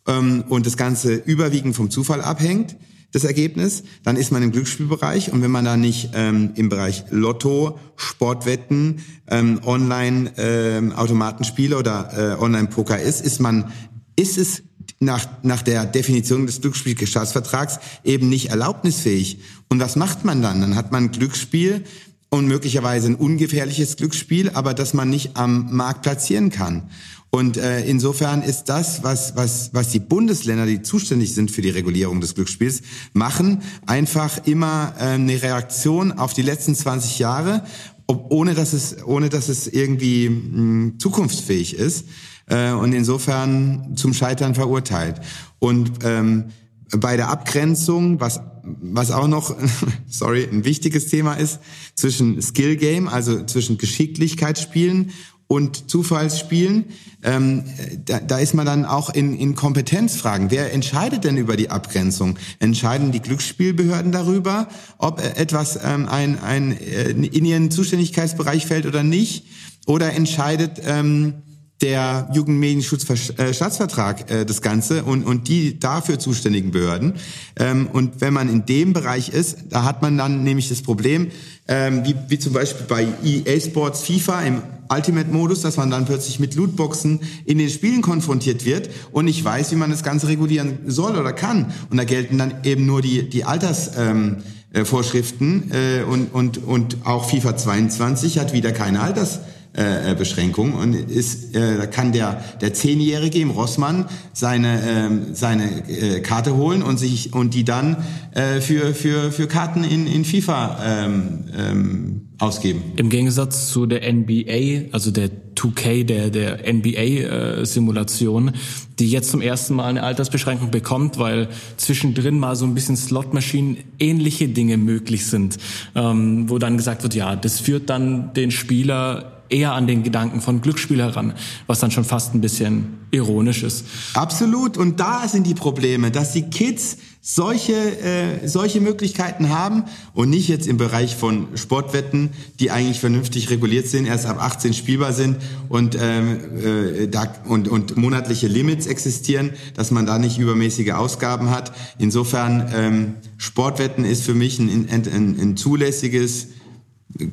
B: ähm, und das Ganze überwiegend vom Zufall abhängt, das Ergebnis. Dann ist man im Glücksspielbereich und wenn man da nicht ähm, im Bereich Lotto, Sportwetten, ähm, Online ähm, oder äh, Online Poker ist, ist man ist es nach, nach der Definition des Glücksspielstaatsvertrags eben nicht erlaubnisfähig. Und was macht man dann? Dann hat man Glücksspiel und möglicherweise ein ungefährliches Glücksspiel, aber das man nicht am Markt platzieren kann. Und äh, insofern ist das, was, was, was die Bundesländer, die zuständig sind für die Regulierung des Glücksspiels, machen, einfach immer äh, eine Reaktion auf die letzten 20 Jahre, ob, ohne, dass es, ohne dass es irgendwie mh, zukunftsfähig ist äh, und insofern zum Scheitern verurteilt. Und ähm, bei der Abgrenzung, was was auch noch, sorry, ein wichtiges Thema ist, zwischen Skill Game, also zwischen Geschicklichkeitsspielen und Zufallsspielen, ähm, da, da ist man dann auch in, in Kompetenzfragen. Wer entscheidet denn über die Abgrenzung? Entscheiden die Glücksspielbehörden darüber, ob etwas ähm, ein, ein, äh, in ihren Zuständigkeitsbereich fällt oder nicht? Oder entscheidet ähm, der Jugendmedienschutzstaatsvertrag äh, das Ganze und, und die dafür zuständigen Behörden. Ähm, und wenn man in dem Bereich ist, da hat man dann nämlich das Problem, ähm, wie, wie zum Beispiel bei EA Sports FIFA im Ultimate-Modus, dass man dann plötzlich mit Lootboxen in den Spielen konfrontiert wird und nicht weiß, wie man das Ganze regulieren soll oder kann. Und da gelten dann eben nur die, die Alters... Ähm, äh, Vorschriften äh, und, und, und auch FIFA 22 hat wieder keine Alters äh, äh, Beschränkung und ist, äh, da kann der der Zehnjährige im Rossmann seine ähm, seine äh, Karte holen und sich und die dann äh, für für für Karten in in FIFA ähm, ähm, ausgeben.
C: Im Gegensatz zu der NBA, also der 2K, der der NBA-Simulation, äh, die jetzt zum ersten Mal eine Altersbeschränkung bekommt, weil zwischendrin mal so ein bisschen Slotmaschinen ähnliche Dinge möglich sind, ähm, wo dann gesagt wird, ja, das führt dann den Spieler eher an den Gedanken von Glücksspiel heran, was dann schon fast ein bisschen ironisch ist.
B: Absolut. Und da sind die Probleme, dass die Kids solche, äh, solche Möglichkeiten haben und nicht jetzt im Bereich von Sportwetten, die eigentlich vernünftig reguliert sind, erst ab 18 spielbar sind und, ähm, äh, da, und, und monatliche Limits existieren, dass man da nicht übermäßige Ausgaben hat. Insofern, ähm, Sportwetten ist für mich ein, ein, ein, ein zulässiges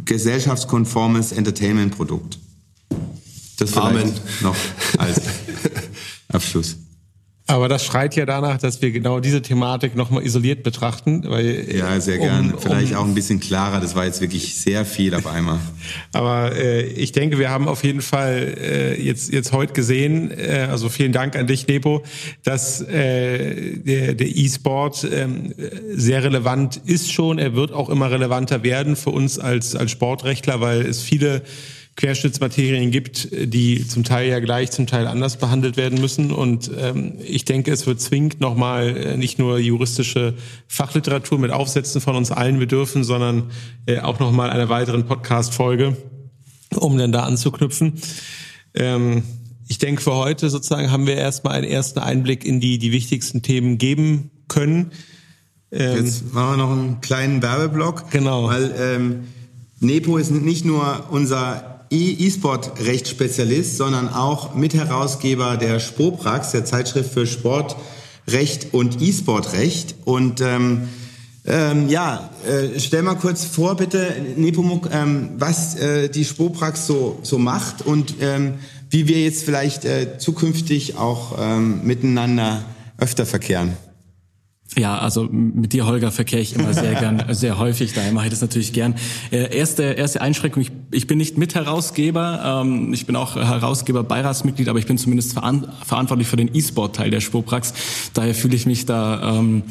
B: gesellschaftskonformes Entertainment-Produkt. Das Amen. noch als Abschluss.
F: Aber das schreit ja danach, dass wir genau diese Thematik nochmal isoliert betrachten. Weil,
B: ja, sehr um, gern. Vielleicht um, auch ein bisschen klarer. Das war jetzt wirklich sehr viel auf einmal.
F: Aber äh, ich denke, wir haben auf jeden Fall äh, jetzt, jetzt heute gesehen, äh, also vielen Dank an dich, Nepo, dass äh, der, der E-Sport äh, sehr relevant ist schon. Er wird auch immer relevanter werden für uns als, als Sportrechtler, weil es viele Querschnittsmaterien gibt, die zum Teil ja gleich, zum Teil anders behandelt werden müssen. Und ähm, ich denke, es wird zwingend nochmal äh, nicht nur juristische Fachliteratur mit Aufsätzen von uns allen bedürfen, sondern äh, auch nochmal einer weiteren Podcast-Folge, um dann da anzuknüpfen. Ähm, ich denke, für heute sozusagen haben wir erstmal einen ersten Einblick in die, die wichtigsten Themen geben können.
B: Ähm, Jetzt machen wir noch einen kleinen Werbeblock.
F: Genau.
B: Weil ähm, Nepo ist nicht nur unser E-Sport-Rechtsspezialist, sondern auch Mitherausgeber der Spoprax, der Zeitschrift für Sportrecht und E-Sport-Recht. Und ähm, ähm, ja, äh, stell mal kurz vor, bitte, Nepomuk, ähm, was äh, die Spoprax so, so macht und ähm, wie wir jetzt vielleicht äh, zukünftig auch ähm, miteinander öfter verkehren.
C: Ja, also mit dir, Holger, verkehre ich immer sehr gern, sehr häufig, daher mache ich das natürlich gern. Äh, erste, erste Einschränkung, ich, ich bin nicht Mitherausgeber, ähm, ich bin auch Herausgeber, Beiratsmitglied, aber ich bin zumindest veran verantwortlich für den E-Sport-Teil der Spoprax. Daher fühle ich mich da ähm,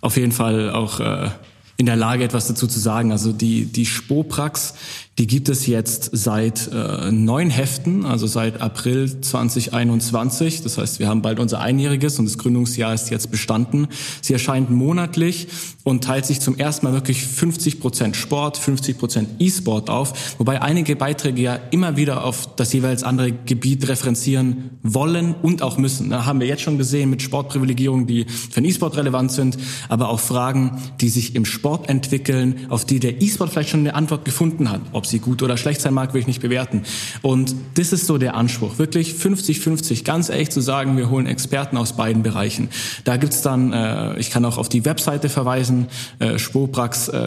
C: auf jeden Fall auch äh, in der Lage, etwas dazu zu sagen. Also die, die Spoprax die gibt es jetzt seit äh, neun Heften, also seit April 2021. Das heißt, wir haben bald unser Einjähriges und das Gründungsjahr ist jetzt bestanden. Sie erscheint monatlich und teilt sich zum ersten Mal wirklich 50 Prozent Sport, 50 Prozent E-Sport auf, wobei einige Beiträge ja immer wieder auf das jeweils andere Gebiet referenzieren wollen und auch müssen. Da haben wir jetzt schon gesehen mit Sportprivilegierungen, die für den E-Sport relevant sind, aber auch Fragen, die sich im Sport entwickeln, auf die der E-Sport vielleicht schon eine Antwort gefunden hat. Ob sie gut oder schlecht sein mag, will ich nicht bewerten. Und das ist so der Anspruch, wirklich 50-50, ganz ehrlich zu sagen, wir holen Experten aus beiden Bereichen. Da gibt's dann, äh, ich kann auch auf die Webseite verweisen, äh, spoprax.eu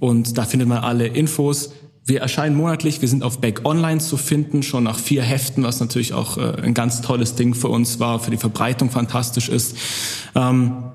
C: und da findet man alle Infos wir erscheinen monatlich, wir sind auf Back Online zu finden, schon nach vier Heften, was natürlich auch äh, ein ganz tolles Ding für uns war, für die Verbreitung fantastisch ist. Ähm,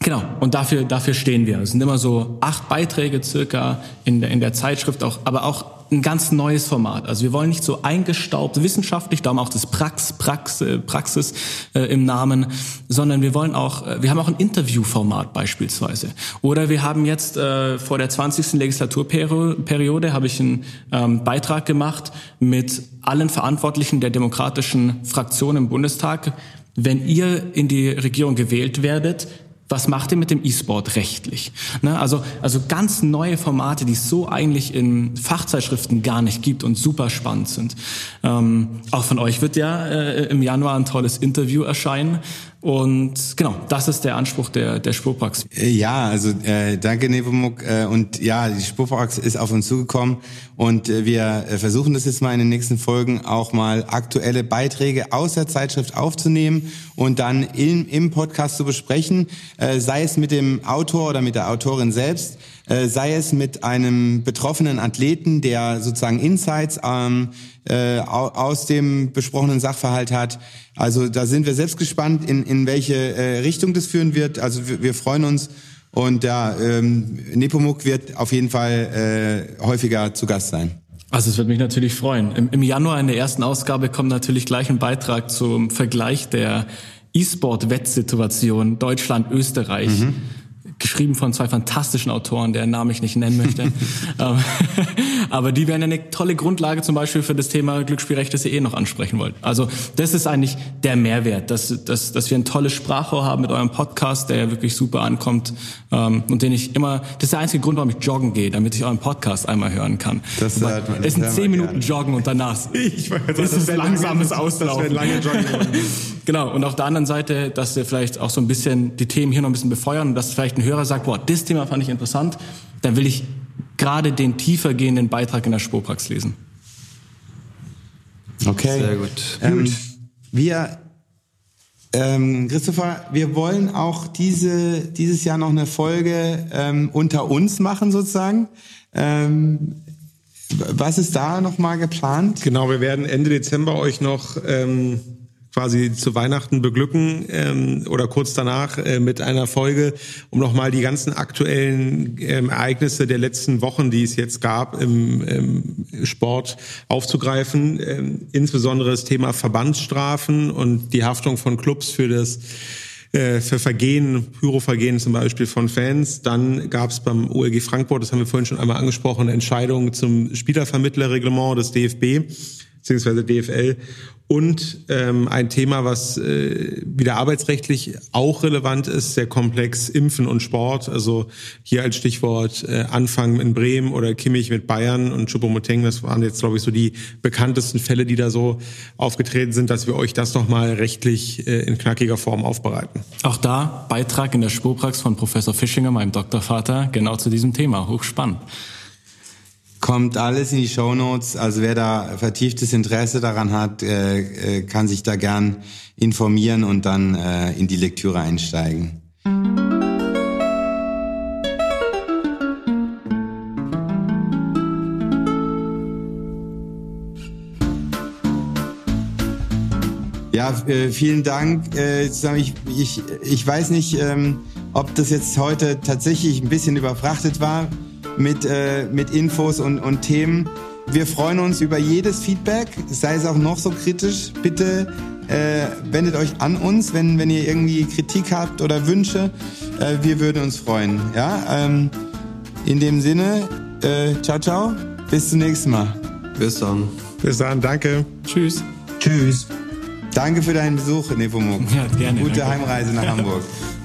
C: Genau, und dafür, dafür stehen wir. Es sind immer so acht Beiträge circa in der, in der Zeitschrift, auch, aber auch ein ganz neues Format. Also wir wollen nicht so eingestaubt wissenschaftlich, darum auch das Prax, Prax, äh, Praxis äh, im Namen, sondern wir wollen auch, äh, wir haben auch ein Interviewformat beispielsweise. Oder wir haben jetzt äh, vor der 20. Legislaturperiode habe ich einen ähm, Beitrag gemacht mit allen Verantwortlichen der demokratischen Fraktionen im Bundestag. Wenn ihr in die Regierung gewählt werdet, was macht ihr mit dem E-Sport rechtlich? Ne, also, also ganz neue Formate, die es so eigentlich in Fachzeitschriften gar nicht gibt und super spannend sind. Ähm, auch von euch wird ja äh, im Januar ein tolles Interview erscheinen. Und genau, das ist der Anspruch der, der Spurprax.
B: Äh, ja, also äh, danke Nepomuk. Äh, und ja, die Spurprax ist auf uns zugekommen und äh, wir äh, versuchen das jetzt mal in den nächsten Folgen auch mal aktuelle Beiträge aus der Zeitschrift aufzunehmen und dann im, im Podcast zu besprechen, äh, sei es mit dem Autor oder mit der Autorin selbst äh, sei es mit einem betroffenen Athleten, der sozusagen Insights ähm, äh, aus dem besprochenen Sachverhalt hat. Also da sind wir selbst gespannt, in, in welche äh, Richtung das führen wird. Also wir, wir freuen uns und ja, ähm, Nepomuk wird auf jeden Fall äh, häufiger zu Gast sein.
C: Also es wird mich natürlich freuen. Im, Im Januar in der ersten Ausgabe kommt natürlich gleich ein Beitrag zum Vergleich der E-Sport-Wettsituation Deutschland-Österreich. Mhm geschrieben von zwei fantastischen Autoren, deren Namen ich nicht nennen möchte. Ähm, aber die werden eine tolle Grundlage zum Beispiel für das Thema Glücksspielrecht, das ihr eh noch ansprechen wollt. Also das ist eigentlich der Mehrwert, dass, dass, dass wir ein tolles Sprachrohr haben mit eurem Podcast, der ja wirklich super ankommt ähm, und den ich immer, das ist der einzige Grund, warum ich joggen gehe, damit ich euren Podcast einmal hören kann. Das, äh, es sind zehn Minuten gerne. Joggen und danach ich weiß, das, das ist langsames lange, Auslaufen. Das lange Joggen. genau, und auf der anderen Seite, dass wir vielleicht auch so ein bisschen die Themen hier noch ein bisschen befeuern und dass vielleicht ein Hörer sagt, boah, das Thema fand ich interessant, dann will ich gerade den tiefer gehenden Beitrag in der Spurprax lesen.
B: Okay. Sehr gut. Ähm, wir, ähm, Christopher, wir wollen auch diese, dieses Jahr noch eine Folge ähm, unter uns machen sozusagen. Ähm, was ist da nochmal geplant?
F: Genau, wir werden Ende Dezember euch noch ähm, quasi zu Weihnachten beglücken ähm, oder kurz danach äh, mit einer Folge, um nochmal die ganzen aktuellen ähm, Ereignisse der letzten Wochen, die es jetzt gab im, im Sport aufzugreifen. Ähm, insbesondere das Thema Verbandsstrafen und die Haftung von Clubs für das äh, für Vergehen, Pyrovergehen zum Beispiel von Fans. Dann gab es beim OLG Frankfurt, das haben wir vorhin schon einmal angesprochen, eine Entscheidung zum Spielervermittlerreglement des DFB bzw. DFL und ähm, ein Thema, was äh, wieder arbeitsrechtlich auch relevant ist, sehr komplex, Impfen und Sport. Also hier als Stichwort äh, Anfang in Bremen oder Kimmich mit Bayern und Choupo-Moting, das waren jetzt, glaube ich, so die bekanntesten Fälle, die da so aufgetreten sind, dass wir euch das nochmal rechtlich äh, in knackiger Form aufbereiten.
C: Auch da Beitrag in der Spurprax von Professor Fischinger, meinem Doktorvater, genau zu diesem Thema. Hochspannend.
B: Kommt alles in die Show Notes. Also wer da vertieftes Interesse daran hat, äh, äh, kann sich da gern informieren und dann äh, in die Lektüre einsteigen. Ja, äh, vielen Dank. Äh, ich, ich, ich weiß nicht, ähm, ob das jetzt heute tatsächlich ein bisschen überfrachtet war mit, äh, mit Infos und, und Themen. Wir freuen uns über jedes Feedback, sei es auch noch so kritisch. Bitte äh, wendet euch an uns, wenn, wenn ihr irgendwie Kritik habt oder Wünsche. Äh, wir würden uns freuen. Ja, ähm, in dem Sinne, äh, ciao, ciao. Bis zum nächsten Mal.
F: Bis dann. Bis dann, danke.
C: Tschüss.
B: Tschüss. Danke für deinen Besuch, Nepomuk.
C: Ja, gerne.
B: Gute
C: danke.
B: Heimreise nach Hamburg.